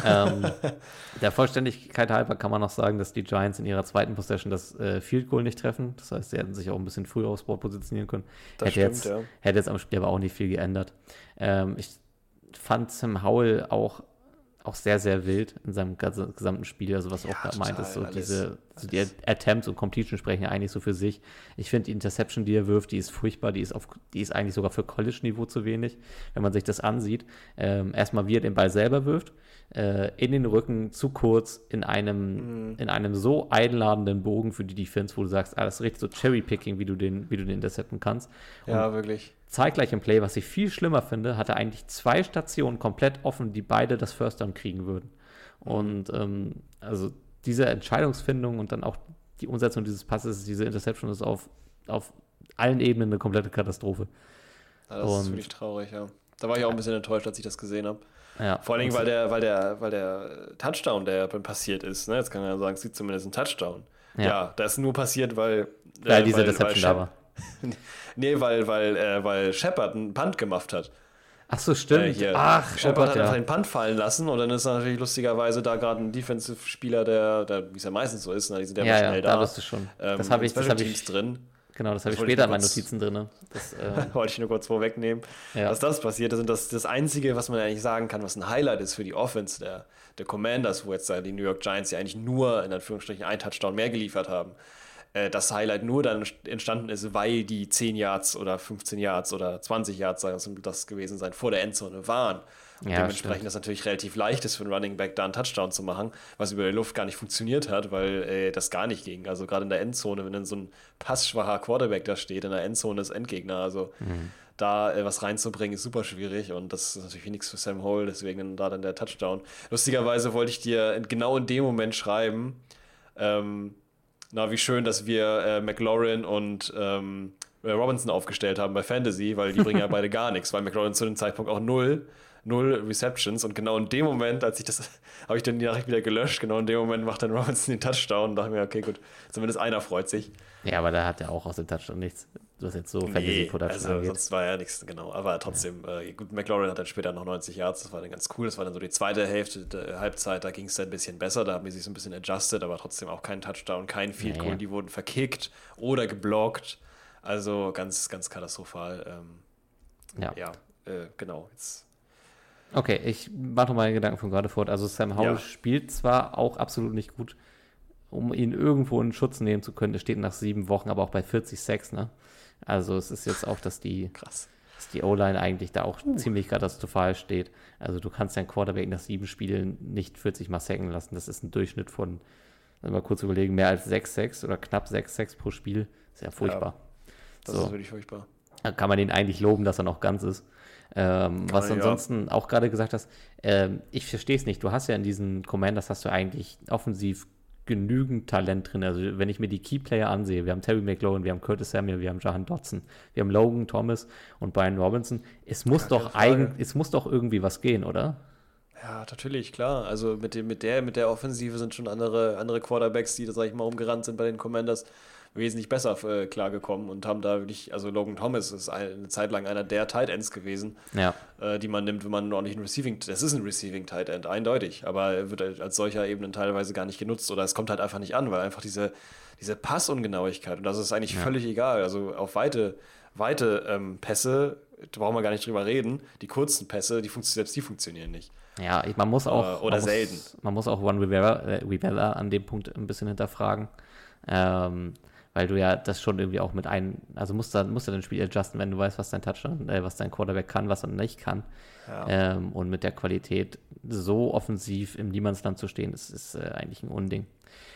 ähm, der Vollständigkeit halber kann man noch sagen, dass die Giants in ihrer zweiten Possession das äh, Field Goal nicht treffen. Das heißt, sie hätten sich auch ein bisschen früher aufs Board positionieren können. Das hätte, stimmt, jetzt, ja. hätte jetzt am Spiel aber auch nicht viel geändert. Ähm, ich fand Sam Howell auch auch sehr, sehr wild in seinem gesamten Spiel. Also was ja, auch gerade meint, ist so alles, diese, so die Attempts und Completion sprechen ja eigentlich so für sich. Ich finde die Interception, die er wirft, die ist furchtbar, die ist auf, die ist eigentlich sogar für College-Niveau zu wenig, wenn man sich das ansieht. Ähm, erstmal, wie er den Ball selber wirft, äh, in den Rücken zu kurz in einem, mhm. in einem so einladenden Bogen für die Defense, wo du sagst, ah, das ist richtig so Cherry-Picking, wie du den, wie du den intercepten kannst. Und ja, wirklich zeitgleich im Play, was ich viel schlimmer finde, hatte eigentlich zwei Stationen komplett offen, die beide das First Down kriegen würden. Und ähm, also diese Entscheidungsfindung und dann auch die Umsetzung dieses Passes, diese Interception ist auf, auf allen Ebenen eine komplette Katastrophe. Ja, das und, ist wirklich traurig, ja. Da war ich auch ein bisschen enttäuscht, als ich das gesehen habe. Ja, Vor allen Dingen, weil der, weil, der, weil der Touchdown, der passiert ist, ne? jetzt kann man ja sagen, es sieht zumindest ein Touchdown. Ja, ja das ist nur passiert, weil. Weil äh, diese weil, Deception weil da war. nee, weil, weil, äh, weil Shepard einen Punt gemacht hat. Ach so, stimmt. Äh, Ach, Shepard hat ja. einfach den Punt fallen lassen und dann ist natürlich lustigerweise da gerade ein Defensive-Spieler, der, der wie es ja meistens so ist, ne? die sind ja, ja schnell ja, da. da bist du schon. Ähm, das habe ich, das hab ich drin. Genau, das habe ich später in meinen Notizen drin. Ne? Das äh, wollte ich nur kurz vorwegnehmen. Ja. Dass das passiert ist das, das Einzige, was man eigentlich sagen kann, was ein Highlight ist für die Offense der, der Commanders, wo jetzt die New York Giants ja eigentlich nur in Anführungsstrichen einen Touchdown mehr geliefert haben äh, das Highlight nur dann entstanden ist, weil die 10 Yards oder 15 Yards oder 20 Yards, soll das gewesen sein, vor der Endzone waren. Und ja, dementsprechend stimmt. das natürlich relativ leicht ist für einen Running Back da einen Touchdown zu machen, was über die Luft gar nicht funktioniert hat, weil äh, das gar nicht ging. Also gerade in der Endzone, wenn dann so ein passschwacher Quarterback da steht, in der Endzone ist Endgegner. Also mhm. da äh, was reinzubringen, ist super schwierig und das ist natürlich nichts für Sam Hole, deswegen da dann der Touchdown. Lustigerweise wollte ich dir genau in dem Moment schreiben, ähm, na, wie schön, dass wir äh, McLaurin und ähm, äh, Robinson aufgestellt haben bei Fantasy, weil die bringen ja beide gar nichts, weil McLaurin zu dem Zeitpunkt auch null, null Receptions und genau in dem Moment, als ich das, habe ich dann die Nachricht wieder gelöscht, genau in dem Moment macht dann Robinson den Touchdown und dachte mir, okay, gut, zumindest einer freut sich. Ja, aber da hat er auch aus dem Touchdown nichts was jetzt so nee, Fantasy Production also angeht. sonst war ja nichts, genau. Aber trotzdem, ja. äh, gut, McLaurin hat dann später noch 90 Yards, das war dann ganz cool. Das war dann so die zweite Hälfte der Halbzeit, da ging es dann ein bisschen besser, da haben die sich so ein bisschen adjusted, aber trotzdem auch kein Touchdown, kein Field Goal, ja, ja. die wurden verkickt oder geblockt. Also ganz, ganz katastrophal. Ähm, ja. Ja, äh, genau. Jetzt Okay, ich mache noch mal Gedanken von gerade fort. Also Sam Howell ja. spielt zwar auch absolut nicht gut, um ihn irgendwo in Schutz nehmen zu können. Er steht nach sieben Wochen aber auch bei 40 Sacks, ne? Also es ist jetzt auch, dass die, Krass. Dass die O-Line eigentlich da auch uh. ziemlich katastrophal steht. Also du kannst deinen Quarterback nach sieben Spielen nicht 40 mal sacken lassen. Das ist ein Durchschnitt von, mal kurz überlegen, mehr als 6-6 oder knapp 6-6 pro Spiel. Ist ja furchtbar. Ja, das so. ist wirklich furchtbar. Da kann man ihn eigentlich loben, dass er noch ganz ist. Ähm, was du ansonsten ja. auch gerade gesagt hast, ähm, ich verstehe es nicht. Du hast ja in diesen Commanders hast du eigentlich offensiv genügend Talent drin. Also wenn ich mir die Keyplayer ansehe, wir haben Terry McLaurin, wir haben Curtis Samuel, wir haben Jahan Dotson, wir haben Logan Thomas und Brian Robinson. Es muss Gar doch keine Frage. eigen, es muss doch irgendwie was gehen, oder? Ja, natürlich, klar. Also mit, dem, mit, der, mit der Offensive sind schon andere, andere Quarterbacks, die, sag ich mal, umgerannt sind bei den Commanders, wesentlich besser äh, klargekommen und haben da wirklich, also Logan Thomas ist eine Zeit lang einer der Tight Ends gewesen, Ja. äh, die man nimmt, wenn man ordentlich ein Receiving, das ist ein Receiving Tight End, eindeutig, aber er wird halt als solcher eben dann teilweise gar nicht genutzt oder es kommt halt einfach nicht an, weil einfach diese, diese Passungenauigkeit und das ist eigentlich Ja. völlig egal. Also auf weite, weite ähm, Pässe, da brauchen wir gar nicht drüber reden, die kurzen Pässe, die selbst die funktionieren nicht. Ja, ich- man muss auch. Äh, oder man selten. Muss, man muss auch Juan Rivera, äh, Rivera an dem Punkt ein bisschen hinterfragen. Ähm, weil du ja das schon irgendwie auch mit ein, also musst du, musst du dein Spiel adjusten, wenn du weißt, was dein Touchdown, äh, was dein Quarterback kann, was er nicht kann. Ja. Ähm, und mit der Qualität so offensiv im Niemandsland zu stehen, das ist äh, eigentlich ein Unding.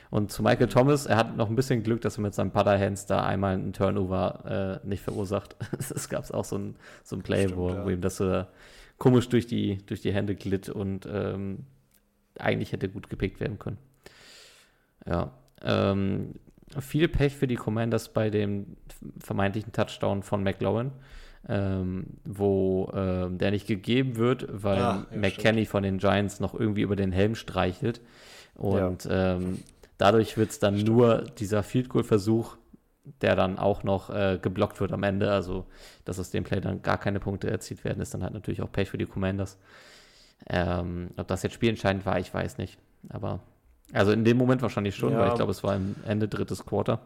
Und zu Michael Thomas, er hat noch ein bisschen Glück, dass er mit seinem Putter Hands da einmal einen Turnover äh, nicht verursacht. Es gab auch so ein, so ein Play, Stimmt, wo, ja. wo ihm das so komisch durch die, durch die Hände glitt und ähm, eigentlich hätte gut gepickt werden können. Ja. Ähm, viel Pech für die Commanders bei dem vermeintlichen Touchdown von McLaurin, ähm, wo ähm, der nicht gegeben wird, weil Ah, ja, McKenny von den Giants noch irgendwie über den Helm streichelt. Und ähm, dadurch wird es dann nur dieser Field Goal Versuch, der dann auch noch äh, geblockt wird am Ende. Also, dass aus dem Play dann gar keine Punkte erzielt werden, ist dann halt natürlich auch Pech für die Commanders. Ähm, ob das jetzt spielentscheidend war, ich weiß nicht. Aber, also in dem Moment wahrscheinlich schon, Ja. weil ich glaube, es war im Ende drittes Quarter.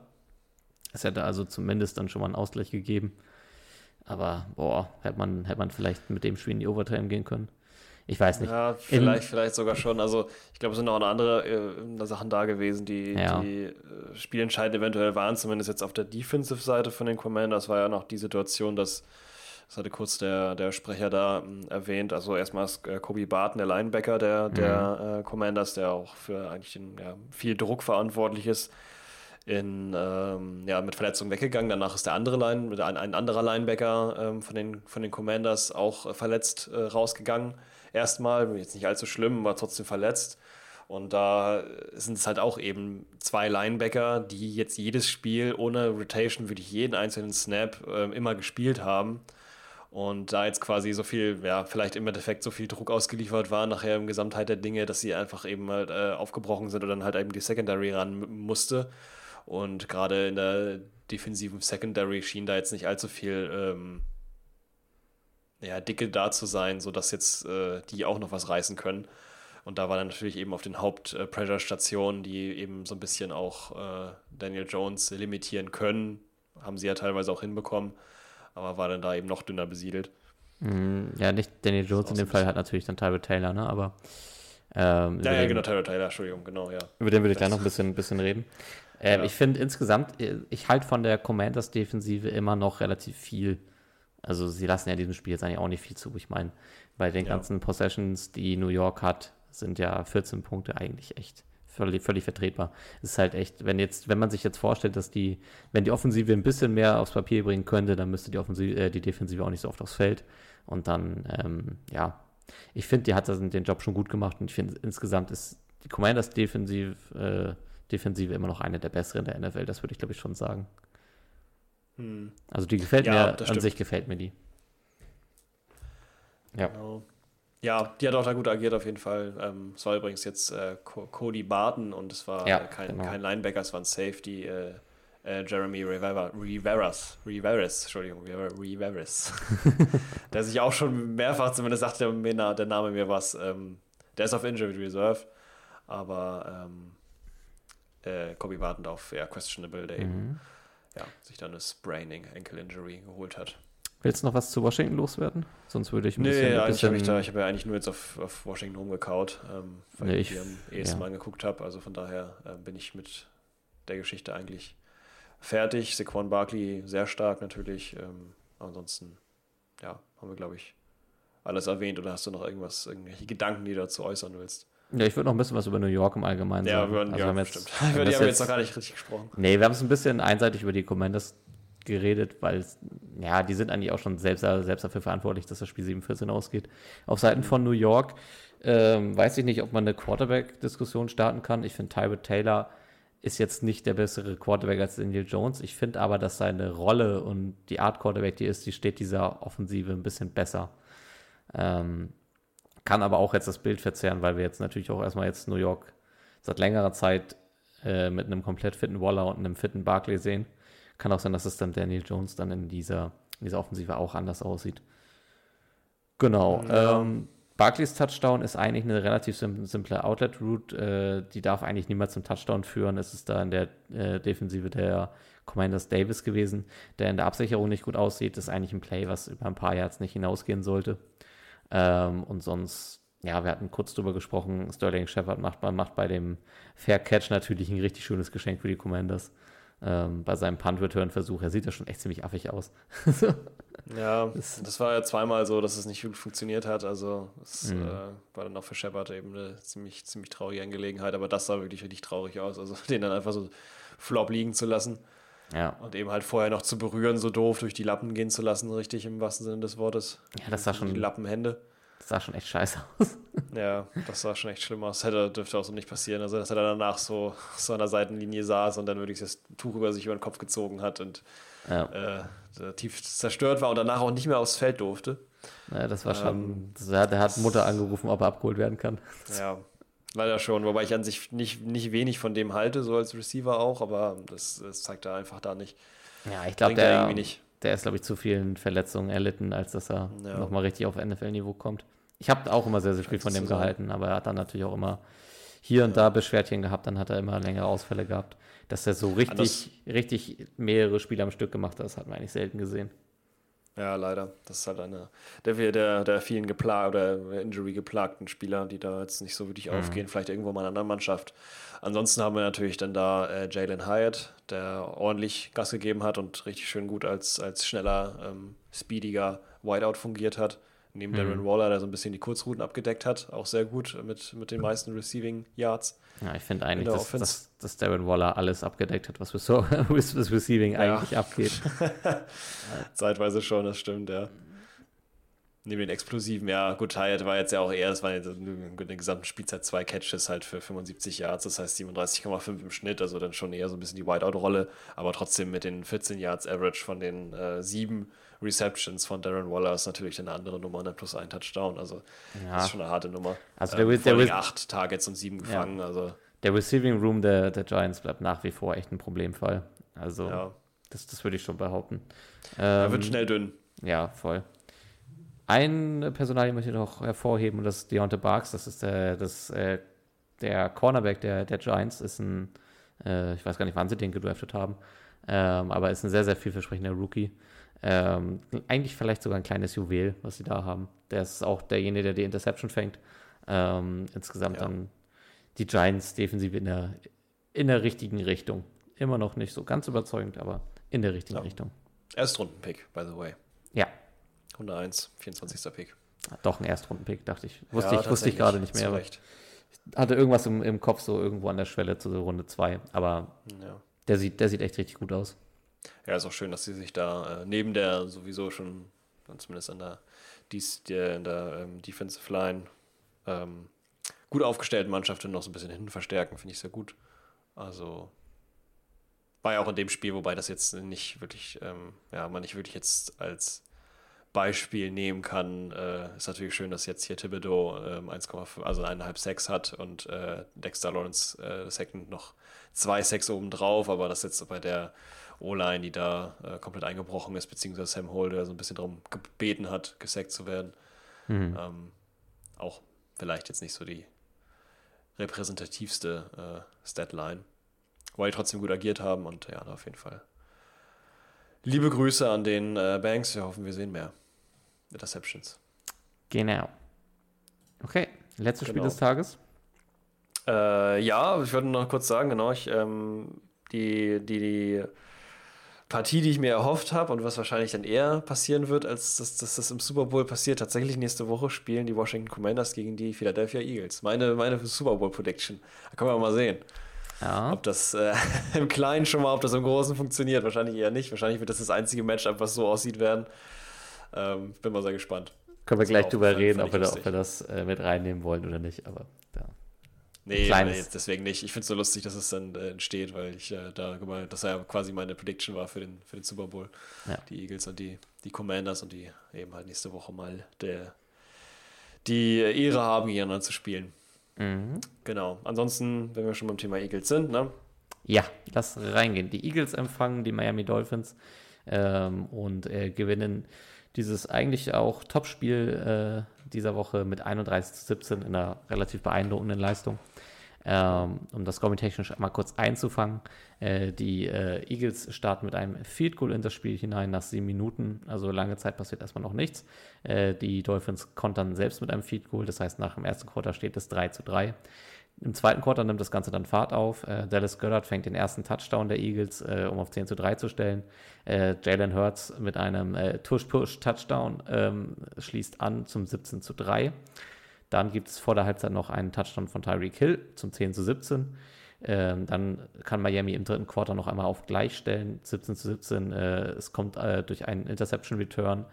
Es hätte also zumindest dann schon mal einen Ausgleich gegeben. Aber, boah, hätte man, hätte man vielleicht mit dem Spiel in die Overtime gehen können. Ich weiß nicht. Ja, vielleicht, vielleicht sogar schon. Also ich glaube, es sind auch noch andere äh, Sachen da gewesen, die, Ja. die äh, spielentscheidend eventuell waren, zumindest jetzt auf der Defensive-Seite von den Commanders war ja noch die Situation, dass, das hatte kurz der, der Sprecher da ähm, erwähnt, also erstmal ist äh, Kobe Barton, der Linebacker der, der äh, Commanders, der auch für eigentlich den, ja, viel Druck verantwortlich ist, in, ähm, ja, mit Verletzung weggegangen. Danach ist der andere Line, ein, ein anderer Linebacker ähm, von, den, von den Commanders auch äh, verletzt äh, rausgegangen. Erstmal, jetzt nicht allzu schlimm, aber trotzdem verletzt. Und da sind es halt auch eben zwei Linebacker, die jetzt jedes Spiel ohne Rotation wirklich jeden einzelnen Snap ähm, immer gespielt haben. Und da jetzt quasi so viel, ja, vielleicht im Endeffekt so viel Druck ausgeliefert war, nachher im Gesamtheit der Dinge, dass sie einfach eben halt äh, aufgebrochen sind und dann halt eben die Secondary ran musste. Und gerade in der defensiven Secondary schien da jetzt nicht allzu viel ähm, ja, Dicke da zu sein, sodass jetzt äh, die auch noch was reißen können. Und da war dann natürlich eben auf den Haupt-Pressure-Stationen, die eben so ein bisschen auch äh, Daniel Jones limitieren können. Haben sie ja teilweise auch hinbekommen, aber war dann da eben noch dünner besiedelt. Mm, Ja, nicht Daniel Jones in dem Fall hat natürlich dann Tyrod Taylor, ne? Aber ähm, Ja, ja, genau, Tyler Taylor, Entschuldigung, genau, ja. Über den würde ich gleich noch ein bisschen, bisschen reden. Ähm, Ja. Ich finde insgesamt, äh, ich halte von der Commanders-Defensive immer noch relativ viel. Also sie lassen ja in diesem Spiel jetzt eigentlich auch nicht viel zu. Ich meine, bei den Ja. ganzen Possessions, die New York hat, sind ja 14 Punkte eigentlich echt völlig, völlig vertretbar. Es ist halt echt, wenn jetzt, wenn man sich jetzt vorstellt, dass die, wenn die Offensive ein bisschen mehr aufs Papier bringen könnte, dann müsste die Offensive, äh, die Defensive auch nicht so oft aufs Feld. Und dann, ähm, ja, ich finde, die hat das- den Job schon gut gemacht und ich finde insgesamt ist die Commanders Defensive, äh, Defensive immer noch eine der besseren der NFL, das würde ich glaube ich schon sagen. Hm. Also die gefällt Ja, mir, an sich gefällt mir die. Ja. Genau. Ja, die hat auch da gut agiert auf jeden Fall. Ähm, es war übrigens jetzt äh, Co Cody Barton und es war Ja, äh, kein, genau. kein Linebacker, es war ein Safety. Äh, äh, Jeremy Rivera, Riveras, Riveras, Entschuldigung, Rivera- Riveras, der sich auch schon mehrfach zumindest sagte, mir der Name mir was. Ähm, der ist auf Injured Reserve, aber ähm, äh, Kobe Barton auf ja, questionable, der eben Mhm. ja, sich dann eine Spraining Ankle Injury geholt hat. Willst du noch was zu Washington loswerden? Sonst würde ich ein Nee, bisschen. ja, ich habe bisschen ich ja eigentlich nur jetzt auf, auf Washington rumgekaut, ähm, weil Nee, ich die am ehesten ja. mal angeguckt habe. Also von daher äh, bin ich mit der Geschichte eigentlich fertig. Saquon Barkley sehr stark natürlich. Ähm, ansonsten, ja, haben wir, glaube ich, alles erwähnt. Oder hast du noch irgendwas, irgendwelche Gedanken, die du dazu äußern willst? ja, ich würde noch ein bisschen was über New York im Allgemeinen Ja, sagen. über, Also wir ja haben jetzt- stimmt. wir haben Über die haben wir jetzt noch gar nicht richtig gesprochen. Nee, wir haben es ein bisschen einseitig über die Commanders geredet, weil ja, die sind eigentlich auch schon selbst, selbst dafür verantwortlich, dass das Spiel 7-14 ausgeht. Auf Seiten von New York ähm, weiß ich nicht, ob man eine Quarterback-Diskussion starten kann. Ich finde, Tyrod Taylor ist jetzt nicht der bessere Quarterback als Daniel Jones. Ich finde aber, dass seine Rolle und die Art Quarterback, die ist, die steht dieser Offensive ein bisschen besser. Ähm, kann aber auch jetzt das Bild verzerren, weil wir jetzt natürlich auch erstmal jetzt New York seit längerer Zeit äh, mit einem komplett fitten Waller und einem fitten Barkley sehen. Kann auch sein, dass es dann Daniel Jones dann in dieser, in dieser Offensive auch anders aussieht. Genau. Ja. Ähm, Barclays Touchdown ist eigentlich eine relativ simple Outlet-Route. Äh, die darf eigentlich niemals zum Touchdown führen. Es ist da in der äh, Defensive der Commanders Davis gewesen, der in der Absicherung nicht gut aussieht. Das ist eigentlich ein Play, was über ein paar Yards nicht hinausgehen sollte. Ähm, und sonst, ja, wir hatten kurz drüber gesprochen. Sterling Shepard macht, macht bei dem Fair Catch natürlich ein richtig schönes Geschenk für die Commanders. Ähm, bei seinem Punt-Return-Versuch. Er sieht ja schon echt ziemlich affig aus. Ja, das war ja zweimal so, dass es nicht gut funktioniert hat. Also es mhm. äh, war dann auch für Shepard eben eine ziemlich, ziemlich traurige Angelegenheit. Aber das sah wirklich richtig traurig aus. Also den dann einfach so flop liegen zu lassen. Ja. Und eben halt vorher noch zu berühren, so doof durch die Lappen gehen zu lassen, richtig im wahrsten Sinne des Wortes. Ja, das sah schon. Die Lappenhände. Das sah schon echt scheiße aus. Ja, das sah schon echt schlimm aus. Hätte, dürfte auch so nicht passieren. Also, dass er dann danach so, so an der Seitenlinie saß und dann wirklich das Tuch über sich über den Kopf gezogen hat und ja. äh, tief zerstört war und danach auch nicht mehr aufs Feld durfte. Ja, das war schon. Ähm, der hat Mutter angerufen, ob er abgeholt werden kann. Ja, leider schon. Wobei ich an sich nicht, nicht wenig von dem halte, so als Receiver auch, aber das, das zeigt er einfach da nicht. Ja, ich glaube, der, der ist, glaube ich, zu vielen Verletzungen erlitten, als dass er ja. nochmal richtig auf NFL-Niveau kommt. Ich habe auch immer sehr, sehr viel von dem gehalten, aber er hat dann natürlich auch immer hier und da Beschwerdchen gehabt, dann hat er immer längere Ausfälle gehabt. Dass er so richtig, Anders, richtig mehrere Spiele am Stück gemacht hat, das hat man eigentlich selten gesehen. Ja, leider. Das ist halt einer der, der, der vielen geplagt oder Injury geplagten Spieler, die da jetzt nicht so wirklich mhm. aufgehen, vielleicht irgendwo mal in einer anderen Mannschaft. Ansonsten haben wir natürlich dann da äh, Jalen Hyatt, der ordentlich Gas gegeben hat und richtig schön gut als, als schneller, ähm, speediger Wideout fungiert hat. Neben mhm. Darren Waller, der so ein bisschen die Kurzrouten abgedeckt hat, auch sehr gut mit, mit den meisten Receiving Yards. Ja, ich finde eigentlich, dass, dass, dass, Darren Waller alles abgedeckt hat, was so, was Receiving ja. eigentlich abgeht. Zeitweise schon, das stimmt, ja. Neben den Explosiven, ja, gut, Hyatt war jetzt ja auch eher, es waren in der gesamten Spielzeit zwei Catches halt für 75 Yards, das heißt 37,5 im Schnitt, also dann schon eher so ein bisschen die Whiteout-Rolle, aber trotzdem mit den 14 Yards Average von den äh, sieben Receptions von Darren Waller ist natürlich eine andere Nummer, ne? plus ein Touchdown. Also ja. das ist schon eine harte Nummer. Also der, ähm, der, der acht Targets und sieben gefangen. Ja. Also. Der Receiving Room der, der Giants bleibt nach wie vor echt ein Problemfall. Also ja. das, das würde ich schon behaupten. Er ähm, wird schnell dünn. Ja, voll. Ein Personal möchte ich noch hervorheben und das ist Deontay Barks. Das ist der, das, äh, der Cornerback der, der Giants. Ist ein, äh, ich weiß gar nicht, wann sie den gedraftet haben, ähm, aber ist ein sehr, sehr vielversprechender Rookie. Ähm, eigentlich vielleicht sogar ein kleines Juwel, was sie da haben. Der ist auch derjenige, der die Interception fängt. Ähm, insgesamt ja. dann die Giants defensiv in der, in der richtigen Richtung. Immer noch nicht so ganz überzeugend, aber in der richtigen ja. Richtung. Erstrunden-Pick, by the way. Ja. 101, 24. Pick. Doch, ein Erstrunden-Pick, dachte ich. Wusste ja, ich, wusste ich gerade nicht mehr. Ich hatte irgendwas im, im Kopf, so irgendwo an der Schwelle zu Runde 2. Aber der, sieht, der sieht echt richtig gut aus. Ja, ist auch schön, dass sie sich da äh, neben der sowieso schon, zumindest an der, dies, der, in der ähm, Defensive Line, ähm, gut aufgestellten Mannschaft noch so ein bisschen hinten verstärken, finde ich sehr gut. Also war ja auch in dem Spiel, wobei das jetzt nicht wirklich, ähm, ja, man nicht wirklich jetzt als Beispiel nehmen kann, äh, ist natürlich schön, dass jetzt hier Thibodeau ähm, 1,5, also 1,5 Sex hat und äh, Dexter Lawrence äh, Second noch zwei Sex obendrauf, aber das jetzt bei der O-Line, die da äh, komplett eingebrochen ist, beziehungsweise Sam Holder so ein bisschen darum gebeten hat, gesackt zu werden. Mhm. Ähm, auch vielleicht jetzt nicht so die repräsentativste äh, Statline, weil die trotzdem gut agiert haben und ja, auf jeden Fall. Liebe Grüße an den äh, Banks. Wir hoffen, wir sehen mehr Interceptions. Genau. Okay, letztes genau. Spiel des Tages. Äh, ja, ich würde noch kurz sagen, genau, ich, ähm, die, die, die Partie, die ich mir erhofft habe und was wahrscheinlich dann eher passieren wird, als dass, dass, das im Super Bowl passiert. Tatsächlich nächste Woche spielen die Washington Commanders gegen die Philadelphia Eagles. Meine, meine Super Bowl Prediction. Da können wir mal sehen. Ja. Ob das äh, im Kleinen schon mal, ob das im Großen funktioniert. Wahrscheinlich eher nicht. Wahrscheinlich wird das das einzige Matchup, was so aussieht werden. Ähm, bin mal sehr gespannt. Können wir gleich drüber reden, ob wir, ob wir, das äh, mit reinnehmen wollen oder nicht. Aber ja. Nee, Kleines. nee, deswegen nicht. Ich finde es so lustig, dass es dann äh, entsteht, weil ich äh, da gemeint, das ja quasi meine Prediction war für den, für den Super Bowl. Ja. Die Eagles und die, die Commanders und die eben halt nächste Woche mal der, die Ehre haben, gegeneinander zu spielen. Mhm. Genau. Ansonsten, wenn wir schon beim Thema Eagles sind, ne? Ja, lass reingehen. Die Eagles empfangen die Miami Dolphins ähm, und äh, gewinnen dieses eigentlich auch Topspiel äh, dieser Woche mit 31 zu 17 in einer relativ beeindruckenden Leistung. Ähm, um das scoring-technisch einmal kurz einzufangen, äh, die äh, Eagles starten mit einem Field Goal in das Spiel hinein nach sieben Minuten, also lange Zeit passiert erstmal noch nichts. Äh, die Dolphins kontern selbst mit einem Field Goal, das heißt nach dem ersten Quarter steht es 3 zu 3. Im zweiten Quarter nimmt das Ganze dann Fahrt auf. Äh, Dallas Goddard fängt den ersten Touchdown der Eagles, äh, um auf 10 zu 3 zu stellen. Äh, Jalen Hurts mit einem Tush-Push-Touchdown ähm, schließt an zum 17 zu 3. Dann gibt es vor der Halbzeit noch einen Touchdown von Tyreek Hill zum 10 zu 17. Ähm, dann kann Miami im dritten Quarter noch einmal auf gleich stellen, 17 zu 17. Äh, es kommt äh, durch einen Interception Return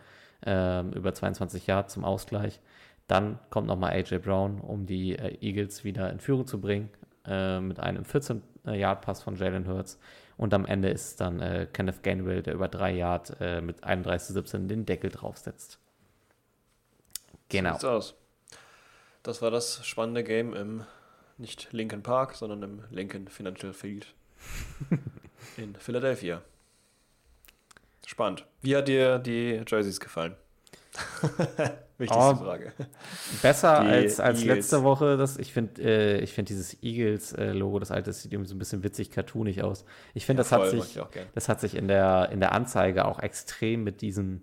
ähm, über 22 Yards zum Ausgleich. Dann kommt nochmal AJ Brown, um die äh, Eagles wieder in Führung zu bringen, äh, mit einem 14-Yard-Pass von Jalen Hurts. Und am Ende ist es dann äh, Kenneth Gainwell, der über 3 Yard äh, mit 31-17 den Deckel draufsetzt. Genau. Sieht's aus. Das war das spannende Game im nicht Lincoln Park, sondern im Lincoln Financial Field in Philadelphia. Spannend. Wie hat dir die Jerseys gefallen? Wichtigste Oh, Frage. Besser Die als, als Eagles. letzte Woche. Das, ich finde äh, ich find dieses Eagles-Logo, das alte, das sieht irgendwie so ein bisschen witzig cartoonig aus. Ich finde, das, hat voll, mag sich, das hat sich in der, in der Anzeige auch extrem mit diesem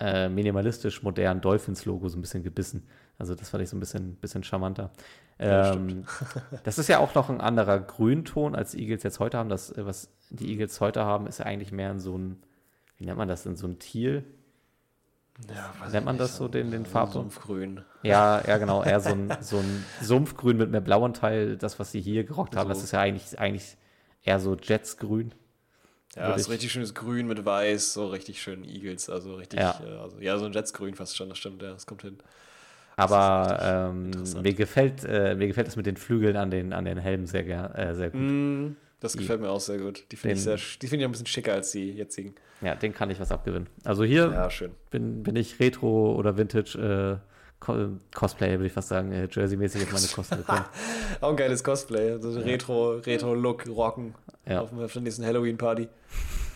äh, minimalistisch modernen Dolphins-Logo so ein bisschen gebissen. Also das fand ich so ein bisschen, bisschen charmanter. Ja, Ähm, das ist ja auch noch ein anderer Grünton, als die Eagles jetzt heute haben. Das, äh, was die Eagles heute haben, ist ja eigentlich mehr in so ein, wie nennt man das denn, so ein Teal? Ja, weiß Nennt man das so, den- den so Farbton? Sumpfgrün. Ja, ja, genau, eher so ein, so ein Sumpfgrün mit mehr blauen Teil. Das, was sie hier gerockt haben, So. das ist ja eigentlich, eigentlich eher so Jetsgrün. Ja, Würde ist ich- richtig schönes Grün mit Weiß, so richtig schön Eagles, also richtig, Ja. ja, also, ja so ein Jetsgrün fast schon, das stimmt, ja, das kommt hin. Aber ähm, mir gefällt äh, mir gefällt das mit den Flügeln an den, an den Helmen sehr, äh, sehr gut. Mm, das Die- gefällt mir auch sehr gut. Die finde ich, sehr, die finde ich ein bisschen schicker als die jetzigen. Ja, den kann ich was abgewinnen. Also hier Ja, schön. bin, bin ich Retro oder Vintage äh, Co Cosplay, würde ich fast sagen, äh, Jersey-mäßig auf meine Kosten gekommen. Auch ein geiles Cosplay, also Retro, Retro-Look, Rocken Ja. auf, auf der nächsten Halloween-Party.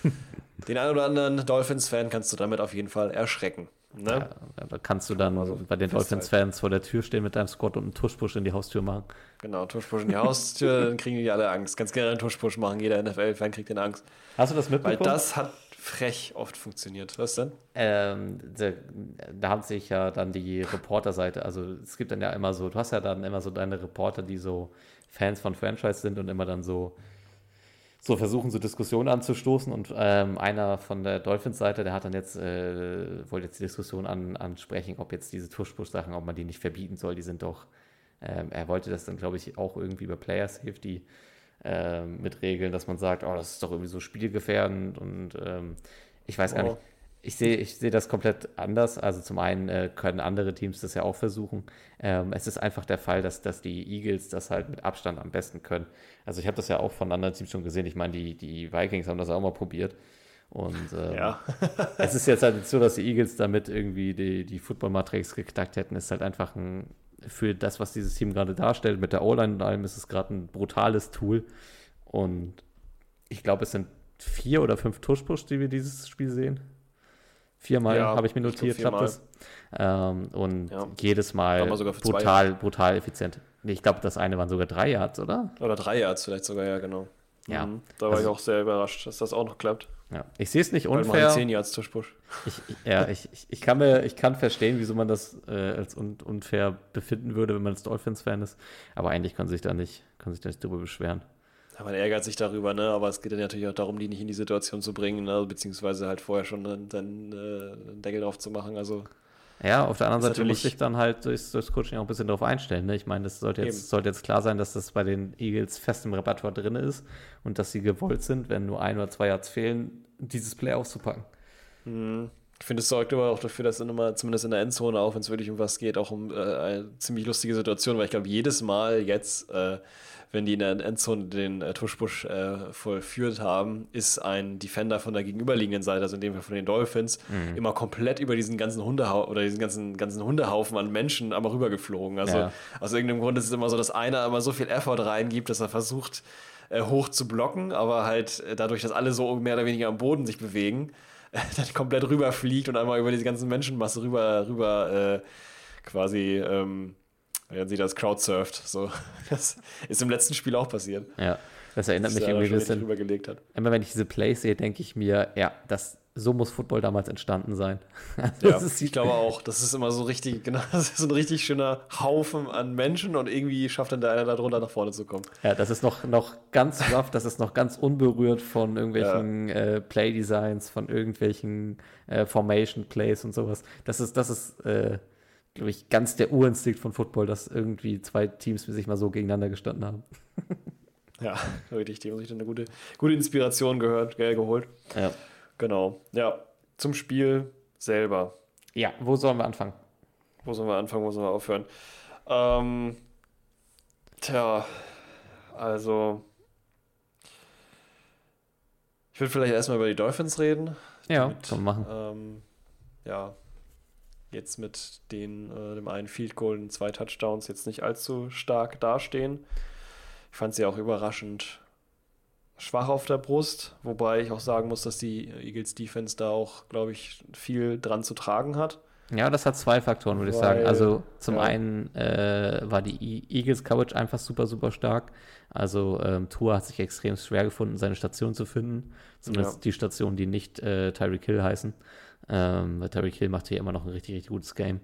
Den einen oder anderen Dolphins-Fan kannst du damit auf jeden Fall erschrecken. Ne? Ja, da kannst du dann mal so bei den. Dolphins-Fans vor der Tür stehen mit deinem Squad und einen Tuschpush in die Haustür machen. Genau, Tuschpush in die Haustür, dann kriegen die alle Angst. Ganz gerne einen Tuschpush machen, jeder NFL-Fan kriegt den Angst. Hast du das Weil mitbekommen? das hat frech oft funktioniert. Was denn? Ähm, da, da haben sich ja dann die Reporterseite, also es gibt dann ja immer so, du hast ja dann immer so deine Reporter, die so Fans von Franchise sind und immer dann so, so versuchen, so Diskussionen anzustoßen. Und ähm, einer von der Dolphins-Seite, der hat dann jetzt, äh, wollte jetzt die Diskussion an, ansprechen, ob jetzt diese Tush-Push-Sachen, ob man die nicht verbieten soll, die sind doch, ähm, er wollte das dann, glaube ich, auch irgendwie über Player Safety ähm, mit regeln, dass man sagt, oh, das ist doch irgendwie so spielgefährdend und ähm, ich weiß gar Oh. nicht. Ich sehe ich sehe das komplett anders. Also zum einen äh, können andere Teams das ja auch versuchen. Ähm, es ist einfach der Fall, dass, dass die Eagles das halt mit Abstand am besten können. Also ich habe das ja auch von anderen Teams schon gesehen. Ich meine, die, die Vikings haben das auch mal probiert. Und ähm, Ja. es ist jetzt halt nicht so, dass die Eagles damit irgendwie die, die Football-Matrix geknackt hätten. Es ist halt einfach ein, für das, was dieses Team gerade darstellt, mit der O-Line und allem, ist es gerade ein brutales Tool. Und ich glaube, es sind vier oder fünf Tush-Push, die wir dieses Spiel sehen. Viermal Ja, habe ich mir notiert, klappt das. Ähm, und Ja. jedes Mal brutal, brutal effizient. Ich glaube, das eine waren sogar drei Yards, oder? Oder drei Yards vielleicht sogar, ja, genau. Ja. Mhm. Da war Also- ich auch sehr überrascht, dass das auch noch klappt. Ja. Ich sehe es nicht Weil unfair. 10 Yards. Ich, ich- ja, ich, ich, ich, kann mir, ich kann verstehen, wieso man das äh, als un, unfair befinden würde, wenn man als Dolphins-Fan ist. Aber eigentlich kann sich da nicht, kann sich da nicht drüber beschweren. Ja, man ärgert sich darüber, ne? aber es geht dann natürlich auch darum, die nicht in die Situation zu bringen, ne? beziehungsweise halt vorher schon dann, dann äh, einen Deckel drauf zu machen. Also, Ja, auf der anderen Seite muss ich dann halt durchs, durchs Coaching auch ein bisschen darauf einstellen. Ne? Ich meine, das sollte Eben. jetzt, sollte jetzt klar sein, dass das bei den Eagles fest im Repertoire drin ist und dass sie gewollt sind, wenn nur ein oder zwei Yards fehlen, dieses Play auszupacken. mh, finde, es sorgt immer auch dafür, dass dann immer, zumindest in der Endzone, auch wenn es wirklich um was geht, auch um äh, eine ziemlich lustige Situation, weil ich glaube, jedes Mal jetzt, äh, wenn die in der Endzone den äh, Tuschbusch äh, vollführt haben, ist ein Defender von der gegenüberliegenden Seite, also in dem Fall von den Dolphins, Mhm. immer komplett über diesen ganzen Hundehaufen oder diesen ganzen, ganzen Hundehaufen an Menschen einmal rübergeflogen. Also Ja. aus irgendeinem Grund ist es immer so, dass einer immer so viel Effort reingibt, dass er versucht, äh, hoch zu blocken, aber halt äh, dadurch, dass alle so mehr oder weniger am Boden sich bewegen, dann komplett rüberfliegt und einmal über diese ganze Menschenmasse rüber, rüber äh, quasi, ähm, wenn sie das crowdsurft. So. Das ist im letzten Spiel auch passiert. Ja, das erinnert mich irgendwie ein bisschen. rübergelegt hat. Immer wenn ich diese Plays sehe, denke ich mir, ja, das, so muss Football damals entstanden sein. Also Ja, das ist, ich glaube auch. Das ist immer so richtig, genau, das ist ein richtig schöner Haufen an Menschen und irgendwie schafft dann da einer darunter nach vorne zu kommen. ja, das ist noch, noch ganz rough, das ist noch ganz unberührt von irgendwelchen äh, Play-Designs, von irgendwelchen äh, Formation-Plays und sowas. Das ist, das ist, äh, glaube ich, ganz der Urinstinkt von Football, dass irgendwie zwei Teams sich mal so gegeneinander gestanden haben. Ja, wirklich, die haben sich dann eine gute, gute Inspiration gehört, geholt. Ja. Genau. Ja, zum Spiel selber. ja, wo sollen wir anfangen? Wo sollen wir anfangen, wo sollen wir aufhören? Ähm, tja, also. Ich würde vielleicht erstmal über die Dolphins reden. Ja, Mit, können wir machen. Ähm, ja, jetzt mit den, äh, dem einen Field Goal und zwei Touchdowns jetzt nicht allzu stark dastehen. Ich fand sie auch überraschend schwach auf der Brust, wobei ich auch sagen muss, dass die Eagles Defense da auch, glaube ich, viel dran zu tragen hat. Ja, das hat zwei Faktoren, würde ich sagen. Also zum ja. einen äh, war die E- Eagles Coverage einfach super, super stark. Also ähm, Tour hat sich extrem schwer gefunden, seine Station zu finden. Zumindest Ja. die Stationen, die nicht äh, Tyreek Hill heißen. Ähm, weil Tyreek Hill macht hier immer noch ein richtig, richtig gutes Game.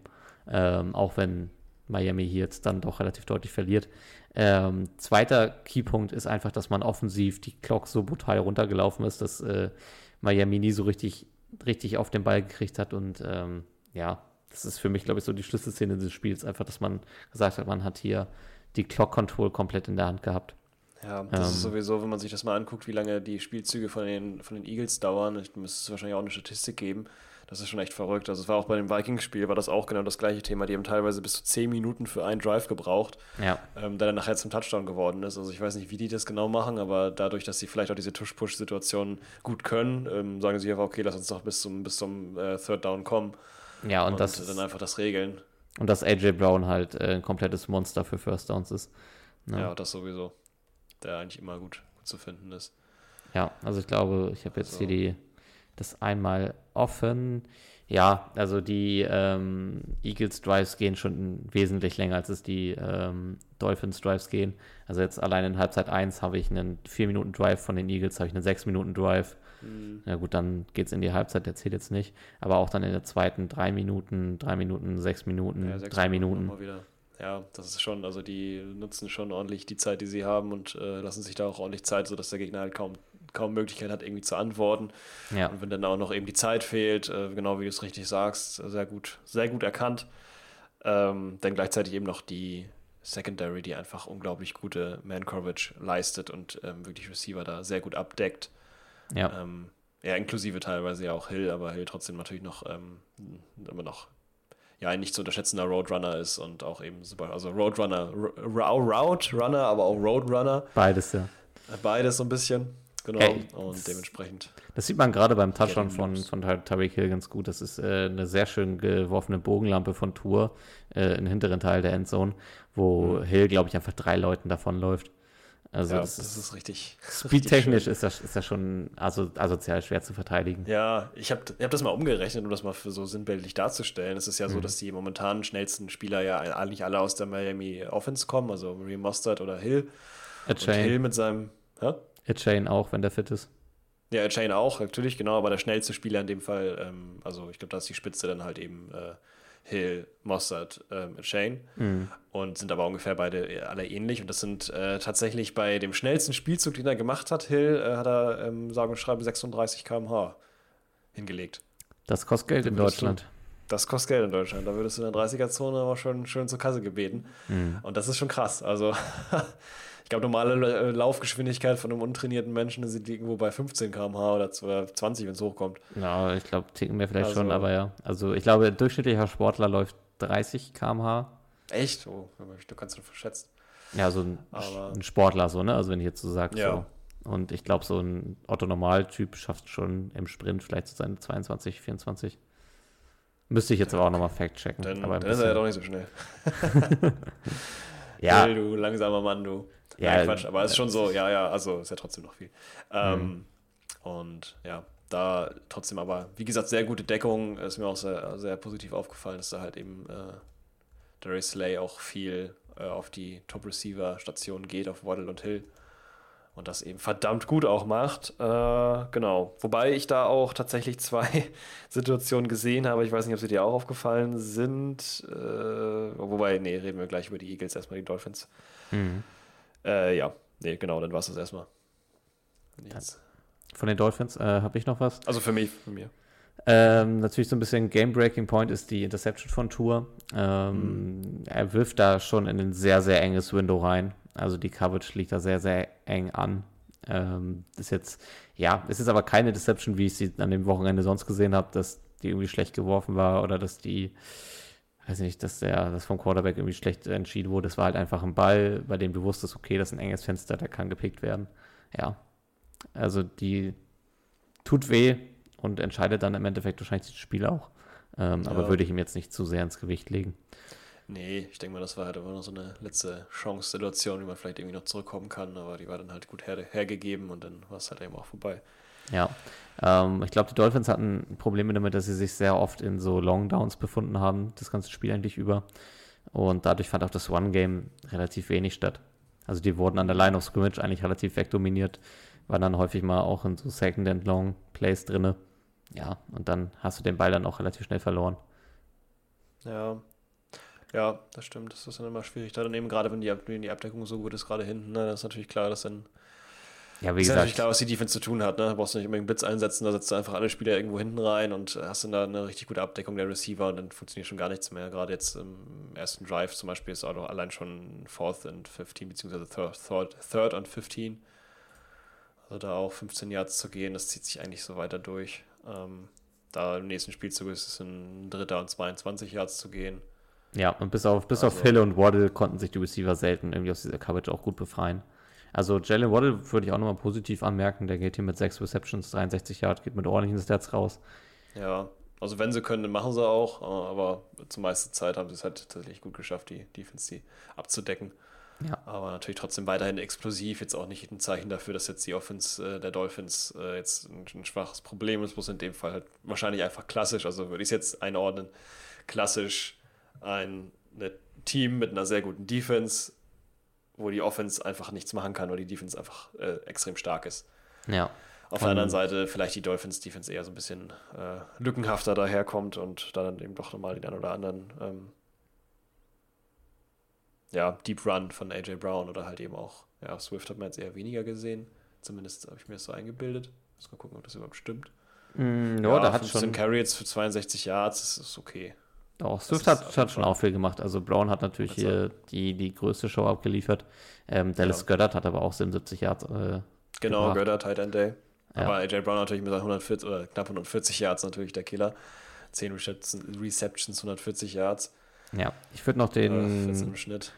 Ähm, auch wenn Miami hier jetzt dann doch relativ deutlich verliert. Ähm, zweiter Keypunkt ist einfach, dass man offensiv die Clock so brutal runtergelaufen ist, dass äh, Miami nie so richtig, richtig auf den Ball gekriegt hat und ähm, ja, das ist für mich, glaube ich, so die Schlüsselszene des Spiels. Einfach, dass man gesagt hat, man hat hier die Clock Control komplett in der Hand gehabt. Ja, das Ähm. ist sowieso, wenn man sich das mal anguckt, wie lange die Spielzüge von den, von den Eagles dauern, ich- müsste es wahrscheinlich auch eine Statistik geben. Das ist schon echt verrückt. Also es war auch bei dem Vikings-Spiel, war das auch genau das gleiche Thema. Die haben teilweise bis zu 10 Minuten für einen Drive gebraucht, Ja, ähm, der dann nachher zum Touchdown geworden ist. Also ich weiß nicht, wie die das genau machen, aber dadurch, dass sie vielleicht auch diese Tush-Push-Situation gut können, ähm, sagen sie einfach, okay, lass uns doch bis zum, bis zum äh, Third Down kommen ja, und, und, das, dann einfach das regeln. und dass AJ Brown halt äh, ein komplettes Monster für First Downs ist. Ne? Ja, das sowieso. Der eigentlich immer gut, gut zu finden ist. Ja, also ich glaube, ich habe jetzt Also- hier die, das einmal offen. Ja, also die ähm, Eagles Drives gehen schon wesentlich länger, als es die ähm, Dolphins Drives gehen. Also jetzt allein in Halbzeit 1 habe ich einen 4 Minuten Drive von den Eagles, habe ich einen 6 Minuten Drive. Ja gut, dann geht es in die Halbzeit, der zählt jetzt nicht. Aber auch dann in der zweiten 3 Minuten, 3 Minuten, 6 Minuten, Ja, sechs 3 Minuten. wieder. Ja, das ist schon, also die nutzen schon ordentlich die Zeit, die sie haben und äh, lassen sich da auch ordentlich Zeit, sodass der Gegner halt kaum, kaum Möglichkeit hat, irgendwie zu antworten. Ja, Und wenn dann auch noch eben die Zeit fehlt, äh, genau wie du es richtig sagst, sehr gut, sehr gut erkannt. Ähm, dann gleichzeitig eben noch die Secondary, die einfach unglaublich gute Man-Coverage leistet und ähm, wirklich Receiver da sehr gut abdeckt. ja. Ähm, ja, inklusive teilweise ja auch Hill, aber Hill trotzdem natürlich noch ähm, immer noch ja ein nicht zu unterschätzender Roadrunner ist und auch eben super, also Roadrunner, Ro- Route Runner, aber auch Roadrunner, Beides, ja. beides so ein bisschen, genau, Ey, und dementsprechend. Das sieht man gerade beim Touchdown von, von Ty- Tyreek Hill ganz gut. Das ist äh, eine sehr schön geworfene Bogenlampe von Tour äh, im hinteren Teil der Endzone, wo Hill, glaube ich, einfach drei Leuten davonläuft. Also Mhm. ja, das das ist, richtig. speedtechnisch ist das, ist das schon aso, asozial schwer zu verteidigen. Ja, ich habe ich hab das mal umgerechnet, um das mal für so sinnbildlich darzustellen. Es ist ja so, Mhm. dass die momentan schnellsten Spieler ja eigentlich alle aus der Miami Offense kommen, also Marie Mostert oder Hill. Und Hill mit seinem, hä? A-Chain auch, wenn der fit ist. Ja, Chain auch, natürlich, genau, aber der schnellste Spieler in dem Fall, ähm, also ich glaube, da ist die Spitze dann halt eben äh, Hill, Mossad, ähm, Chain Mhm. und sind aber ungefähr beide alle ähnlich und das sind äh, tatsächlich bei dem schnellsten Spielzug, den er gemacht hat, Hill, äh, hat er, ähm, sagen und schreiben, 36 km/h hingelegt. Das kostet Geld in würdest du- Deutschland. Das kostet Geld in Deutschland. Da würdest du in der 30er-Zone aber schon schön zur Kasse gebeten. Mhm. Und das ist schon krass. Also, ich glaube, normale Laufgeschwindigkeit von einem untrainierten Menschen liegt irgendwo bei 15 km/h oder 20, wenn es hochkommt. Ja, ich glaube, ticken wir vielleicht Also- schon, aber ja. Also ich glaube, ein durchschnittlicher Sportler läuft 30 km/h. Echt? Oh, du kannst nur verschätzt. Ja, so ein, ein Sportler, so, ne? Also wenn ich jetzt so sage, Ja. so. Und ich glaube, so ein Otto-Normal-Typ schafft schon im Sprint vielleicht so seine 22, 24. Müsste ich jetzt aber auch nochmal fact-checken. Dann, aber dann ist er ja doch nicht so schnell. ja, Hey, du langsamer Mann, du. Ja, Nein, Quatsch, aber es ist schon so, ja, ja, also ist ja trotzdem noch viel. Ähm, Mhm. Und ja, da trotzdem aber, wie gesagt, sehr gute Deckung. Ist mir auch sehr, sehr positiv aufgefallen, dass da halt eben äh, Darius Slay auch viel äh, auf die Top-Receiver-Stationen geht, auf Waddle und Hill. Und das eben verdammt gut auch macht. Äh, genau. Wobei ich da auch tatsächlich zwei Situationen gesehen habe. Ich weiß nicht, ob sie dir auch aufgefallen sind. Äh, wobei, nee, reden wir gleich über die Eagles, erstmal die Dolphins. Mhm. Äh, ja, nee, genau, dann war es das erstmal. Jetzt. Von den Dolphins äh, habe ich noch was. Also für mich, für mir. Ähm, natürlich so ein bisschen Game-Breaking Point ist die Interception von Tour. Ähm, Er wirft da schon in ein sehr, sehr enges Window rein. Also die Coverage liegt da sehr, sehr eng an. Ähm, ist jetzt, ja, es ist aber keine Deception, wie ich sie an dem Wochenende sonst gesehen habe, dass die irgendwie schlecht geworfen war oder dass die, weiß nicht, dass der, das vom Quarterback irgendwie schlecht entschieden wurde. Es war halt einfach ein Ball, bei dem du wusstest, okay, das ist ein enges Fenster, der kann gepickt werden. Ja. Also die tut weh und entscheidet dann im Endeffekt wahrscheinlich das Spiel auch. Ähm, Aber Ja. würde ich ihm jetzt nicht zu sehr ins Gewicht legen. Nee, ich denke mal, das war halt immer noch so eine letzte Chance-Situation, wie man vielleicht irgendwie noch zurückkommen kann, aber die war dann halt gut her hergegeben und dann war es halt eben auch vorbei. Ja. Ähm, ich glaube, die Dolphins hatten Probleme damit, dass sie sich sehr oft in so Long Downs befunden haben, das ganze Spiel eigentlich über. Und dadurch fand auch das One-Game relativ wenig statt. Also die wurden an der Line of Scrimmage eigentlich relativ wegdominiert, waren dann häufig mal auch in so Second and Long Plays drinne. Ja, und dann hast du den Ball dann auch relativ schnell verloren. Ja. Ja, das stimmt. Das ist dann immer schwierig. Da dann eben gerade, wenn die, wenn die Abdeckung so gut ist, gerade hinten, ne, das ist natürlich klar, dass dann Ja, wie ist ja natürlich gesagt, klar, was die Defense zu tun hat. Ne? Da brauchst du nicht unbedingt Blitz einsetzen, da setzt du einfach alle Spieler irgendwo hinten rein und hast dann da eine richtig gute Abdeckung der Receiver und dann funktioniert schon gar nichts mehr. Gerade jetzt im ersten Drive zum Beispiel ist auch noch allein schon Fourth and 15, beziehungsweise Third, Third, Third and 15. Also da auch 15 Yards zu gehen, das zieht sich eigentlich so weiter durch. Ähm, da im nächsten Spielzug ist es ein Dritter und 22 Yards zu gehen. Ja, und bis auf, bis auf Also- Hill und Waddle konnten sich die Receiver selten irgendwie aus dieser Coverage auch gut befreien. Also Jalen Waddle würde ich auch nochmal positiv anmerken. Der geht hier mit sechs Receptions, 63 Yard, geht mit ordentlichen Stats raus. Ja, also wenn sie können, dann machen sie auch, aber zur meisten Zeit haben sie es halt tatsächlich gut geschafft, die Defense die abzudecken. Ja. Aber natürlich trotzdem weiterhin explosiv, jetzt auch nicht ein Zeichen dafür, dass jetzt die Offense äh, der Dolphins äh, jetzt ein, ein schwaches Problem ist, bloß in dem Fall halt wahrscheinlich einfach klassisch, also würde ich es jetzt einordnen, klassisch ein Team mit einer sehr guten Defense, wo die Offense einfach nichts machen kann, weil die Defense einfach äh, extrem stark ist. Ja. Auf der Ähm, anderen Seite vielleicht die Dolphins Defense eher so ein bisschen äh, lückenhafter daherkommt und da dann eben doch nochmal den einen oder anderen ähm, ja, Deep Run von AJ Brown oder halt eben auch, ja, Swift hat man jetzt eher weniger gesehen. Zumindest habe ich mir das so eingebildet. Muss mal gucken, ob das überhaupt stimmt. Mm, ja, da hat 15 schon. Carries für 62 Yards, das ist okay. Auch das Swift hat, hat schon auch viel gemacht. Also Brown hat natürlich hier die, die größte Show abgeliefert. Ähm, Dallas Ja. Goddard hat aber auch 77 Yards. Äh, Genau, Gebracht. Götter, Tight End Day. Ja. Aber AJ Brown natürlich mit seinen 140 oder knapp 140 Yards natürlich der Killer. 10 Receptions, Receptions 140 Yards. ja, ich würde noch Äh, 14 den. im Schnitt.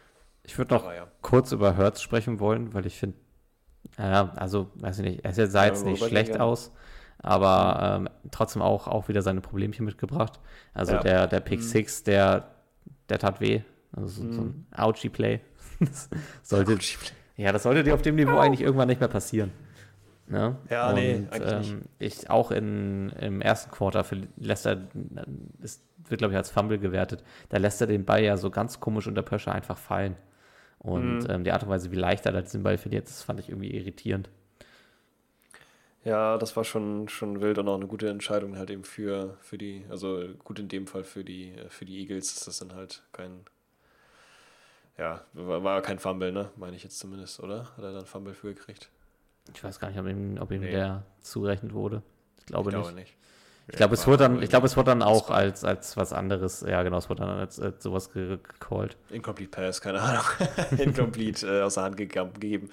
Ich würde noch Aber ja. kurz über Hertz sprechen wollen, weil ich finde, ja, also, weiß ich nicht, er sah Ja, jetzt nicht worüber schlecht gerne. aus, aber ähm, trotzdem auch, auch wieder seine Problemchen mitgebracht. Also Ja. der, der Pick Mhm. Six, der, der tat weh. Also so, so ein Ouchie-Play. Das sollte, ja, das sollte dir auf dem Niveau eigentlich irgendwann nicht mehr passieren. Ne? Ja, nee, Und, eigentlich nicht. ähm, Ich auch in, im ersten Quarter für- lässt er, es wird glaube ich als Fumble gewertet, da lässt er den Ball ja so ganz komisch unter Pressure einfach fallen. Und Mhm. ähm, die Art und Weise, wie leicht er da diesen Ball verliert, das fand ich irgendwie irritierend. Ja, das war schon, schon wild und auch eine gute Entscheidung halt eben für, für die, also gut in dem Fall für die, für die Eagles ist das dann halt kein, ja, war, kein Fumble, ne? Meine ich jetzt zumindest, oder? Hat er dann Fumble für gekriegt? Ich weiß gar nicht, ob ihm, ob ihm Nee. der zugerechnet wurde. Ich glaube, ich glaube nicht. nicht. Ich glaube, es wurde dann, ich glaube, es wurde dann auch als, als was anderes, ja genau, es wurde dann als, als sowas gecallt. Incomplete Pass, keine Ahnung. Incomplete äh, aus der Hand gegeben.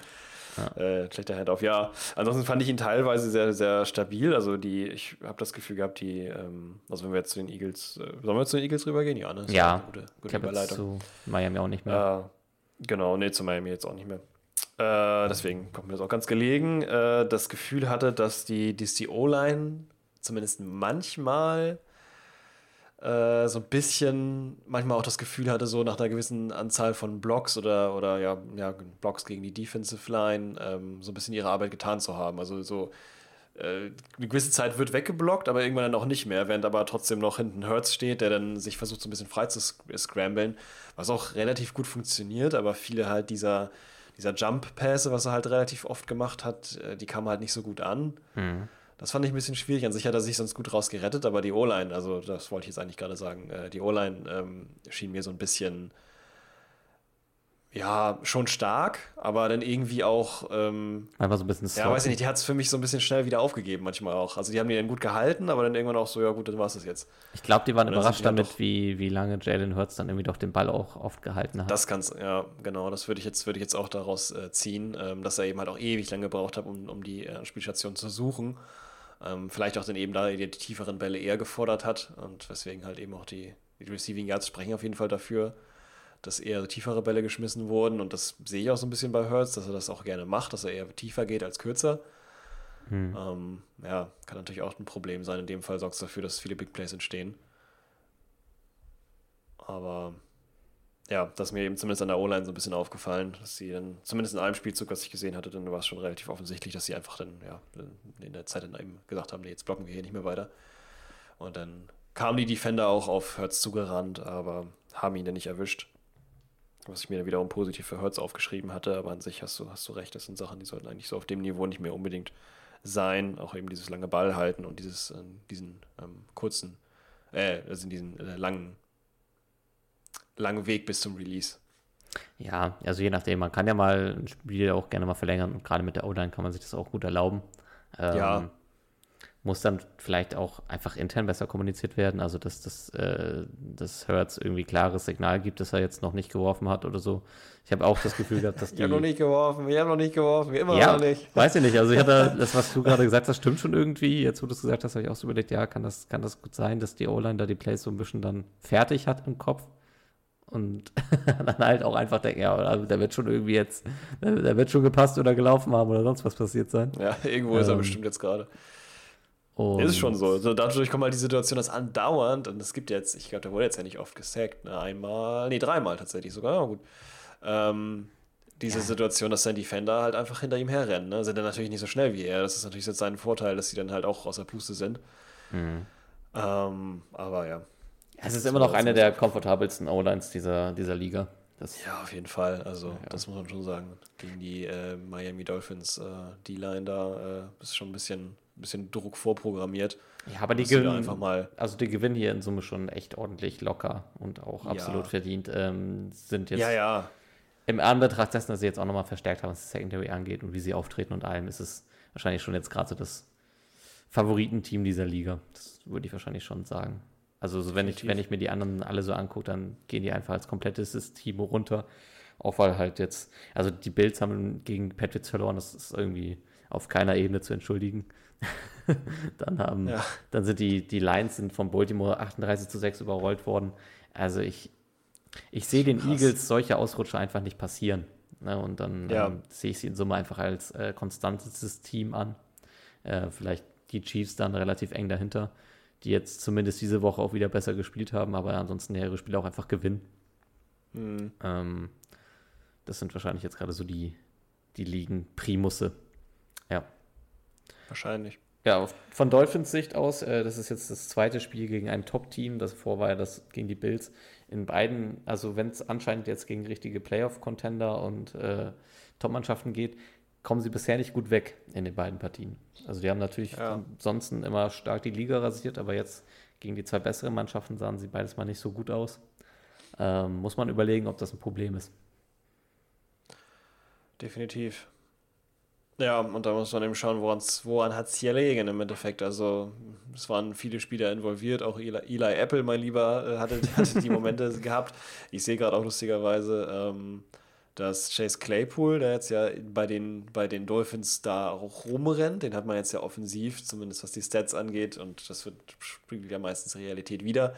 Ja. Äh, schlechter Handoff. Ja, ansonsten fand ich ihn teilweise sehr, sehr stabil. Also die, ich habe das Gefühl gehabt, die, ähm, also wenn wir jetzt zu den Eagles, äh, sollen wir zu den Eagles rübergehen? Ja, ne? ja, gute, gute Überleitung. zu Miami auch nicht mehr. Äh, genau, nee, zu Miami jetzt auch nicht mehr. Äh, deswegen kommt mir das auch ganz gelegen. Äh, das Gefühl hatte, dass die, dass die O-Line zumindest manchmal äh, so ein bisschen, manchmal auch das Gefühl hatte, so nach einer gewissen Anzahl von Blocks oder, oder ja, ja Blocks gegen die Defensive Line, ähm, so ein bisschen ihre Arbeit getan zu haben. Also so äh, eine gewisse Zeit wird weggeblockt, aber irgendwann dann auch nicht mehr, während aber trotzdem noch hinten Hurts steht, der dann sich versucht, so ein bisschen frei zu scramblen, was auch relativ gut funktioniert, aber viele halt dieser, dieser Jump-Pässe, was er halt relativ oft gemacht hat, äh, die kamen halt nicht so gut an. Mhm. Das fand ich ein bisschen schwierig. An sich hat er sich sonst gut rausgerettet, aber die O-Line, also das wollte ich jetzt eigentlich gerade sagen, äh, die O-Line ähm, schien mir so ein bisschen, ja, schon stark, aber dann irgendwie auch. Ähm, Einfach so ein bisschen Ja, weiß ich nicht, die hat es für mich so ein bisschen schnell wieder aufgegeben, manchmal auch. Also die haben die dann gut gehalten, aber dann irgendwann auch so, ja gut, dann war es das jetzt. Ich glaube, die waren überrascht damit, wie, wie lange Jalen Hurts dann irgendwie doch den Ball auch oft gehalten hat. Das kann's, ja, genau, das würde ich jetzt, würde ich jetzt auch daraus äh, ziehen, ähm, dass er eben halt auch ewig lange gebraucht hat, um, um die äh, Spielstation zu suchen. Ähm, vielleicht auch dann eben da die tieferen Bälle eher gefordert hat und weswegen halt eben auch die, die Receiving Yards sprechen auf jeden Fall dafür, dass eher tiefere Bälle geschmissen wurden und das sehe ich auch so ein bisschen bei Hurts, dass er das auch gerne macht, dass er eher tiefer geht als kürzer. Hm. Ähm, ja, kann natürlich auch ein Problem sein. In dem Fall sorgt es dafür, dass viele Big Plays entstehen. Aber ja, das ist mir eben zumindest an der O-Line so ein bisschen aufgefallen, dass sie dann, zumindest in einem Spielzug, was ich gesehen hatte, dann war es schon relativ offensichtlich, dass sie einfach dann, ja, in der Zeit dann eben gesagt haben, nee, jetzt blocken wir hier nicht mehr weiter. Und dann kamen die Defender auch auf Hertz zugerannt, aber haben ihn dann nicht erwischt. Was ich mir dann wiederum positiv für Hertz aufgeschrieben hatte, aber an sich hast du, hast du recht, das sind Sachen, die sollten eigentlich so auf dem Niveau nicht mehr unbedingt sein. Auch eben dieses lange Ball halten und dieses, äh, diesen ähm, kurzen, äh, also diesen äh, langen langen Weg bis zum Release. Ja, also je nachdem, man kann ja mal ein Spiel auch gerne mal verlängern und gerade mit der O-Line kann man sich das auch gut erlauben. Ähm, ja. Muss dann vielleicht auch einfach intern besser kommuniziert werden, also dass das, äh, das Hertz irgendwie klares Signal gibt, dass er jetzt noch nicht geworfen hat oder so. Ich habe auch das Gefühl gehabt, dass die. ich habe noch nicht geworfen, ich habe noch nicht geworfen, immer ja, noch nicht. Weiß ich nicht, also ich hatte das, was du gerade gesagt hast, stimmt schon irgendwie. Jetzt, wo du es gesagt hast, habe ich auch so überlegt, ja, kann das, kann das gut sein, dass die O-Line da die Plays so ein bisschen dann fertig hat im Kopf und dann halt auch einfach denken, ja, also der wird schon irgendwie jetzt, der wird schon gepasst oder gelaufen haben oder sonst was passiert sein. Ja, irgendwo ähm, ist er ähm, bestimmt jetzt gerade. Ist schon so. so. Dadurch kommt halt die Situation, dass andauernd, und es gibt jetzt, ich glaube, der wurde jetzt ja nicht oft gesackt, ne? einmal, nee, dreimal tatsächlich sogar, ja, gut. Ähm, diese ja. Situation, dass sein Defender halt einfach hinter ihm herrennen. Ne? Sind dann natürlich nicht so schnell wie er. Das ist natürlich jetzt sein Vorteil, dass sie dann halt auch aus der Puste sind. Mhm. Ähm, aber ja, es ist immer noch eine der komfortabelsten O-Lines dieser, dieser Liga. Das ja, auf jeden Fall. Also, ja. das muss man schon sagen. Gegen die äh, Miami Dolphins, äh, die Line da, äh, ist schon ein bisschen, bisschen Druck vorprogrammiert. Ja, aber die gewinnen einfach mal. Also, die gewinnen hier in Summe schon echt ordentlich locker und auch absolut ja. verdient. Ähm, sind jetzt. Ja, ja. Im Anbetracht dessen, dass sie jetzt auch nochmal verstärkt haben, was das Secondary angeht und wie sie auftreten und allem, ist es wahrscheinlich schon jetzt gerade so das Favoritenteam dieser Liga. Das würde ich wahrscheinlich schon sagen. Also so wenn ich, wenn ich mir die anderen alle so angucke, dann gehen die einfach als komplettes System runter. Auch weil halt jetzt, also die Bills haben gegen Patriots verloren, das ist irgendwie auf keiner Ebene zu entschuldigen. dann haben, ja. dann sind die, die Lions sind von Baltimore 38 zu 6 überrollt worden. Also ich, ich sehe den Krass. Eagles solche Ausrutscher einfach nicht passieren. Ne? Und dann ja. ähm, sehe ich sie in Summe einfach als äh, konstantes Team an. Äh, vielleicht die Chiefs dann relativ eng dahinter die jetzt zumindest diese Woche auch wieder besser gespielt haben, aber ansonsten mehrere Spiele auch einfach gewinnen. Mhm. Ähm, das sind wahrscheinlich jetzt gerade so die, die Ligen Primusse. Ja. Wahrscheinlich. Ja, von Dolphins Sicht aus, äh, das ist jetzt das zweite Spiel gegen ein Top-Team. Das vor war ja das gegen die Bills. In beiden, also wenn es anscheinend jetzt gegen richtige Playoff-Contender und äh, Top-Mannschaften geht, kommen sie bisher nicht gut weg in den beiden Partien. Also die haben natürlich ja. ansonsten immer stark die Liga rasiert, aber jetzt gegen die zwei besseren Mannschaften sahen sie beides mal nicht so gut aus. Ähm, muss man überlegen, ob das ein Problem ist. Definitiv. Ja, und da muss man eben schauen, woran hat es hier liegen im Endeffekt. Also, es waren viele Spieler involviert, auch Eli, Eli Apple, mein Lieber, äh, hatte, hatte die Momente gehabt. Ich sehe gerade auch lustigerweise, ähm, dass Chase Claypool, der jetzt ja bei den, bei den Dolphins da auch rumrennt, den hat man jetzt ja offensiv, zumindest was die Stats angeht, und das wird, spiegelt ja meistens Realität wieder.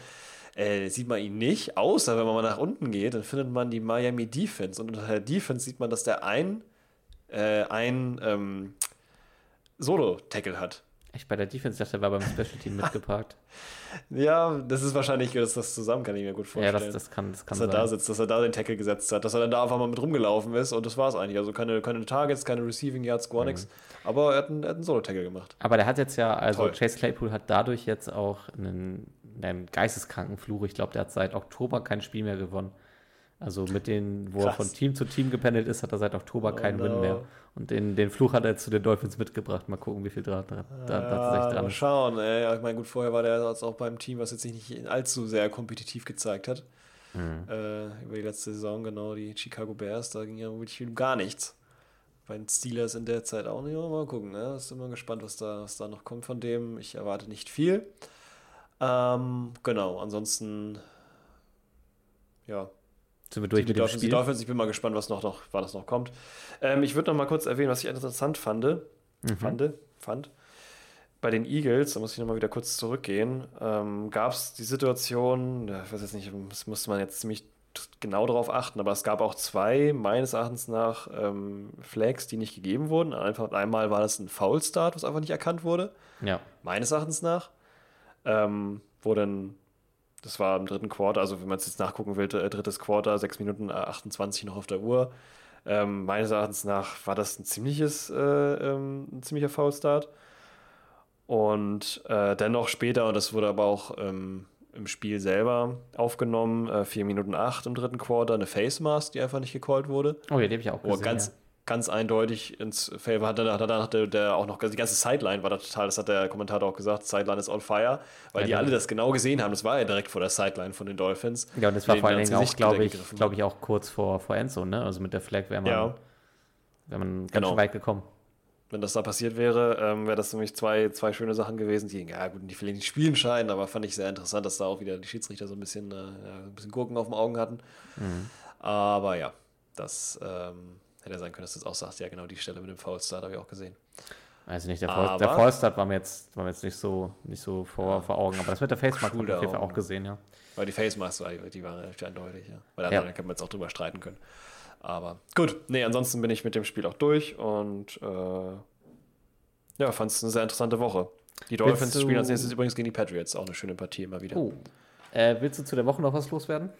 Äh, sieht man ihn nicht, außer wenn man mal nach unten geht, dann findet man die Miami Defense. Und unter der Defense sieht man, dass der ein äh, ein ähm, Solo-Tackle hat. Echt, bei der Defense dachte, er war beim Special Team mitgeparkt. Ja, das ist wahrscheinlich, dass das zusammen kann ich mir gut vorstellen. Ja, das, das kann, das kann dass er sein. da sitzt, dass er da den Tackle gesetzt hat, dass er dann da einfach mal mit rumgelaufen ist und das war es eigentlich. Also keine, keine Targets, keine Receiving Yards, gar mhm. nichts. Aber er hat einen, einen Solo-Tackle gemacht. Aber der hat jetzt ja, also Toll. Chase Claypool hat dadurch jetzt auch einen, einen geisteskranken Fluch. Ich glaube, der hat seit Oktober kein Spiel mehr gewonnen. Also mit denen, wo Krass. er von Team zu Team gependelt ist, hat er seit Oktober oh keinen no. Win mehr. Und den, den Fluch hat er zu den Dolphins mitgebracht. Mal gucken, wie viel dran, da, da, ja, tatsächlich dran ist. Mal schauen. Ey. Ich meine, gut, vorher war der jetzt auch beim Team, was jetzt sich nicht allzu sehr kompetitiv gezeigt hat. Mhm. Äh, über die letzte Saison, genau, die Chicago Bears, da ging ja wirklich gar nichts. Bei den Steelers in der Zeit auch nicht. Mal gucken, ne? Ist immer gespannt, was da, was da noch kommt von dem. Ich erwarte nicht viel. Ähm, genau, ansonsten, ja, sind wir durch die, mit Dolphins, die Dolphins, ich bin mal gespannt, was noch, noch, was das noch kommt. Ähm, ich würde noch mal kurz erwähnen, was ich interessant fand. Mhm. fand, fand. Bei den Eagles, da muss ich noch mal wieder kurz zurückgehen, ähm, gab es die Situation, ich weiß jetzt nicht, das musste man jetzt ziemlich genau darauf achten, aber es gab auch zwei, meines Erachtens nach, ähm, Flags, die nicht gegeben wurden. Einfach, einmal war das ein Foul-Start, was einfach nicht erkannt wurde. Ja. Meines Erachtens nach. Ähm, wo dann das war im dritten Quarter, also wenn man es jetzt nachgucken will, äh, drittes Quarter, 6 Minuten 28 äh, noch auf der Uhr. Ähm, meines Erachtens nach war das ein ziemliches, äh, ähm, ein ziemlicher Foul-Start. Und äh, dennoch später, und das wurde aber auch ähm, im Spiel selber aufgenommen, äh, 4 Minuten 8 im dritten Quarter, eine Face Mask, die einfach nicht gecallt wurde. Oh ja, die habe ich auch gesehen. Oh, ganz, ja ganz eindeutig ins Favor hat. Danach, danach der, der auch noch, die ganze Sideline war da total, das hat der Kommentator auch gesagt, Sideline ist on fire, weil ja, die alle das genau gesehen haben. Das war ja direkt vor der Sideline von den Dolphins. Ja, und das war vor allen Dingen auch, glaube ich, glaube ich, auch kurz vor, vor Endzone, ne? Also mit der Flag wäre man, ja. wär man ganz genau. weit gekommen. Wenn das da passiert wäre, ähm, wäre das nämlich zwei, zwei schöne Sachen gewesen, die, ja gut, die vielleicht nicht spielen scheinen, aber fand ich sehr interessant, dass da auch wieder die Schiedsrichter so ein bisschen, äh, ein bisschen Gurken auf den Augen hatten. Mhm. Aber ja, das ähm, Hätte sein können, dass du es auch sagst, ja genau, die Stelle mit dem Foulstart habe ich auch gesehen. Also nicht, der, Fall, der Fallstart war mir jetzt, war mir jetzt nicht so, nicht so vor, vor Augen, aber das mit der Face Mask habe ich auf jeden Fall auch gesehen, ja. Weil die Face Mask, die waren relativ eindeutig, ja. Weil ja. da kann man jetzt auch drüber streiten können. Aber gut, nee, ansonsten bin ich mit dem Spiel auch durch und äh, ja, fand es eine sehr interessante Woche. Die Dolphins spielen als nächstes übrigens gegen die Patriots, auch eine schöne Partie immer wieder. Oh. Äh, willst du zu der Woche noch was loswerden?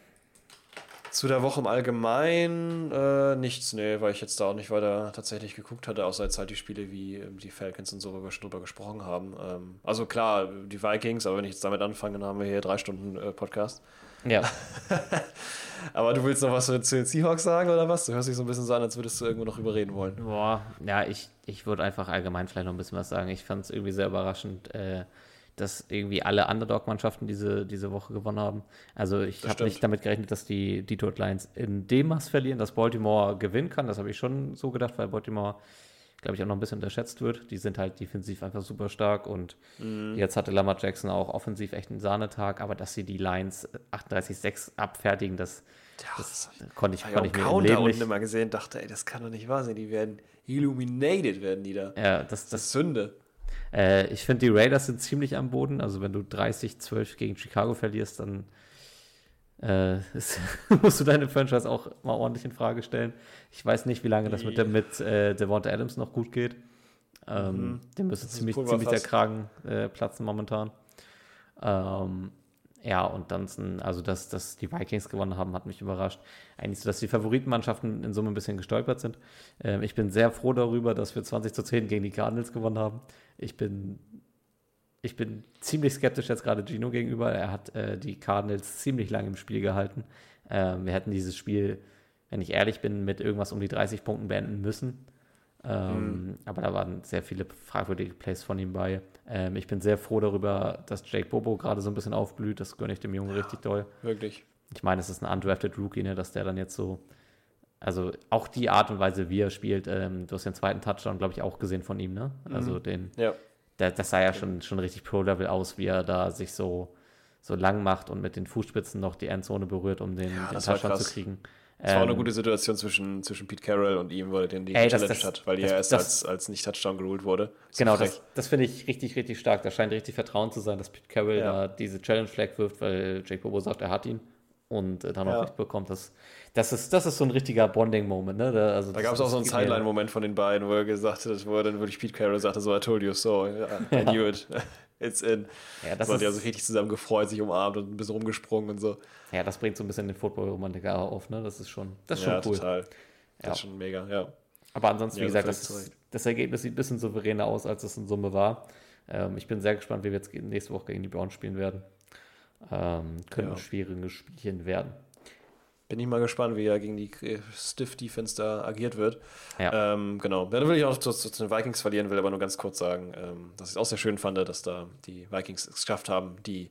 Zu der Woche im Allgemeinen äh, nichts, nee, weil ich jetzt da auch nicht weiter tatsächlich geguckt hatte, außer jetzt halt die Spiele wie ähm, die Falcons und so, wo wir schon drüber gesprochen haben. Ähm, also klar, die Vikings, aber wenn ich jetzt damit anfange, dann haben wir hier drei Stunden äh, Podcast. Ja. aber du willst noch was zu den Seahawks sagen oder was? Du hörst dich so ein bisschen so an, als würdest du irgendwo noch überreden wollen. Boah, ja, ich, ich würde einfach allgemein vielleicht noch ein bisschen was sagen. Ich fand es irgendwie sehr überraschend. Äh, dass irgendwie alle Underdog-Mannschaften diese, diese Woche gewonnen haben. Also ich habe nicht damit gerechnet, dass die Detroit Lions in dem Maß verlieren, dass Baltimore gewinnen kann. Das habe ich schon so gedacht, weil Baltimore, glaube ich, auch noch ein bisschen unterschätzt wird. Die sind halt defensiv einfach super stark und mhm. jetzt hatte Lamar Jackson auch offensiv echt einen Sahnetag, aber dass sie die Lions 38-6 abfertigen, das, ja, das, das konnte ich, konnte ich mir im Leben nicht. immer gesehen, dachte, ey, das kann doch nicht wahr sein, die werden illuminated, werden die da. Ja, das, das, das ist Sünde. Äh, ich finde, die Raiders sind ziemlich am Boden. Also, wenn du 30-12 gegen Chicago verlierst, dann äh, ist, musst du deine Franchise auch mal ordentlich in Frage stellen. Ich weiß nicht, wie lange das mit, dem, mit äh, Devonta Adams noch gut geht. Ähm, mhm. Dem müsste ziemlich, ziemlich der Kragen äh, platzen momentan. Ähm, ja, und dann, also dass, dass die Vikings gewonnen haben, hat mich überrascht. Eigentlich so, dass die Favoritenmannschaften in Summe ein bisschen gestolpert sind. Ähm, ich bin sehr froh darüber, dass wir 20 zu 10 gegen die Cardinals gewonnen haben. Ich bin, ich bin ziemlich skeptisch jetzt gerade Gino gegenüber. Er hat äh, die Cardinals ziemlich lange im Spiel gehalten. Ähm, wir hätten dieses Spiel, wenn ich ehrlich bin, mit irgendwas um die 30 Punkten beenden müssen. Ähm, mhm. Aber da waren sehr viele fragwürdige Plays von ihm bei. Ähm, ich bin sehr froh darüber, dass Jake Bobo gerade so ein bisschen aufblüht. Das gönne ich dem Jungen ja, richtig doll. Wirklich. Ich meine, es ist ein undrafted Rookie, ne, dass der dann jetzt so Also auch die Art und Weise, wie er spielt, ähm, du hast den zweiten Touchdown, glaube ich, auch gesehen von ihm, ne? Also den, Ja. der, das sah ja schon, schon richtig Pro-Level aus, wie er da sich so, so lang macht und mit den Fußspitzen noch die Endzone berührt, um den, den das war Touchdown zu kriegen. Es war auch eine Ähm, gute Situation zwischen, zwischen Pete Carroll und ihm, weil er den die Ey, das- Challenge das- hat, weil das- ja erst das- als, als nicht-Touchdown geruled wurde. So Genau, das, das finde ich richtig, richtig stark. Da scheint richtig Vertrauen zu sein, dass Pete Carroll Ja. da diese Challenge-Flag wirft, weil Jake Bobo sagt, er hat ihn und äh, dann auch Ja. nicht bekommt. Das, das, ist, das ist so ein richtiger Bonding-Moment. Ne? Da, also Da das- gab es auch das so einen Sideline-Moment von den beiden, wo er gesagt hat, wo er dann wirklich Pete Carroll sagte, so, I told you so, I knew it, it's in. Ja, das ja ist- so richtig zusammen gefreut, sich umarmt und ein bisschen rumgesprungen und so. Ja, das bringt so ein bisschen den Football-Romantiker auf. Ne? Das ist schon, das ist schon ja, cool. total. Das Ja. ist schon mega, ja. Aber ansonsten, Ja, wie gesagt, das, ist, das Ergebnis sieht ein bisschen souveräner aus, als es in Summe war. Ähm, ich bin sehr gespannt, wie wir jetzt nächste Woche gegen die Browns spielen werden. Ähm, können Ja. schwierige Spielchen werden. Bin ich mal gespannt, wie er gegen die äh, Stiff-Defense da agiert wird. Ja. Ähm, genau. Dann will ich auch zu, zu den Vikings verlieren, will aber nur ganz kurz sagen, ähm, dass ich es auch sehr schön fand, dass da die Vikings es geschafft haben, die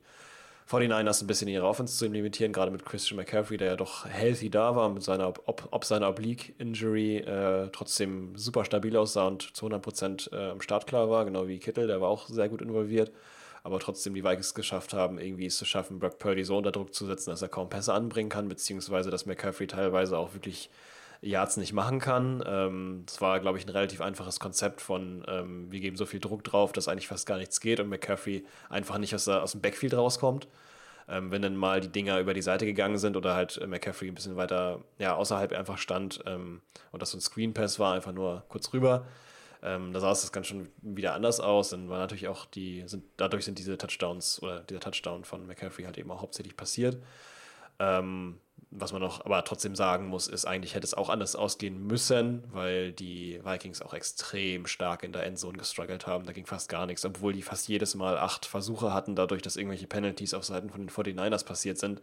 49ers ein bisschen ihre Offense zu limitieren, gerade mit Christian McCaffrey, der ja doch healthy da war, mit seiner, ob, ob seiner Oblique-Injury äh, trotzdem super stabil aussah und zu 100% äh, am Start klar war, genau wie Kittel, der war auch sehr gut involviert. Aber trotzdem die Vikings geschafft haben, irgendwie es zu schaffen, Brock Purdy so unter Druck zu setzen, dass er kaum Pässe anbringen kann, beziehungsweise dass McCaffrey teilweise auch wirklich Yards nicht machen kann. Ähm, das war, glaube ich, ein relativ einfaches Konzept von, ähm, wir geben so viel Druck drauf, dass eigentlich fast gar nichts geht und McCaffrey einfach nicht aus, der, aus dem Backfield rauskommt. Ähm, wenn dann mal die Dinger über die Seite gegangen sind oder halt McCaffrey ein bisschen weiter ja, außerhalb einfach stand ähm, und das so ein Screen Pass war, einfach nur kurz rüber. Ähm, da sah es das ganz schon wieder anders aus. Dann war natürlich auch die, sind, dadurch sind diese Touchdowns oder dieser Touchdown von McCaffrey halt eben auch hauptsächlich passiert. Ähm, was man noch aber trotzdem sagen muss, ist, eigentlich hätte es auch anders ausgehen müssen, weil die Vikings auch extrem stark in der Endzone gestruggelt haben. Da ging fast gar nichts, obwohl die fast jedes Mal acht Versuche hatten, dadurch, dass irgendwelche Penalties auf Seiten von den 49ers passiert sind.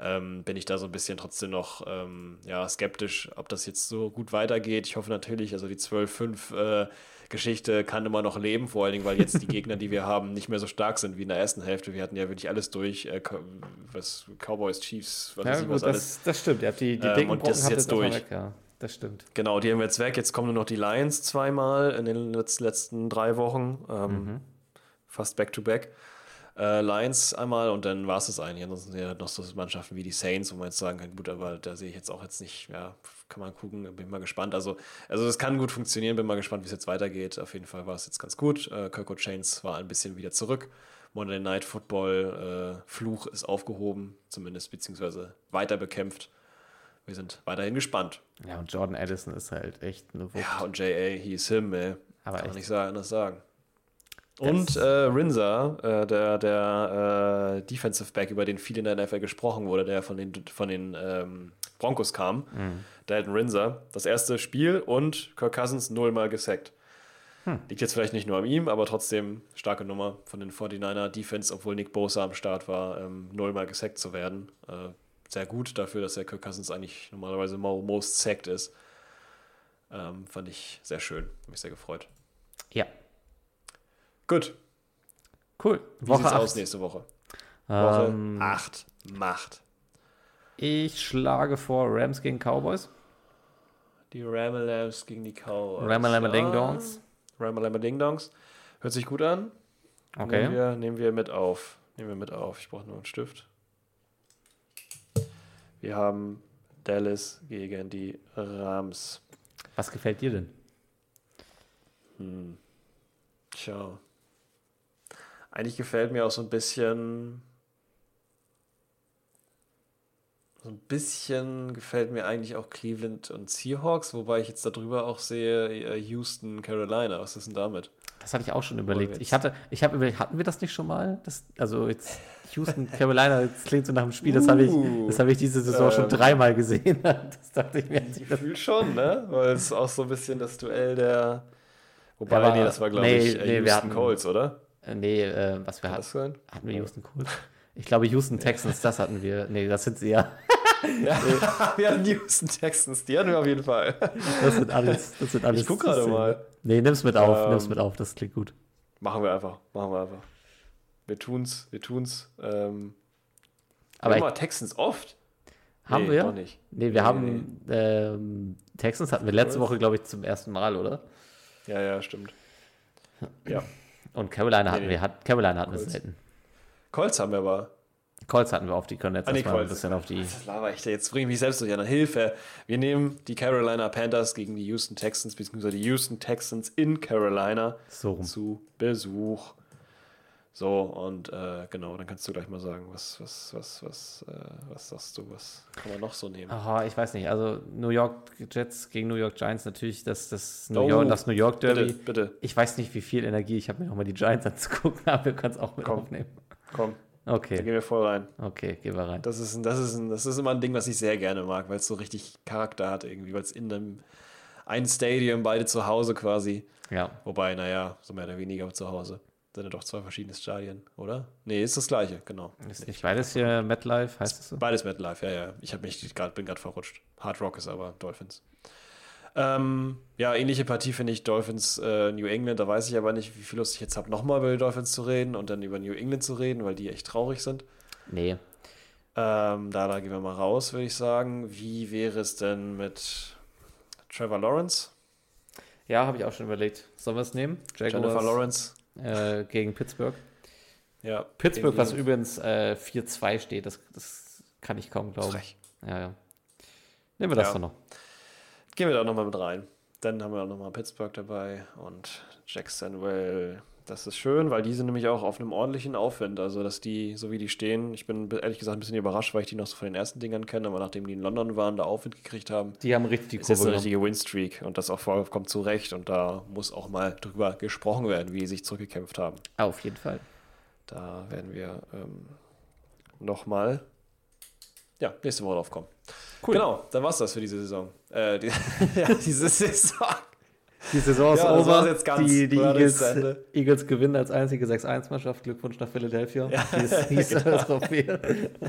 Ähm, bin ich da so ein bisschen trotzdem noch ähm, ja, skeptisch, ob das jetzt so gut weitergeht. Ich hoffe natürlich, also die 12-5 äh, Geschichte kann immer noch leben, vor allen Dingen, weil jetzt die Gegner, die wir haben, nicht mehr so stark sind wie in der ersten Hälfte. Wir hatten ja wirklich alles durch, äh, was Cowboys, Chiefs, was Ja, weiß ich, was alles. das, das stimmt. Ihr habt die, die Ähm, dicken und das ist jetzt durch. Weg, ja. Das stimmt. Genau, die haben wir jetzt weg. Jetzt kommen nur noch die Lions zweimal in den letz- letzten drei Wochen. Ähm, Fast back-to-back. Äh, Lions einmal und dann war es das eigentlich. Ansonsten sind ja noch so Mannschaften wie die Saints, wo man jetzt sagen kann, gut, aber da sehe ich jetzt auch jetzt nicht, ja, kann man gucken, bin mal gespannt. Also, also das kann gut funktionieren, bin mal gespannt, wie es jetzt weitergeht. Auf jeden Fall war es jetzt ganz gut. Äh, Kirko Chains war ein bisschen wieder zurück. Monday Night Football äh, Fluch ist aufgehoben, zumindest beziehungsweise weiter bekämpft. Wir sind weiterhin gespannt. Ja, und Jordan Addison ist halt echt eine Wucht. Ja, und J.A., he is him, ey. Aber Kann man echt. nicht sagen, anders sagen. Und äh, Rinza, äh, der, der äh, Defensive Back, über den viel in der NFL gesprochen wurde, der von den, von den ähm, Broncos kam, Mhm. Dalton Rinza, das erste Spiel und Kirk Cousins nullmal gesackt. Hm. Liegt jetzt vielleicht nicht nur an ihm, aber trotzdem starke Nummer von den 49er Defense, obwohl Nick Bosa am Start war, ähm, nullmal gesackt zu werden. Äh, sehr gut dafür, dass der Kirk Cousins eigentlich normalerweise mo- most sacked ist. Ähm, fand ich sehr schön, hat mich sehr gefreut. Ja, Gut, cool. wie Woche sieht's aus 8. nächste Woche? Woche Ähm, 8. Macht. Ich schlage vor Rams gegen Cowboys. Die Ramalams gegen die Cowboys. Ramalama Ding Dongs. Ramalama Ding Dongs. Hört sich gut an. Nehmen, Okay. wir, nehmen wir mit auf. Nehmen wir mit auf. Ich brauche nur einen Stift. Wir haben Dallas gegen die Rams. Was gefällt dir denn? Hm. Tja. Eigentlich gefällt mir auch so ein bisschen. So ein bisschen gefällt mir eigentlich auch Cleveland und Seahawks, wobei ich jetzt darüber auch sehe äh, Houston, Carolina. Was ist denn damit? Das hatte ich auch schon überlegt. Ich hatte, ich habe überlegt, hatten wir das nicht schon mal? Das, also jetzt Houston, Carolina, das klingt so nach dem Spiel, das habe ich, Uh, das habe ich diese Saison schon ähm, dreimal gesehen. Das dachte ich mir. ich Gefühl schon, ne? Weil es ist auch so ein bisschen das Duell der. Wobei, aber- nee, das war, glaube nee, ich, nee, äh, wir Houston hatten- Colts, oder? Äh, Nee, äh, was wir hatten. Hatten wir Houston Colts? Ich glaube Houston Texans, das hatten wir. Nee, das sind sie ja. Ja, wir hatten die Houston Texans, die hatten wir auf jeden Fall. Das sind alles. Das sind alles Ich guck gerade mal. Nee, nimm's mit auf, Ähm, nimm's mit auf, das klingt gut. Machen wir einfach, machen wir einfach. Wir tun's, wir tun's. Ähm, Aber wir Texans oft. Haben nee, wir? Doch nicht. Nee, wir haben ähm, Texans hatten wir letzte Woche, glaube ich, zum ersten Mal, oder? Ja, ja, stimmt. Ja. Und Carolina hatten nee. wir, hat, Carolina hatten wir selten. Colts haben wir aber. Colts hatten wir auf die, können jetzt Ah, nee, erstmal ein bisschen auf die. Laber ich da. Jetzt bringe ich mich selbst durcheinander. Hilfe. Wir nehmen die Carolina Panthers gegen die Houston Texans, beziehungsweise die Houston Texans in Carolina So zu Besuch. So, und äh, genau, dann kannst du gleich mal sagen, was, was, was, was, äh, was sagst du, was kann man noch so nehmen? Aha, ich weiß nicht. Also New York Jets gegen New York Giants natürlich das, das, New, Oh, York, das New York Derby. Bitte, bitte, Ich weiß nicht, wie viel Energie ich habe, mir nochmal die Giants anzugucken, aber wir können es auch mit Komm. aufnehmen. komm, da Okay, gehen wir voll rein. okay, gehen wir rein. Das ist, ein, das, ist ein, das ist immer ein Ding, was ich sehr gerne mag, weil es so richtig Charakter hat irgendwie, weil es in einem ein Stadium, beide zu Hause quasi. Ja, Wobei, naja, so mehr oder weniger zu Hause. Sind ja doch zwei verschiedene Stadien, oder? Nee, ist das gleiche, genau. ist nicht beides hier MetLife, heißt es so? Beides MetLife, ja, ja. Ich hab mich grad, bin gerade verrutscht. Hard Rock ist aber Dolphins. Ähm, ja, ähnliche Partie finde ich Dolphins äh, New England. Da weiß ich aber nicht, wie viel Lust ich jetzt habe, nochmal über die Dolphins zu reden und dann über New England zu reden, weil die echt traurig sind. Nee. Ähm, da, da gehen wir mal raus, würde ich sagen. Wie wäre es denn mit Trevor Lawrence? Ja, habe ich auch schon überlegt. Sollen wir es nehmen? Jennifer Jaguars Lawrence? äh, gegen Pittsburgh. Ja. Pittsburgh, was übrigens äh, 4-2 steht, das, das kann ich kaum glauben. Frech. Ja, ja. Nehmen wir das Ja. doch noch. Gehen wir da nochmal mit rein. Dann haben wir auch nochmal Pittsburgh dabei und Jacksonville. Das ist schön, weil die sind nämlich auch auf einem ordentlichen Aufwind. Also, dass die, so wie die stehen, ich bin ehrlich gesagt ein bisschen überrascht, weil ich die noch so von den ersten Dingern kenne, aber nachdem die in London waren, da Aufwind gekriegt haben, Die haben richtig die ist jetzt Kurve eine richtige Winstreak und das auch vollkommen zu Recht. Und da muss auch mal drüber gesprochen werden, wie sie sich zurückgekämpft haben. Auf jeden Fall. Da werden wir ähm, nochmal, ja, nächste Woche drauf kommen. Cool. Genau, dann war's das für diese Saison. Äh, die, ja, diese Saison. Die Saison ist Ja, over. jetzt ganz. die die War Eagles? Eagles gewinnen als einzige 6-1-Mannschaft. Glückwunsch nach Philadelphia. Ja, Hieß, hieß genau. Trophäe.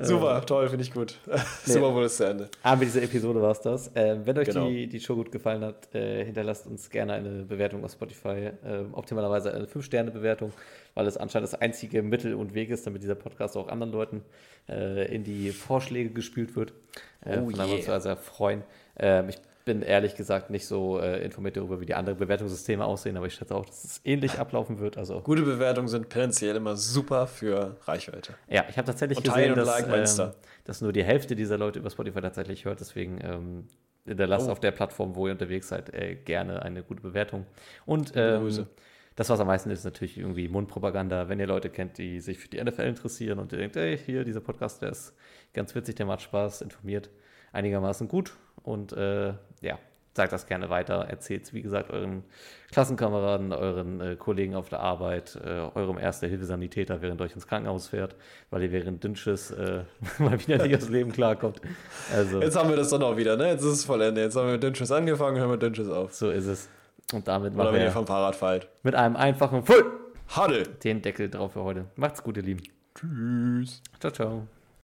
Super, toll, finde ich gut. Super wurde es zu Ende. Aber mit dieser Episode war es das. Ähm, wenn euch Genau. die, die Show gut gefallen hat, äh, hinterlasst uns gerne eine Bewertung auf Spotify. Ähm, optimalerweise eine 5-Sterne-Bewertung, weil es anscheinend das einzige Mittel und Weg ist, damit dieser Podcast auch anderen Leuten äh, in die Vorschläge gespielt wird. Äh, Oh von daher uns yeah. sehr, sehr freuen. Ähm, ich bin ehrlich gesagt nicht so äh, informiert darüber, wie die anderen Bewertungssysteme aussehen, aber ich schätze auch, dass es ähnlich ablaufen wird. Also Gute Bewertungen sind tendenziell immer super für Reichweite. Ja, ich habe tatsächlich Und gesehen, dass, Insta. ähm, dass nur die Hälfte dieser Leute über Spotify tatsächlich hört. Deswegen ähm, hinterlasst Oh. auf der Plattform, wo ihr unterwegs seid, äh, gerne eine gute Bewertung. Und ähm, Grüße. Das, was am meisten ist, ist natürlich irgendwie Mundpropaganda. Wenn ihr Leute kennt, die sich für die NFL interessieren und ihr denkt, ey, hier, dieser Podcast, der ist ganz witzig, der macht Spaß, informiert einigermaßen gut. Und äh, ja, sagt das gerne weiter. Erzählt es, wie gesagt, euren Klassenkameraden, euren äh, Kollegen auf der Arbeit, äh, eurem Erste-Hilfe-Sanitäter, während ihr euch ins Krankenhaus fährt, weil ihr während Dünnschiss äh, mal wieder nicht aufs Leben klarkommt. Also, Jetzt haben wir das dann auch wieder, ne? Jetzt ist es vollendet. Jetzt haben wir mit Dünnschiss angefangen, hören wir Dünnschiss auf. so ist es. Und damit Oder wenn ihr vom Fahrrad fallt. mit einem einfachen Full Huddle! den Deckel drauf für heute. Macht's gut, ihr Lieben. Tschüss. Ciao, ciao.